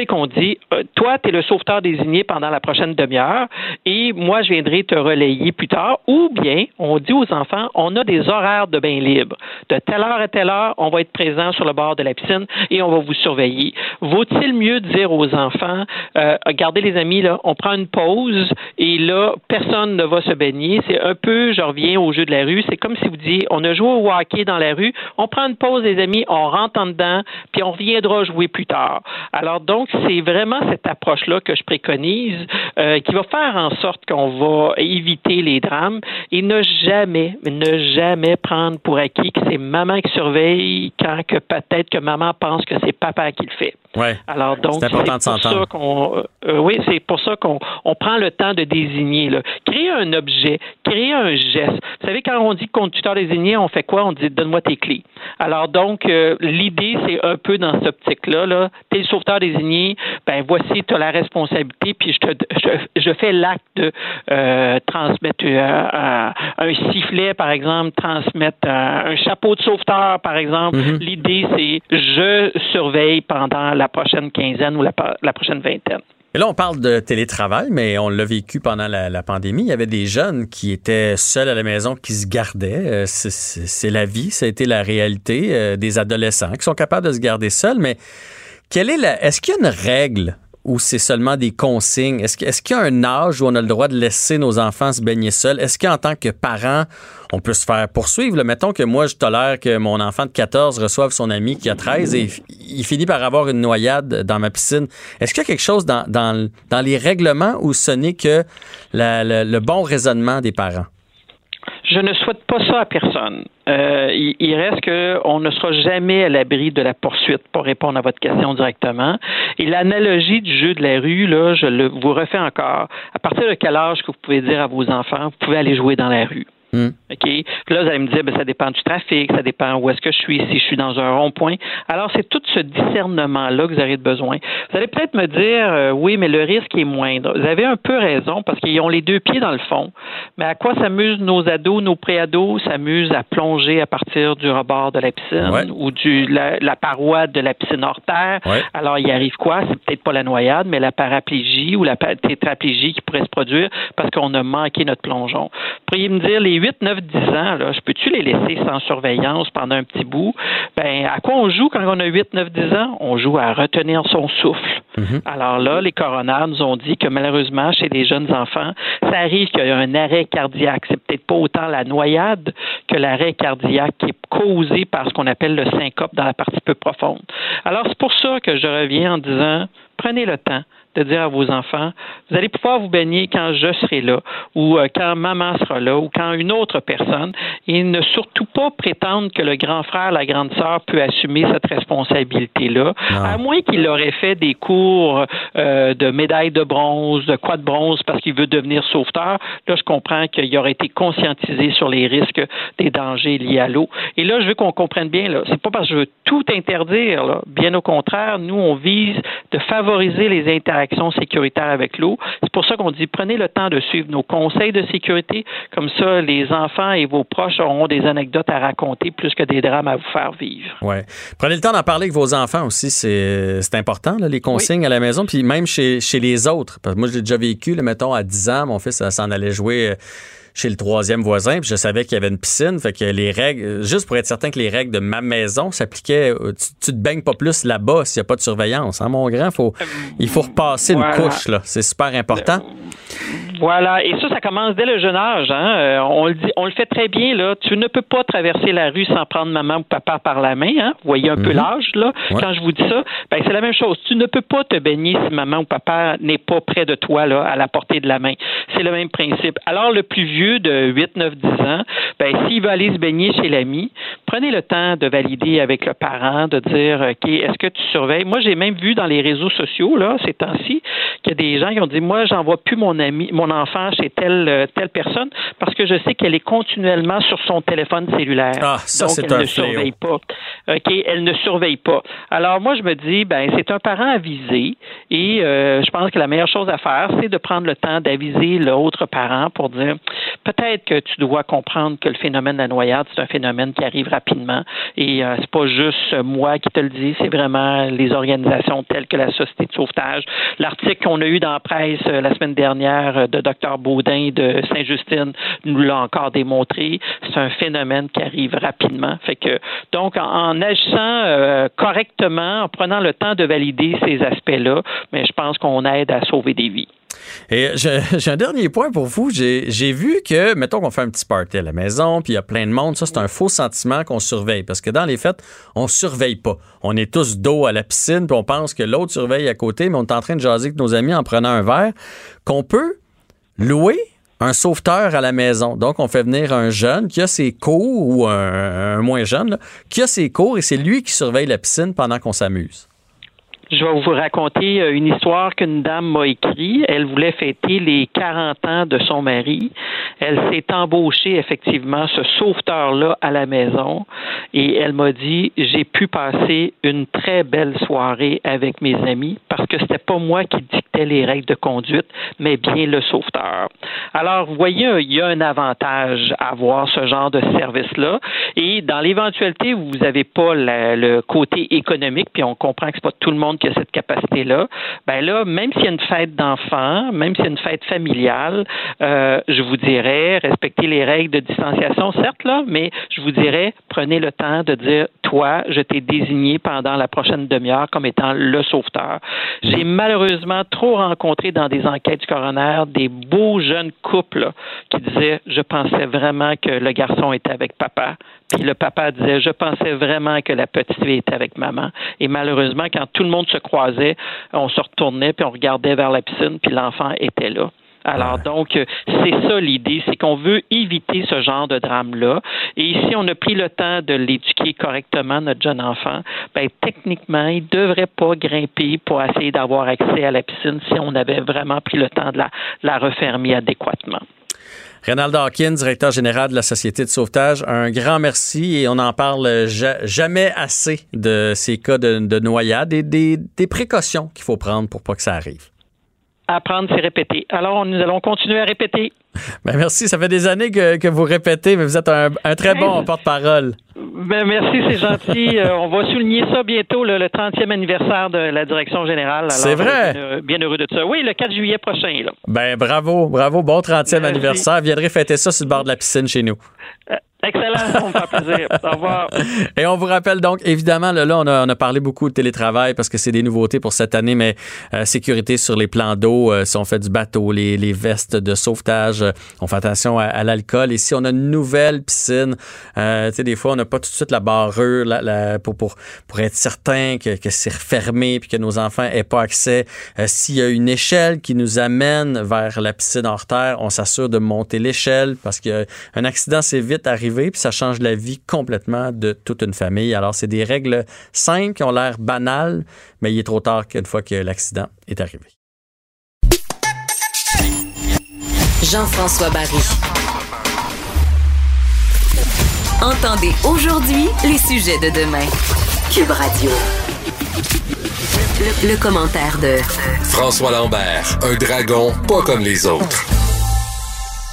S11: Qu'on dit, euh, toi, tu es le sauveteur désigné pendant la prochaine demi-heure et moi, je viendrai te relayer plus tard. Ou bien, on dit aux enfants, on a des horaires de bain libre. De telle heure à telle heure, on va être présent sur le bord de la piscine et on va vous surveiller. Vaut-il mieux dire aux enfants, euh, regardez les amis, là, on prend une pause et là, personne ne va se baigner. C'est un peu, je reviens au jeu de la rue, c'est comme si vous disiez, on a joué au hockey dans la rue, on prend une pause, les amis, on rentre en dedans, puis on reviendra jouer plus tard. Alors donc, c'est vraiment cette approche-là que je préconise euh, qui va faire en sorte qu'on va éviter les drames et ne jamais, ne jamais prendre pour acquis que c'est maman qui surveille quand que peut-être que maman pense que c'est papa qui le fait.
S1: Ouais.
S11: Alors donc,
S1: c'est important de s'entendre.
S11: qu'on, euh, euh, oui, c'est pour ça qu'on on prend le temps de désigner. Là. Créer un objet, créer un geste. Vous savez, quand on dit conducteur désigné, on fait quoi? On dit donne-moi tes clés. Alors donc, euh, l'idée, c'est un peu dans cette optique-là. Là. T'es le sauveteur désigné, ben voici, tu as la responsabilité, puis je, te, je, je fais l'acte de euh, transmettre euh, un, un sifflet, par exemple, transmettre un, un chapeau de sauveteur, par exemple.
S1: Mhm.
S11: L'idée, c'est je surveille pendant la prochaine quinzaine ou la, la prochaine vingtaine.
S1: Et là, on parle de télétravail, mais on l'a vécu pendant la, la, pandémie. Il y avait des jeunes qui étaient seuls à la maison, qui se gardaient. Euh, c'est- la vie, ça a été la réalité euh, des adolescents qui sont capables de se garder seuls. Mais quelle est la Est-ce qu'il y a une règle ou c'est seulement des consignes? Est-ce qu'il y a un âge où on a le droit de laisser nos enfants se baigner seuls? Est-ce qu'en tant que parent, on peut se faire poursuivre? Mettons que moi, je tolère que mon enfant de 14 reçoive son ami qui a 13 et il finit par avoir une noyade dans ma piscine. Est-ce qu'il y a quelque chose dans, les règlements où ce n'est que le bon raisonnement des parents?
S11: Je ne souhaite pas ça à personne. Euh, il, reste qu'on ne sera jamais à l'abri de la poursuite pour répondre à votre question directement. Et l'analogie du jeu de la rue, là, je vous refais encore. À partir de quel âge que vous pouvez dire à vos enfants, vous pouvez aller jouer dans la rue?
S1: Hmm.
S11: OK? Puis là, vous allez me dire, ben, ça dépend du trafic, ça dépend où est-ce que je suis, si je suis dans un rond-point. Alors, c'est tout ce discernement-là que vous avez besoin. Vous allez peut-être me dire, euh, oui, mais le risque est moindre. Vous avez un peu raison parce qu'ils ont les deux pieds dans le fond. Mais à quoi s'amusent nos ados, nos pré-ados? S'amusent à plonger à partir du rebord de la piscine
S1: Ouais.
S11: ou du la, la paroi de la piscine hors terre.
S1: Ouais.
S11: Alors, il arrive quoi? C'est peut-être pas la noyade, mais la paraplégie ou la tétraplégie qui pourrait se produire parce qu'on a manqué notre plongeon. Vous pourriez me dire, les 8, 9, 10 ans, là, je peux-tu les laisser sans surveillance pendant un petit bout? Ben, à quoi on joue quand on a 8, 9, 10 ans? On joue à retenir son souffle. Alors là, les coroners nous ont dit que malheureusement, chez les jeunes enfants, ça arrive qu'il y a un arrêt cardiaque. C'est peut-être pas autant la noyade que l'arrêt cardiaque qui est causé par ce qu'on appelle le syncope dans la partie peu profonde. Alors, c'est pour ça que je reviens en disant, prenez le temps de dire à vos enfants, vous allez pouvoir vous baigner quand je serai là, ou euh, quand maman sera là, ou quand une autre personne, et ne surtout pas prétendre que le grand frère, la grande sœur peut assumer cette responsabilité-là, à moins qu'il aurait fait des cours euh, de médaille de bronze, de quoi de bronze, parce qu'il veut devenir sauveteur. Là, je comprends qu'il aurait été conscientisé sur les risques des dangers liés à l'eau. Et là, je veux qu'on comprenne bien, là, c'est pas parce que je veux tout interdire, là. bien au contraire, nous, on vise de favoriser les interactions sécuritaires avec l'eau. C'est pour ça qu'on dit prenez le temps de suivre nos conseils de sécurité. Comme ça, les enfants et vos proches auront des anecdotes à raconter plus que des drames à vous faire vivre.
S1: Ouais. Prenez le temps d'en parler avec vos enfants aussi, c'est important, là, les consignes à la maison, puis même chez, chez les autres. Parce que moi, je l'ai déjà vécu, là, mettons, à 10 ans, mon fils s'en allait jouer euh, chez le troisième voisin, puis je savais qu'il y avait une piscine, fait que les règles, juste pour être certain que les règles de ma maison s'appliquaient, euh, tu, tu te baignes pas plus là-bas s'il n'y a pas de surveillance, hein, mon grand, faut, il faut repasser
S11: Voilà.
S1: une couche, là, c'est super important.
S11: Voilà, et ça, ça commence dès le jeune âge. Hein? Euh, on le dit, on le fait très bien là. Tu ne peux pas traverser la rue sans prendre maman ou papa par la main. Hein? Vous voyez un peu
S1: Mhm.
S11: l'âge là.
S1: Ouais.
S11: Quand je vous dis ça, ben c'est la même chose. Tu ne peux pas te baigner si maman ou papa n'est pas près de toi là, à la portée de la main. C'est le même principe. Alors le plus vieux de 8, 9, 10 ans, ben s'il veut aller se baigner chez l'ami, prenez le temps de valider avec le parent, de dire ok, est-ce que tu surveilles? Moi, j'ai même vu dans les réseaux sociaux là ces temps-ci qu'il y a des gens qui ont dit moi, j'envoie plus mon ami, mon enfant chez telle euh, telle personne parce que je sais qu'elle est continuellement sur son téléphone cellulaire.
S1: Ah, ça,
S11: Donc elle
S1: un
S11: ne
S1: fléau.
S11: surveille pas. OK, elle ne surveille pas. Alors moi je me dis ben c'est un parent avisé et euh, je pense que la meilleure chose à faire c'est de prendre le temps d'aviser l'autre parent pour dire peut-être que tu dois comprendre que le phénomène de la noyade c'est un phénomène qui arrive rapidement et euh, c'est pas juste moi qui te le dis, c'est vraiment les organisations telles que la Société de sauvetage. L'article qu'on a eu dans la presse euh, la semaine dernière euh, de Dr Baudin de Saint-Justine nous l'a encore démontré. C'est un phénomène qui arrive rapidement. Fait que donc en, agissant euh, correctement, en prenant le temps de valider ces aspects-là, mais je pense qu'on aide à sauver des vies.
S1: Et j'ai un dernier point pour vous. J'ai vu que, mettons qu'on fait un petit party à la maison, puis il y a plein de monde. Ça, c'est un faux sentiment qu'on surveille. Parce que dans les fêtes, on surveille pas. On est tous dos à la piscine, puis on pense que l'autre surveille à côté, mais on est en train de jaser avec nos amis en prenant un verre. Qu'on peut louer un sauveteur à la maison. Donc, on fait venir un jeune qui a ses cours, ou un, moins jeune, qui a ses cours, et c'est lui qui surveille la piscine pendant qu'on s'amuse.
S11: Je vais vous raconter euh, une histoire qu'une dame m'a écrite. Elle voulait fêter les 40 ans de son mari. Elle s'est embauchée effectivement ce sauveteur-là à la maison et elle m'a dit j'ai pu passer une très belle soirée avec mes amis parce que c'était pas moi qui dictais les règles de conduite, mais bien le sauveteur. Alors, vous voyez, il y a un avantage à avoir ce genre de service-là. Et dans l'éventualité où vous n'avez pas le côté économique, puis on comprend que c'est pas tout le monde qui cette capacité-là, ben là, même s'il y a une fête d'enfants, même s'il y a une fête familiale, euh, je vous dirais, respectez les règles de distanciation, certes, là, mais je vous dirais, prenez le temps de dire, toi, je t'ai désigné pendant la prochaine demi-heure comme étant le sauveteur. J'ai malheureusement trop rencontré dans des enquêtes du des beaux jeunes couples qui disaient, je pensais vraiment que le garçon était avec papa. Puis le papa disait, je pensais vraiment que la petite fille était avec maman. Et malheureusement, quand tout le monde se croisait, on se retournait, puis on regardait vers la piscine, puis l'enfant était là. Alors donc, euh, c'est ça l'idée, c'est qu'on veut éviter ce genre de drame-là. Et si on a pris le temps de l'éduquer correctement, notre jeune enfant, ben techniquement, il ne devrait pas grimper pour essayer d'avoir accès à la piscine si on avait vraiment pris le temps de la, de la refermer adéquatement.
S1: Rénald Hawkins, directeur général de la Société de sauvetage, un grand merci et on n'en parle ja- jamais assez de ces cas de, de noyade et des, des précautions qu'il faut prendre pour pas que ça arrive.
S11: Apprendre, c'est répéter. Alors, nous allons continuer à répéter.
S1: Ben merci, ça fait des années que, que vous répétez, mais vous êtes un, un très bon porte-parole.
S11: Ben, merci, c'est gentil. Euh, on va souligner ça bientôt, le, le 30e anniversaire de la direction générale.
S1: C'est vrai?
S11: euh, Bien, heureux- bien heureux de ça. Oui, le 4 juillet prochain. Là.
S1: Ben bravo, bravo, bon 30e
S11: Merci.
S1: anniversaire. Viendrez fêter ça sur le bord de la piscine chez nous.
S11: Excellent, ça me fait plaisir. Au revoir.
S1: Et on vous rappelle donc, évidemment, là, là, on, a, on a parlé beaucoup de télétravail parce que c'est des nouveautés pour cette année, mais euh, sécurité sur les plans d'eau, euh, si on fait du bateau, les, les vestes de sauvetage, euh, on fait attention à, à l'alcool. Et si on a une nouvelle piscine, euh, tu sais, des fois, on n'a pas tout de suite la barrure la- la- pour, pour, pour être certain que, que c'est refermé puis que nos enfants aient pas accès. Euh, S'il y a une échelle qui nous amène vers la piscine hors terre, on s'assure de monter l'échelle parce qu'un accident, c'est vite arrivé puis ça change la vie complètement de toute une famille. Alors, c'est des règles simples qui ont l'air banales, mais il est trop tard qu'une fois que l'accident est arrivé.
S4: Jean-François Barry. Entendez aujourd'hui les sujets de demain. Cube Radio. Le, le commentaire de
S3: François Lambert, un dragon pas comme les autres.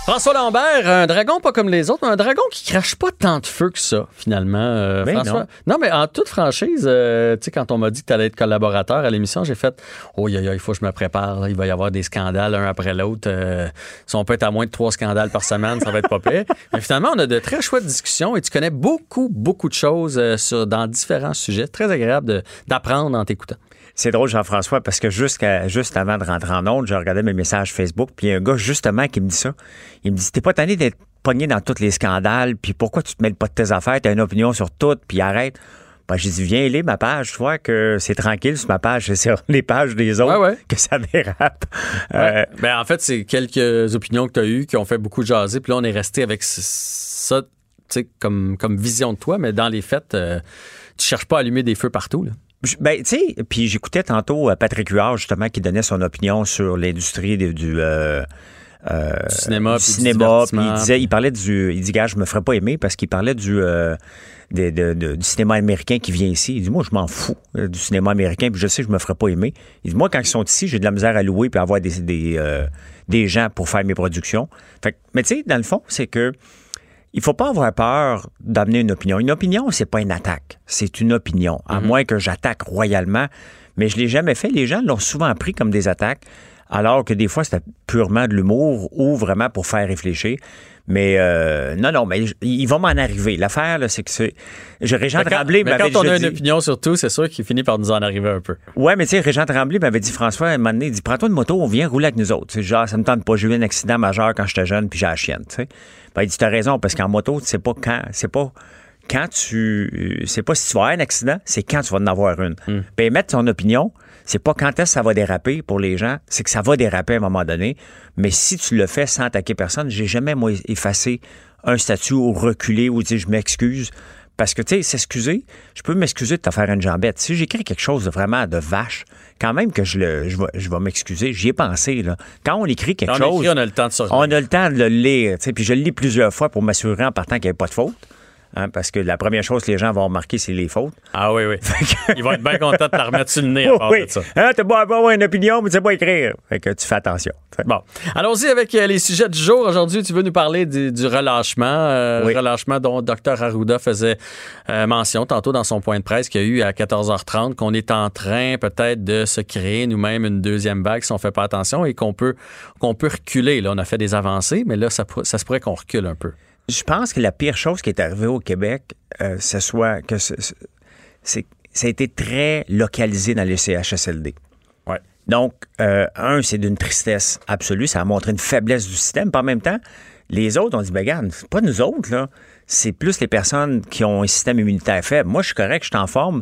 S1: François Lambert, un dragon pas comme les autres, mais un dragon qui crache pas tant de feu que ça, finalement. euh,
S12: Ben
S1: François. Non. mais en toute franchise, euh, tu sais, quand on m'a dit que tu allais être collaborateur à l'émission, j'ai fait Oh, il faut que je me prépare. là. Il va y avoir des scandales un après l'autre. Euh, si on peut être à moins de trois scandales par semaine, ça va être pas pire. Mais finalement, on a de très chouettes discussions et tu connais beaucoup, beaucoup de choses sur, dans différents sujets. Très agréable d'apprendre en t'écoutant.
S12: C'est drôle, Jean-François, parce que jusqu'à, juste avant de rentrer en onde, je regardais mes messages Facebook, puis il y a un gars, justement, qui me dit ça. Il me dit T'es pas tanné d'être pogné dans tous les scandales, puis pourquoi tu te mêles pas de tes affaires? T'as une opinion sur tout, puis arrête. Ben, j'ai dit Viens lire ma page, tu vois que c'est tranquille sur ma page, c'est sur les pages des autres que ça dérape. Euh,
S1: Ouais. Ben, en fait, c'est quelques opinions que tu as eues qui ont fait beaucoup jaser. Puis là, on est resté avec ça tu sais, comme, comme vision de toi, mais dans les faits, euh, tu cherches pas à allumer des feux partout. Là.
S12: Ben, tu sais, puis j'écoutais tantôt euh, Patrick Huard, justement, qui donnait son opinion sur l'industrie du. euh, euh,
S1: Du cinéma,
S12: du cinéma, puis il disait, il parlait du, il dit, gars, je me ferais pas aimer parce qu'il parlait du, euh, de- de- de- du cinéma américain qui vient ici. Il dit, moi, je m'en fous du cinéma américain, puis je sais que je me ferais pas aimer. Il dit, moi, quand ils sont ici, j'ai de la misère à louer puis à avoir des, des, euh, des gens pour faire mes productions. Fait mais tu sais, dans le fond, c'est que il faut pas avoir peur d'amener une opinion. Une opinion, c'est pas une attaque, c'est une opinion. À moins que j'attaque royalement, mais je l'ai jamais fait. Les gens l'ont souvent pris comme des attaques, alors que des fois c'était purement de l'humour ou vraiment pour faire réfléchir. Mais euh, non, non, mais il va m'en arriver. L'affaire, là, c'est que c'est. Régent
S1: Mais quand,
S12: Tremblay
S1: mais quand on a une
S12: dit-
S1: opinion sur tout, c'est sûr qu'il finit par nous en arriver un peu.
S12: Ouais, mais tu sais, Régent Tremblay m'avait dit, François, à un moment donné, il dit, prends-toi une moto, on vient rouler avec nous autres. Tu sais, genre, ça me tente pas. J'ai eu un accident majeur quand j'étais jeune, puis j'ai la chienne. Ben, il dit, t'as raison, parce qu'en moto, tu sais pas quand, c'est pas quand tu, c'est pas si tu vas avoir un accident, c'est quand tu vas en avoir une. Puis émettre ton opinion, c'est pas quand est-ce que ça va déraper pour les gens, c'est que ça va déraper à un moment donné. Mais si tu le fais sans attaquer personne, j'ai jamais, moi, effacé un statut ou reculé ou dire je m'excuse. Parce que, tu sais, s'excuser, je peux m'excuser de te faire une jambette. Si j'écris quelque chose de vraiment de vache, quand même que je, le, je vais, je vais m'excuser. J'y ai pensé, là. Quand on écrit quelque
S1: on
S12: chose.
S1: écrit, on a le temps de
S12: On a le temps de le lire, tu sais, puis je le lis plusieurs fois pour m'assurer en partant qu'il n'y avait pas de faute. Hein, parce que la première chose que les gens vont remarquer, c'est les fautes.
S1: Ah oui, oui. Ils vont être bien contents de te remettre sur le nez à part
S12: oui.
S1: de ça.
S12: Hein, t'as beau avoir une opinion, mais tu sais pas écrire. Fait que tu fais attention.
S1: Bon. Allons-y avec euh, les sujets du jour. Aujourd'hui, tu veux nous parler du, du relâchement. euh,
S12: Oui.
S1: Relâchement dont Dr Arruda faisait euh, mention tantôt dans son point de presse qu'il y a eu à 14h30 qu'on est en train peut-être de se créer nous-mêmes une deuxième vague si on fait pas attention et qu'on peut, qu'on peut reculer. Là, on a fait des avancées, mais là, ça, ça se pourrait qu'on recule un peu.
S12: Je pense que la pire chose qui est arrivée au Québec, euh, ce soit que ce- ce- c'est ça a été très localisé dans les CHSLD.
S1: Ouais.
S12: Donc, euh, un, c'est d'une tristesse absolue. Ça a montré une faiblesse du système. Puis en même temps, les autres, on dit, ben, regarde, c'est pas nous autres, là. C'est plus les personnes qui ont un système immunitaire faible. Moi, je suis correct, je suis en forme.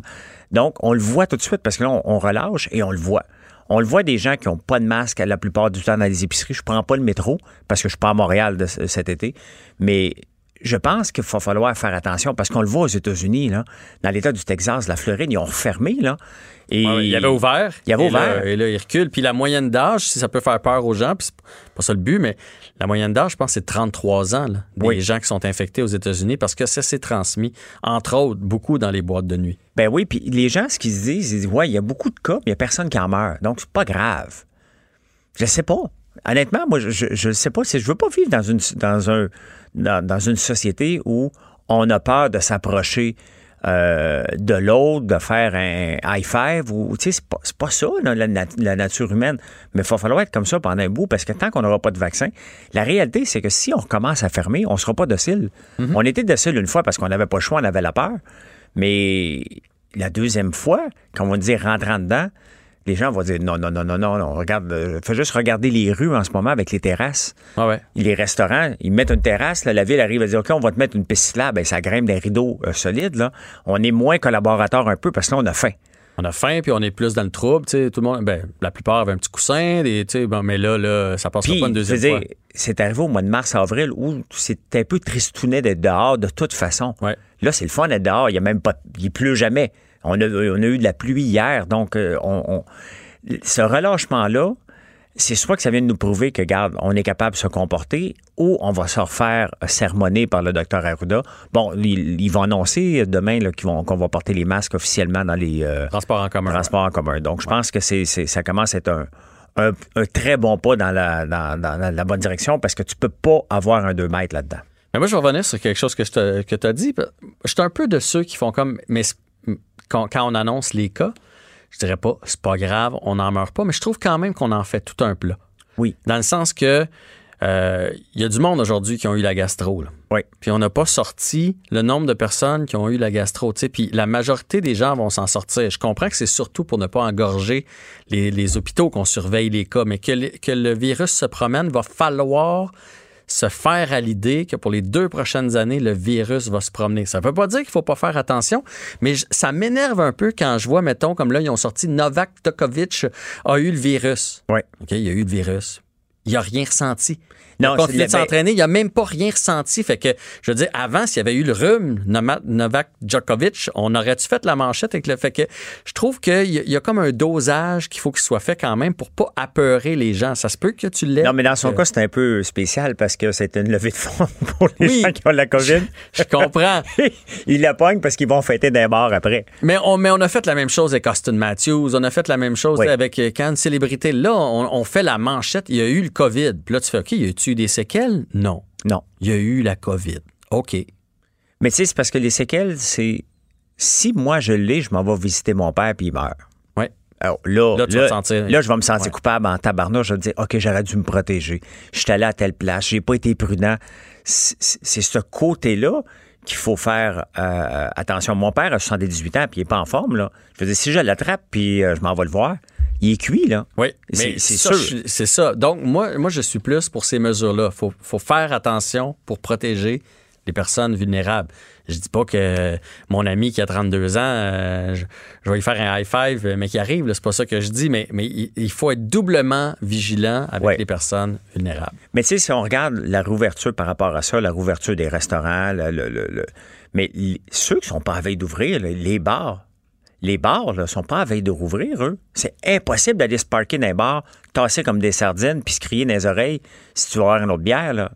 S12: Donc, on le voit tout de suite parce que là, on, on relâche et on le voit. On le voit des gens qui n'ont pas de masque la plupart du temps dans les épiceries. Je prends pas le métro parce que je suis pas à Montréal de cet été. Mais je pense qu'il va falloir faire attention parce qu'on le voit aux États-Unis, là, dans l'État du Texas, la Floride, ils ont refermé, là. Et
S1: Ouais, ouais, il avait ouvert.
S12: Il avait
S1: et là-
S12: ouvert.
S1: et là, il recule. Puis la moyenne d'âge, si ça peut faire peur aux gens, puis c'est pas ça le but, mais la moyenne d'âge, je pense, c'est 33 ans, là, des
S12: Oui.
S1: gens qui sont infectés aux États-Unis parce que ça s'est transmis, entre autres, beaucoup dans les boîtes de nuit.
S12: Ben oui, puis les gens, ce qu'ils se disent, ils disent, ouais, il y a beaucoup de cas, mais il n'y a personne qui en meurt. Donc, c'est pas grave. Je sais pas. Honnêtement, moi, je ne sais pas. Je veux pas vivre dans une, dans, un, dans, dans une société où on a peur de s'approcher euh, de l'autre, de faire un high five. Ou, tu sais, c'est pas, c'est pas ça, là, la, nat- la nature humaine. Mais il va falloir être comme ça pendant un bout parce que tant qu'on n'aura pas de vaccin, la réalité, c'est que si on recommence à fermer, on sera pas docile. On était docile une fois parce qu'on n'avait pas le choix, on avait la peur. Mais la deuxième fois, quand on va dire rentrant dedans, les gens vont dire non, non, non, non, non, non, regarde, euh, fais juste regarder les rues en ce moment avec les terrasses.
S1: Ah ouais.
S12: Les restaurants, ils mettent une terrasse, là, la ville arrive à dire OK, on va te mettre une piste cyclable, ben, ça grimpe des rideaux euh, solides. Là. On est moins collaborateurs un peu parce que là, on a faim.
S1: On a faim, puis on est plus dans le trouble. tu sais, Tout le monde, ben, la plupart avaient un petit coussin, des, bon, mais là, là, ça passera
S12: Puis,
S1: pas une deuxième fois.
S12: c'est arrivé au mois de mars-avril où c'était un peu tristounet d'être dehors de toute façon.
S1: Ouais.
S12: Là, c'est le fun d'être dehors. Il y a même pas, il pleut jamais. On a, on a eu de la pluie hier, donc euh, on, on- ce relâchement-là, c'est soit que ça vient de nous prouver que, garde, on est capable de se comporter ou on va se refaire sermonner par le docteur Arruda. Bon, ils, ils vont annoncer demain là, qu'on va porter les masques officiellement dans les euh,
S1: Transport en commun.
S12: transports en commun. Donc, je pense que c'est, ça commence à être un, un- un très bon pas dans la, dans, dans la- la bonne direction parce que tu peux pas avoir un 2 mètres là-dedans.
S1: Mais moi, je vais revenir sur quelque chose que tu as dit. Je suis un peu de ceux qui font comme. Mais c'est- quand, quand on annonce les cas, je dirais pas, c'est pas grave, on n'en meurt pas, mais je trouve quand même qu'on en fait tout un plat.
S12: Oui.
S1: Dans le sens que euh, il y a du monde aujourd'hui qui ont eu la gastro. là.
S12: Oui.
S1: Puis on n'a pas sorti le nombre de personnes qui ont eu la gastro. tu sais. Puis la majorité des gens vont s'en sortir. Je comprends que c'est surtout pour ne pas engorger les, les hôpitaux qu'on surveille les cas, mais que, le- que le virus se promène, va falloir se faire à l'idée que pour les deux prochaines années, le virus va se promener. Ça ne veut pas dire qu'il ne faut pas faire attention, mais je- ça m'énerve un peu quand je vois, mettons, comme là, ils ont sorti Novak Djokovic a eu le virus.
S12: Oui.
S1: OK, il a eu le virus. Il n'a rien ressenti.
S12: Non,
S1: il a continué de
S12: la-
S1: s'entraîner, il n'a même pas rien ressenti. Fait que, je veux dire, avant, s'il y avait eu le rhume, Novak Djokovic, on aurait-tu fait la manchette avec le fait que je trouve qu'il y, a- il y a comme un dosage qu'il faut qu'il soit fait quand même pour pas apeurer les gens. Ça se peut que tu l'aies.
S12: Non, mais dans son
S1: Euh,
S12: cas, c'est un peu spécial parce que c'est une levée de fonds pour les
S1: Oui.
S12: gens qui ont la COVID.
S1: Je comprends.
S12: Ils la pognent parce qu'ils vont fêter des bars après.
S1: Mais on, mais on a fait la même chose avec Austin Matthews, on a fait la même chose
S12: Oui.
S1: avec euh, quand une célébrité. Là, on, on fait la manchette, il y a eu le COVID. Puis là, tu fais, OK, y a-tu eu des séquelles? Non.
S12: Non.
S1: Il y a eu la COVID. OK.
S12: Mais tu sais, c'est parce que les séquelles, c'est si moi je l'ai, je m'en vais visiter mon père puis il meurt.
S1: Ouais.
S12: Alors, là,
S1: Là, tu vas te sentir-
S12: là, je vais me sentir
S1: Ouais.
S12: coupable en tabarnouche. Je vais me dire, OK, j'aurais dû me protéger. Je suis allé à telle place. J'ai pas été prudent. C'est ce côté-là qu'il faut faire euh, attention. Mon père a 78 ans puis il est pas en forme. Là. Je veux dire, si je l'attrape puis euh, je m'en vais le voir, il est cuit, là.
S1: Oui,
S12: C'est-
S1: mais
S12: c'est
S1: ça, C'est ça. Donc, moi, moi, je suis plus pour ces mesures-là. Il faut, faut faire attention pour protéger les personnes vulnérables. Je dis pas que mon ami qui a 32 ans, euh, je, je vais lui faire un high five, mais qui arrive, c'est pas ça que je dis, mais, mais il, il faut être doublement vigilant avec
S12: Ouais.
S1: les personnes vulnérables.
S12: Mais tu sais, si on regarde la rouverture par rapport à ça, la rouverture des restaurants, le, le- le- le- mais ceux qui sont pas à veille d'ouvrir, les bars, les bars ne sont pas à veille de rouvrir, eux. C'est impossible d'aller se parker dans un bar, tasser comme des sardines, puis se crier dans les oreilles si tu veux avoir une autre bière. Là.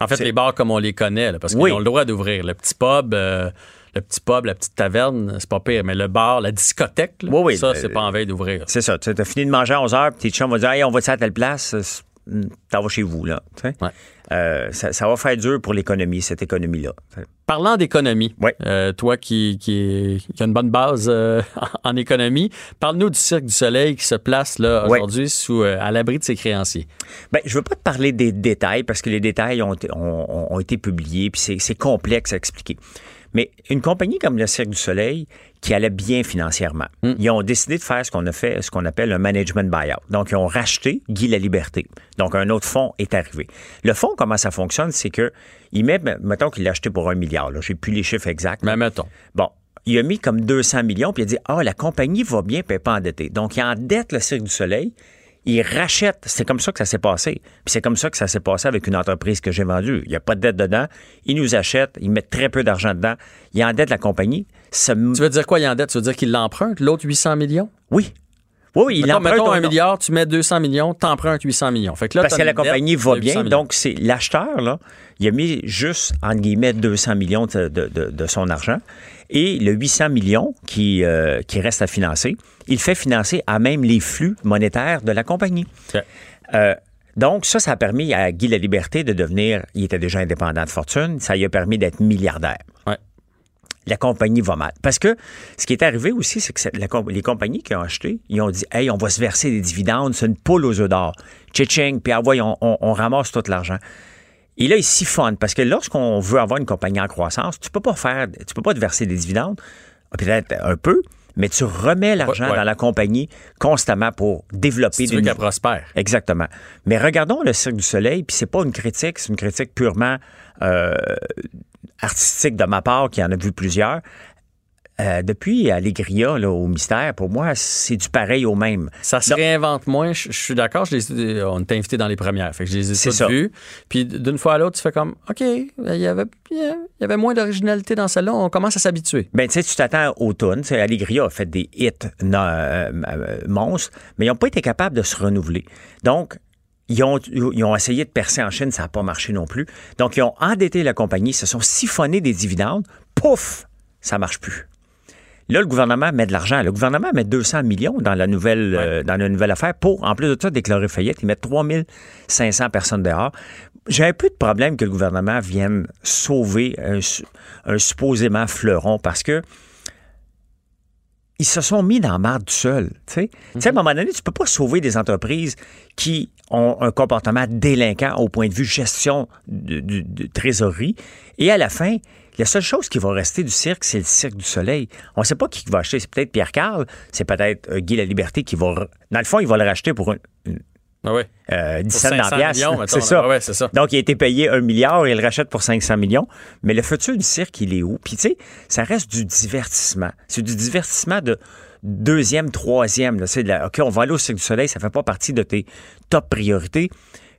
S1: En fait, les bars comme on les connaît, là, parce qu'ils ont le droit d'ouvrir. Le petit pub, euh, le petit pub, la petite taverne, c'est pas pire, mais le bar, la discothèque, là,
S12: Oui, oui,
S1: ça,
S12: le-
S1: c'est pas en veille d'ouvrir.
S12: C'est ça. Tu as fini de manger à 11 heures, puis tes chums vont dire Hey, on va à telle place? C'est- T'en vas chez vous, là. Euh, ça, ça va faire dur pour l'économie, cette économie-là.
S1: Parlant d'économie, euh, toi qui, qui, qui a une bonne base euh, en économie, parle-nous du Cirque du Soleil qui se place là
S12: Ouais.
S1: aujourd'hui sous à l'abri de ses créanciers.
S12: Ben, je veux pas te parler des détails parce que les détails ont, été- ont- ont- été publiés puis c'est- c'est complexe à expliquer. Mais une compagnie comme le Cirque du Soleil qui allait bien financièrement, ils ont décidé de faire ce qu'on a fait, ce qu'on appelle un management buyout. Donc, ils ont racheté Guy la Liberté. Donc, un autre fonds est arrivé. Le fonds, comment ça fonctionne, c'est que il met, ben, mettons qu'il l'a acheté pour un milliard. Là, j'ai plus les chiffres exacts.
S1: Mais mettons.
S12: Bon, il a mis comme 200 millions, puis il a dit Ah, la compagnie va bien, puis elle n'est pas endettée. Donc, il endette le Cirque du Soleil. Il rachète. C'est comme ça que ça s'est passé. Puis c'est comme ça que ça s'est passé avec une entreprise que j'ai vendue. Il n'y a pas de dette dedans. Il nous achète. Il met très peu d'argent dedans. Il endette la compagnie. Ça
S1: Tu veux dire quoi, il endette? Tu veux dire qu'il l'emprunte, l'autre 800 millions?
S12: Oui. Oui, oui, il
S1: mettons, mettons un milliard, tu mets 200 millions, t'empruntes 800 millions. Fait que là,
S12: Parce que la compagnie va
S1: de 800
S12: bien.
S1: millions.
S12: Donc, c'est l'acheteur, là, il a mis juste, entre guillemets, 200 millions de, de- de- de son argent. Et le 800 millions qui, euh, qui reste à financer, il fait financer à même les flux monétaires de la compagnie. Euh, donc, ça, ça a permis à Guy la Liberté de devenir, il était déjà indépendant de fortune, ça lui a permis d'être milliardaire.
S1: Ouais.
S12: La compagnie va mal. Parce que ce qui est arrivé aussi, c'est que la les compagnies qui ont acheté, ils ont dit Hey, on va se verser des dividendes, c'est une poule aux œufs d'or. Tching, puis ah, on, on ramasse tout l'argent. Et là, ils siphonnent parce que lorsqu'on veut avoir une compagnie en croissance, tu peux pas faire, tu peux pas te verser des dividendes, peut-être un peu, mais tu remets l'argent
S1: Ouais, ouais.
S12: dans la compagnie constamment pour développer
S1: Si tu
S12: des
S1: qu'elle
S12: nouveaux-
S1: prospère.
S12: Exactement. Mais regardons le Cirque du Soleil, puis c'est pas une critique, c'est une critique purement euh, artistique de ma part, qui en a vu plusieurs. Euh, depuis Allegria là, au mystère, pour moi, c'est du pareil au même.
S1: Ça se réinvente moins. Je, je suis d'accord. On était invités dans les premières. Fait que je les ai
S12: C'est
S1: toutes vues. Puis d'une fois à l'autre, tu fais comme OK, il y avait, il y avait moins d'originalité dans celle-là. On commence à s'habituer.
S12: Ben, tu sais, tu t'attends au sais, Allegria a fait des hits non, euh, euh, monstres, mais ils n'ont pas été capables de se renouveler. Donc, ils ont, ils ont essayé de percer en Chine, ça n'a pas marché non plus. Donc, ils ont endetté la compagnie, se sont siphonnés des dividendes. Pouf! Ça marche plus. Là, le gouvernement met de l'argent. Le gouvernement met 200 millions dans la nouvelle, euh, dans la nouvelle affaire pour, en plus de ça, déclarer faillite. Ils mettent 3500 personnes dehors. J'ai un peu de problème que le gouvernement vienne sauver un, su- un supposément fleuron parce que ils se sont mis dans la marde tout seuls. Tu sais, à un moment donné, tu peux pas sauver des entreprises qui ont un comportement délinquant au point de vue gestion de, de- de trésorerie. Et à la fin, la seule chose qui va rester du cirque, c'est le cirque du soleil. On ne sait pas qui va acheter. C'est peut-être Pierre Carl, c'est peut-être euh, Guy La Liberté qui va. Dans le fond, il va le racheter pour une, une-
S1: Ah ouais.
S12: euh, 17
S1: 500
S12: dans la pièce.
S1: millions, mettons,
S12: c'est ça.
S1: Ah ouais, ça.
S12: Donc, il a été payé un milliard et il le rachète pour 500 millions. Mais le futur du cirque, il est où? Puis, tu sais, ça reste du divertissement. C'est du divertissement de deuxième, troisième. là. De la- OK, on va aller au Cirque du Soleil, ça fait pas partie de tes top priorités.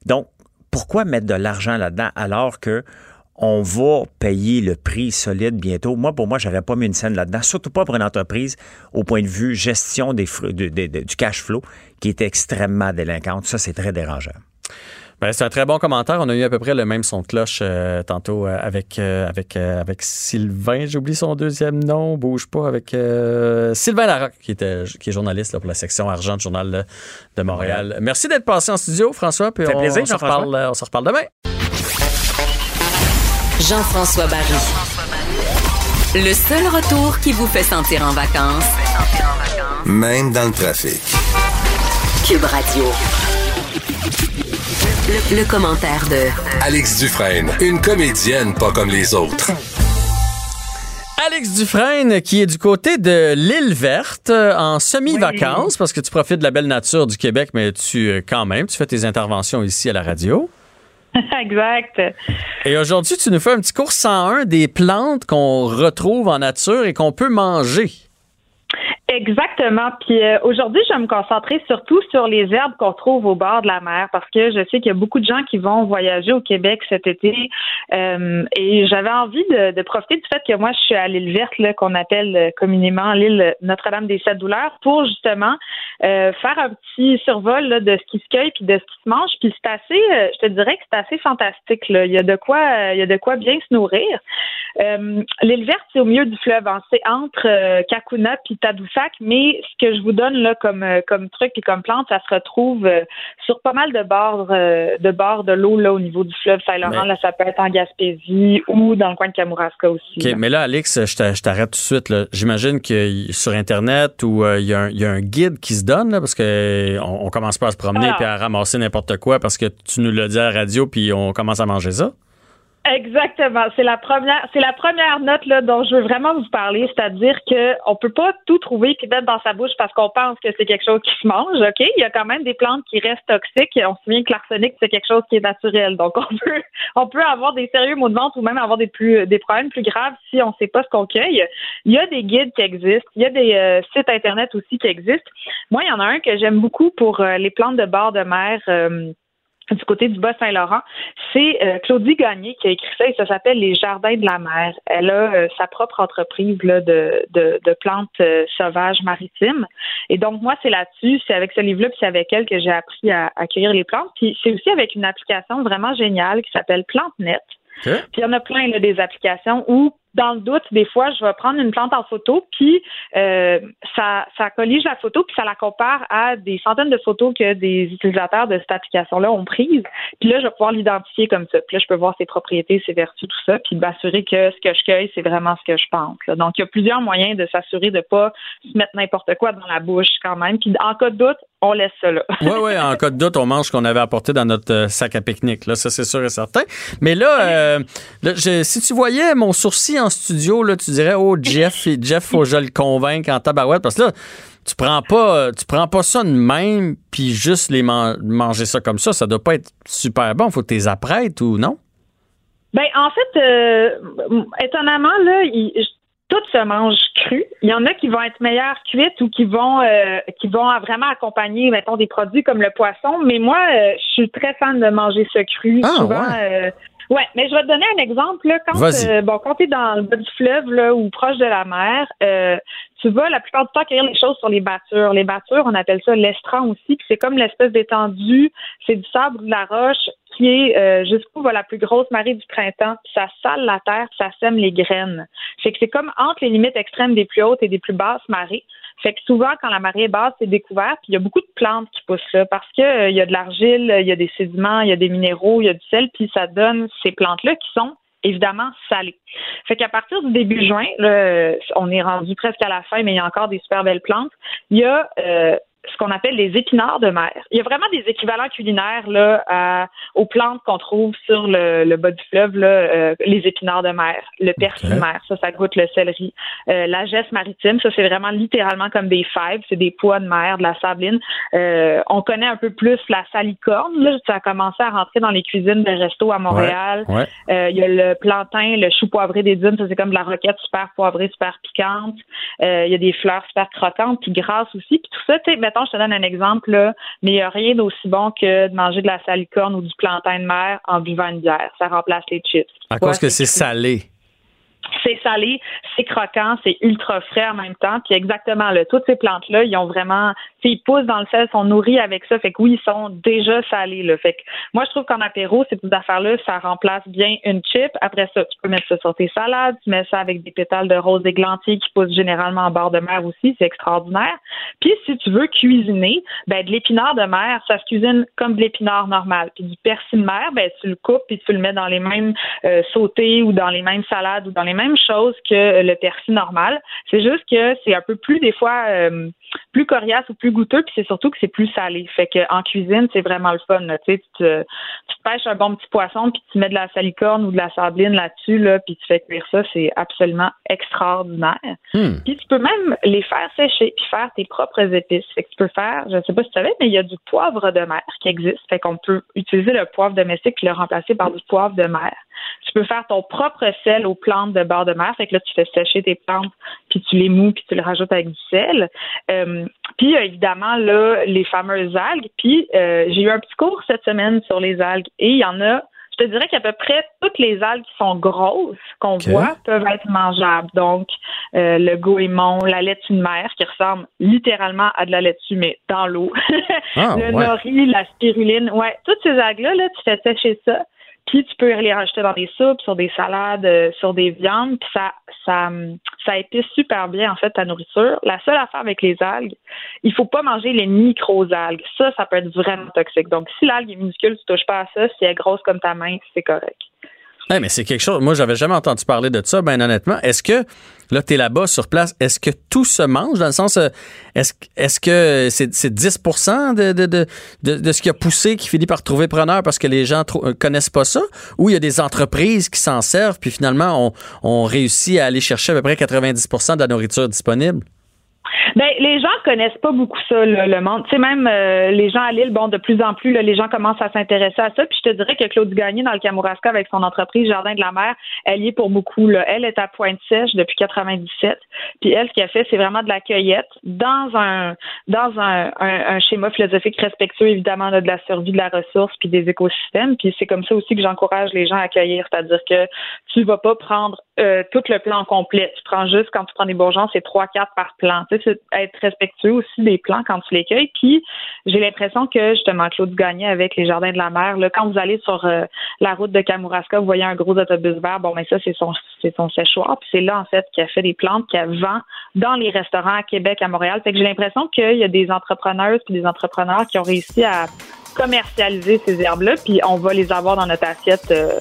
S12: Donc, pourquoi mettre de l'argent là-dedans alors que on va payer le prix solide bientôt. Moi, pour moi, j'aurais pas mis une scène là-dedans, surtout pas pour une entreprise au point de vue gestion des fr- de- de- de- du cash flow qui est extrêmement délinquante. Ça, c'est très dérangeant.
S1: Ben, c'est un très bon commentaire. On a eu à peu près le même son de cloche euh, tantôt euh, avec, euh, avec, euh, avec Sylvain. J'oublie son deuxième nom. Bouge pas. Avec euh, Sylvain Larocque, qui, était, qui est journaliste là, pour la section argent du Journal de, Montréal. Merci d'être passé en studio, François. Puis on,
S12: plaisir,
S1: on se
S12: Jean-François.
S1: reparle, euh, on se reparle demain.
S4: Jean-François Barry. Le seul retour qui vous fait sentir en vacances,
S8: Même dans le trafic.
S4: Cube Radio. Le, le commentaire de
S3: Alex Dufresne, une comédienne pas comme les autres.
S1: Alex Dufresne, qui est du côté de l'île verte, euh, en semi-vacances, parce que tu profites de la belle nature du Québec, mais tu, euh, quand même, tu fais tes interventions ici à la radio.
S13: exact.
S1: Et aujourd'hui, tu nous fais un petit cours 101 des plantes qu'on retrouve en nature et qu'on peut manger.
S13: Exactement. Puis euh, aujourd'hui, je vais me concentrer surtout sur les herbes qu'on trouve au bord de la mer parce que je sais qu'il y a beaucoup de gens qui vont voyager au Québec cet été euh, et j'avais envie de, de, profiter du fait que moi, je suis à l'île verte qu'on appelle euh, communément l'île Notre-Dame des Sept Douleurs pour justement euh, faire un petit survol là, de ce qui se cueille puis de ce qui se mange. Puis c'est assez, euh, je te dirais que c'est assez fantastique. Là. Il y a de quoi, il y a de quoi bien se nourrir. l'île verte, c'est au milieu du fleuve. Hein. C'est entre Kakuna puis Tadoussac, mais ce que je vous donne là comme euh, comme truc et comme plante, ça se retrouve euh, sur pas mal de bords euh, de bords de l'eau là au niveau du fleuve Saint-Laurent. Là, ça peut être en Gaspésie ou dans le coin de Kamouraska aussi.
S1: OK, mais là, Alex, je t'arrête tout de suite. J'imagine que sur Internet ou il y, a un guide qui se donne parce que on, commence pas à se promener et à ramasser n'importe quoi parce que tu nous l'as dit à la radio puis on commence à manger ça?
S13: Exactement. C'est la première, c'est la première note là dont je veux vraiment vous parler, c'est-à-dire que on peut pas tout trouver qui mettre dans sa bouche parce qu'on pense que c'est quelque chose qui se mange. Ok, il y a quand même des plantes qui restent toxiques. On se souvient que l'arsenic c'est quelque chose qui est naturel, donc on peut, on peut avoir des sérieux maux de ventre ou même avoir des plus, des problèmes plus graves si on sait pas ce qu'on cueille. Il y a des guides qui existent, il y a des euh, sites internet aussi qui existent. Moi, il y en a un que j'aime beaucoup pour euh, les plantes de bord de mer. Euh, du côté du Bas-Saint-Laurent, c'est euh, Claudie Gagné qui a écrit ça et ça s'appelle Les Jardins de la mer. Elle a euh, sa propre entreprise là, de, de, de plantes euh, sauvages maritimes. Et donc, moi, c'est là-dessus, c'est avec ce livre-là, puis c'est avec elle que j'ai appris à, à cueillir les plantes. Puis c'est aussi avec une application vraiment géniale qui s'appelle PlanteNet. Puis il y en a plein là, des applications où dans le doute, des fois, je vais prendre une plante en photo, puis euh, ça, ça collige la photo, puis ça la compare à des centaines de photos que des utilisateurs de cette application-là ont prises. Puis là, je vais pouvoir l'identifier comme ça. Puis là, je peux voir ses propriétés, ses vertus, tout ça, puis m'assurer que ce que je cueille, c'est vraiment ce que je pense. Donc, il y a plusieurs moyens de s'assurer de pas se mettre n'importe quoi dans la bouche quand même. Puis en cas de doute, on laisse ça là.
S1: oui, oui, en cas de doute, on mange ce qu'on avait apporté dans notre euh, sac à pique-nique. Là, ça, c'est sûr et certain. Mais là, euh, si tu voyais mon sourcil en studio, là, tu dirais, oh, Jeff, Jeff, faut que je le convainque en tabarouette. Parce que là, tu prends pas, tu prends pas ça de même, puis juste les manger ça comme ça. Ça doit pas être super bon. Faut que tu les apprêtes ou non?
S13: Ben, en fait, euh, étonnamment, là, il, tout se mange cru. Il y en a qui vont être meilleures cuites ou qui vont euh, qui vont vraiment accompagner, mettons, des produits comme le poisson. Mais moi, euh, je suis très fan de manger ce cru.
S1: Ah,
S13: Souvent,
S1: ouais.
S13: euh, Ouais, mais je vais te donner un exemple. Là, quand euh, bon, quand tu es dans le bas du fleuve là, ou proche de la mer, euh, tu vas la plupart du temps cueillir les choses sur les battures. Les battures, on appelle ça l'estran aussi, c'est comme l'espèce d'étendue, c'est du sable ou de la roche qui est euh, jusqu'où va la plus grosse marée du printemps, puis ça sale la terre, puis ça sème les graines. Fait que c'est comme entre les limites extrêmes des plus hautes et des plus basses marées. Fait que souvent, quand la marée est basse, c'est découvert, puis il y a beaucoup de plantes qui poussent là parce que euh, il y a de l'argile, il y a des sédiments, il y a des minéraux, il y a du sel, puis ça donne ces plantes-là qui sont évidemment salées. Fait qu'à partir du début juin, là, on est rendu presque à la fin, mais il y a encore des super belles plantes. Il y a euh, ce qu'on appelle les épinards de mer. Il y a vraiment des équivalents culinaires là, à, aux plantes qu'on trouve sur le, le, bas du fleuve, là, euh, les épinards de mer, le persil de mer, ça, ça goûte le céleri. Euh, la geste maritime, ça, c'est vraiment littéralement comme des fèves, c'est des pois de mer, de la sabline. Euh, on connaît un peu plus la salicorne, là, ça a commencé à rentrer dans les cuisines de resto à Montréal.
S1: Ouais, ouais.
S13: Euh, il y a le plantain, le chou poivré des dunes, ça, c'est comme de la roquette super poivrée, super piquante. Euh, il y a des fleurs super croquantes, puis grasses aussi. Puis tout ça, tu sais, mettons, je te donne un exemple, là, mais il n'y a rien d'aussi bon que de manger de la salicorne ou du plantain de mer en buvant une bière. Ça remplace les chips.
S1: À cause que c'est salé.
S13: C'est salé, c'est croquant, c'est ultra frais en même temps. Puis exactement, là, toutes ces plantes-là, ils ont vraiment, ils poussent dans le sel, sont nourris avec ça. Fait que oui, ils sont déjà salés. Là. Fait que moi, je trouve qu'en apéro, ces petites affaires-là, ça remplace bien une chip. Après ça, tu peux mettre ça sur tes salades, tu mets ça avec des pétales de rose églantier qui poussent généralement en bord de mer aussi. C'est extraordinaire. Puis si tu veux cuisiner, ben de l'épinard de mer, ça se cuisine comme de l'épinard normal. Puis du persil de mer, ben tu le coupes puis tu le mets dans les mêmes euh, sautés ou dans les mêmes salades ou dans les mêmes chose que le persil normal. C'est juste que c'est un peu plus des fois euh, plus coriace ou plus goûteux, puis c'est surtout que c'est plus salé. Fait que en cuisine, c'est vraiment le fun. Tu sais, tu te, tu te pêches un bon petit poisson, puis tu mets de la salicorne ou de la sabline là-dessus, là, puis tu fais cuire ça, c'est absolument extraordinaire.
S1: Hmm.
S13: Puis tu peux même les faire sécher, puis faire tes propres épices. Fait que tu peux faire, je sais pas si tu savais, mais il y a du poivre de mer qui existe. Fait qu'on peut utiliser le poivre domestique puis le remplacer par du poivre de mer. Tu peux faire ton propre sel aux plantes de bord de mer. Fait que là, tu fais sécher tes plantes, puis tu les mous, puis tu les rajoutes avec du sel. Euh, puis euh, évidemment, là, les fameuses algues. Puis euh, j'ai eu un petit cours cette semaine sur les algues et il y en a je te dirais qu'à peu près toutes les algues qui sont grosses qu'on voit peuvent être mangeables. Donc, euh, le goémon, la laitue de mer qui ressemble littéralement à de la laitue, mais dans l'eau.
S14: Ah,
S13: le
S14: ouais.
S13: nori, la spiruline. Ouais, toutes ces algues-là, là, tu fais sécher ça. Puis tu peux les rajouter dans des soupes, sur des salades, euh, sur des viandes, puis ça, ça, ça épice super bien en fait ta nourriture. La seule affaire avec les algues, il faut pas manger les micro-algues. Ça, ça peut être vraiment toxique. Donc si l'algue est minuscule, tu touches pas à ça. Si elle est grosse comme ta main, c'est correct.
S1: Hey, mais c'est quelque chose. Moi, j'avais jamais entendu parler de ça, ben honnêtement. Est-ce que, là, tu es là-bas sur place, est-ce que tout se mange? Dans le sens, euh, est-ce que c'est c'est 10 de, de, ce qui a poussé qui finit par trouver preneur parce que les gens euh, connaissent pas ça? Ou il y a des entreprises qui s'en servent, puis finalement, on, on réussit à aller chercher à peu près 90% de la nourriture disponible?
S13: Ben, les gens connaissent pas beaucoup ça, là, le monde. Tu sais, même euh, les gens à Lille, bon, de plus en plus, là, les gens commencent à s'intéresser à ça. Puis je te dirais que Claude Gagné, dans le Kamouraska, avec son entreprise Jardin de la Mer, elle y est pour beaucoup. Là. Elle est à Pointe-Sèche depuis 97. Puis elle, ce qu'elle fait, c'est vraiment de la cueillette dans un dans un, un, schéma philosophique respectueux, évidemment, là, de la survie de la ressource puis des écosystèmes. Puis c'est comme ça aussi que j'encourage les gens à cueillir. C'est-à-dire que tu vas pas prendre euh, tout le plan complet. Tu prends juste, quand tu prends des bourgeons, c'est trois, quatre par plan. Tu sais, c'est être respectueux aussi des plants quand tu les cueilles. Puis j'ai l'impression que justement Claude Gagné avec les jardins de la mer, là, quand vous allez sur euh, la route de Kamouraska, vous voyez un gros autobus vert. Bon, mais ça c'est son c'est son séchoir. Puis c'est là en fait qu'il a fait des plantes qu'elle vend dans les restaurants à Québec, à Montréal. Fait que j'ai l'impression qu'il y a des entrepreneuses puis des entrepreneurs qui ont réussi à commercialiser ces herbes-là. Puis on va les avoir dans notre assiette euh,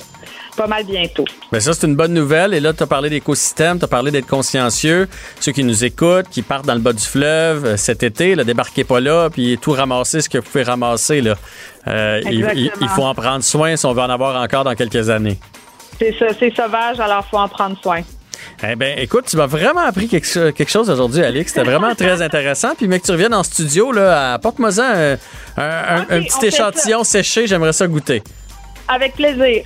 S13: pas mal bientôt.
S1: Ben ça, c'est une bonne nouvelle. Et là, tu as parlé d'écosystème, tu as parlé d'être consciencieux. Ceux qui nous écoutent, qui partent dans le bas du fleuve euh, cet été, là, débarquez pas là, puis tout ramasser ce que vous pouvez ramasser. Là. Euh, il, il faut en prendre soin si on veut en avoir encore dans quelques années.
S13: C'est ça, c'est sauvage, alors faut en prendre soin.
S1: Eh ben, écoute, tu m'as vraiment appris quelque, cho- quelque chose aujourd'hui, Alix. C'était vraiment très intéressant. Puis, mec, tu reviennes en studio, là, apporte-moi-en un, un- un- petit échantillon séché. J'aimerais ça goûter.
S13: Avec plaisir.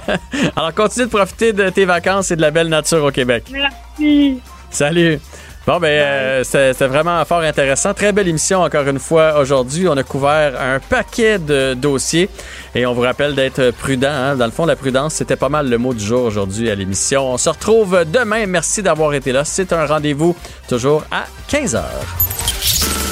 S1: Alors, continue de profiter de tes vacances et de la belle nature au Québec.
S13: Merci.
S1: Salut. Bon, ben, euh, c'était vraiment fort intéressant. Très belle émission, encore une fois, aujourd'hui. On a couvert un paquet de dossiers et on vous rappelle d'être prudent. hein. Dans le fond, la prudence, c'était pas mal le mot du jour aujourd'hui à l'émission. On se retrouve demain. Merci d'avoir été là. C'est un rendez-vous toujours à 15h.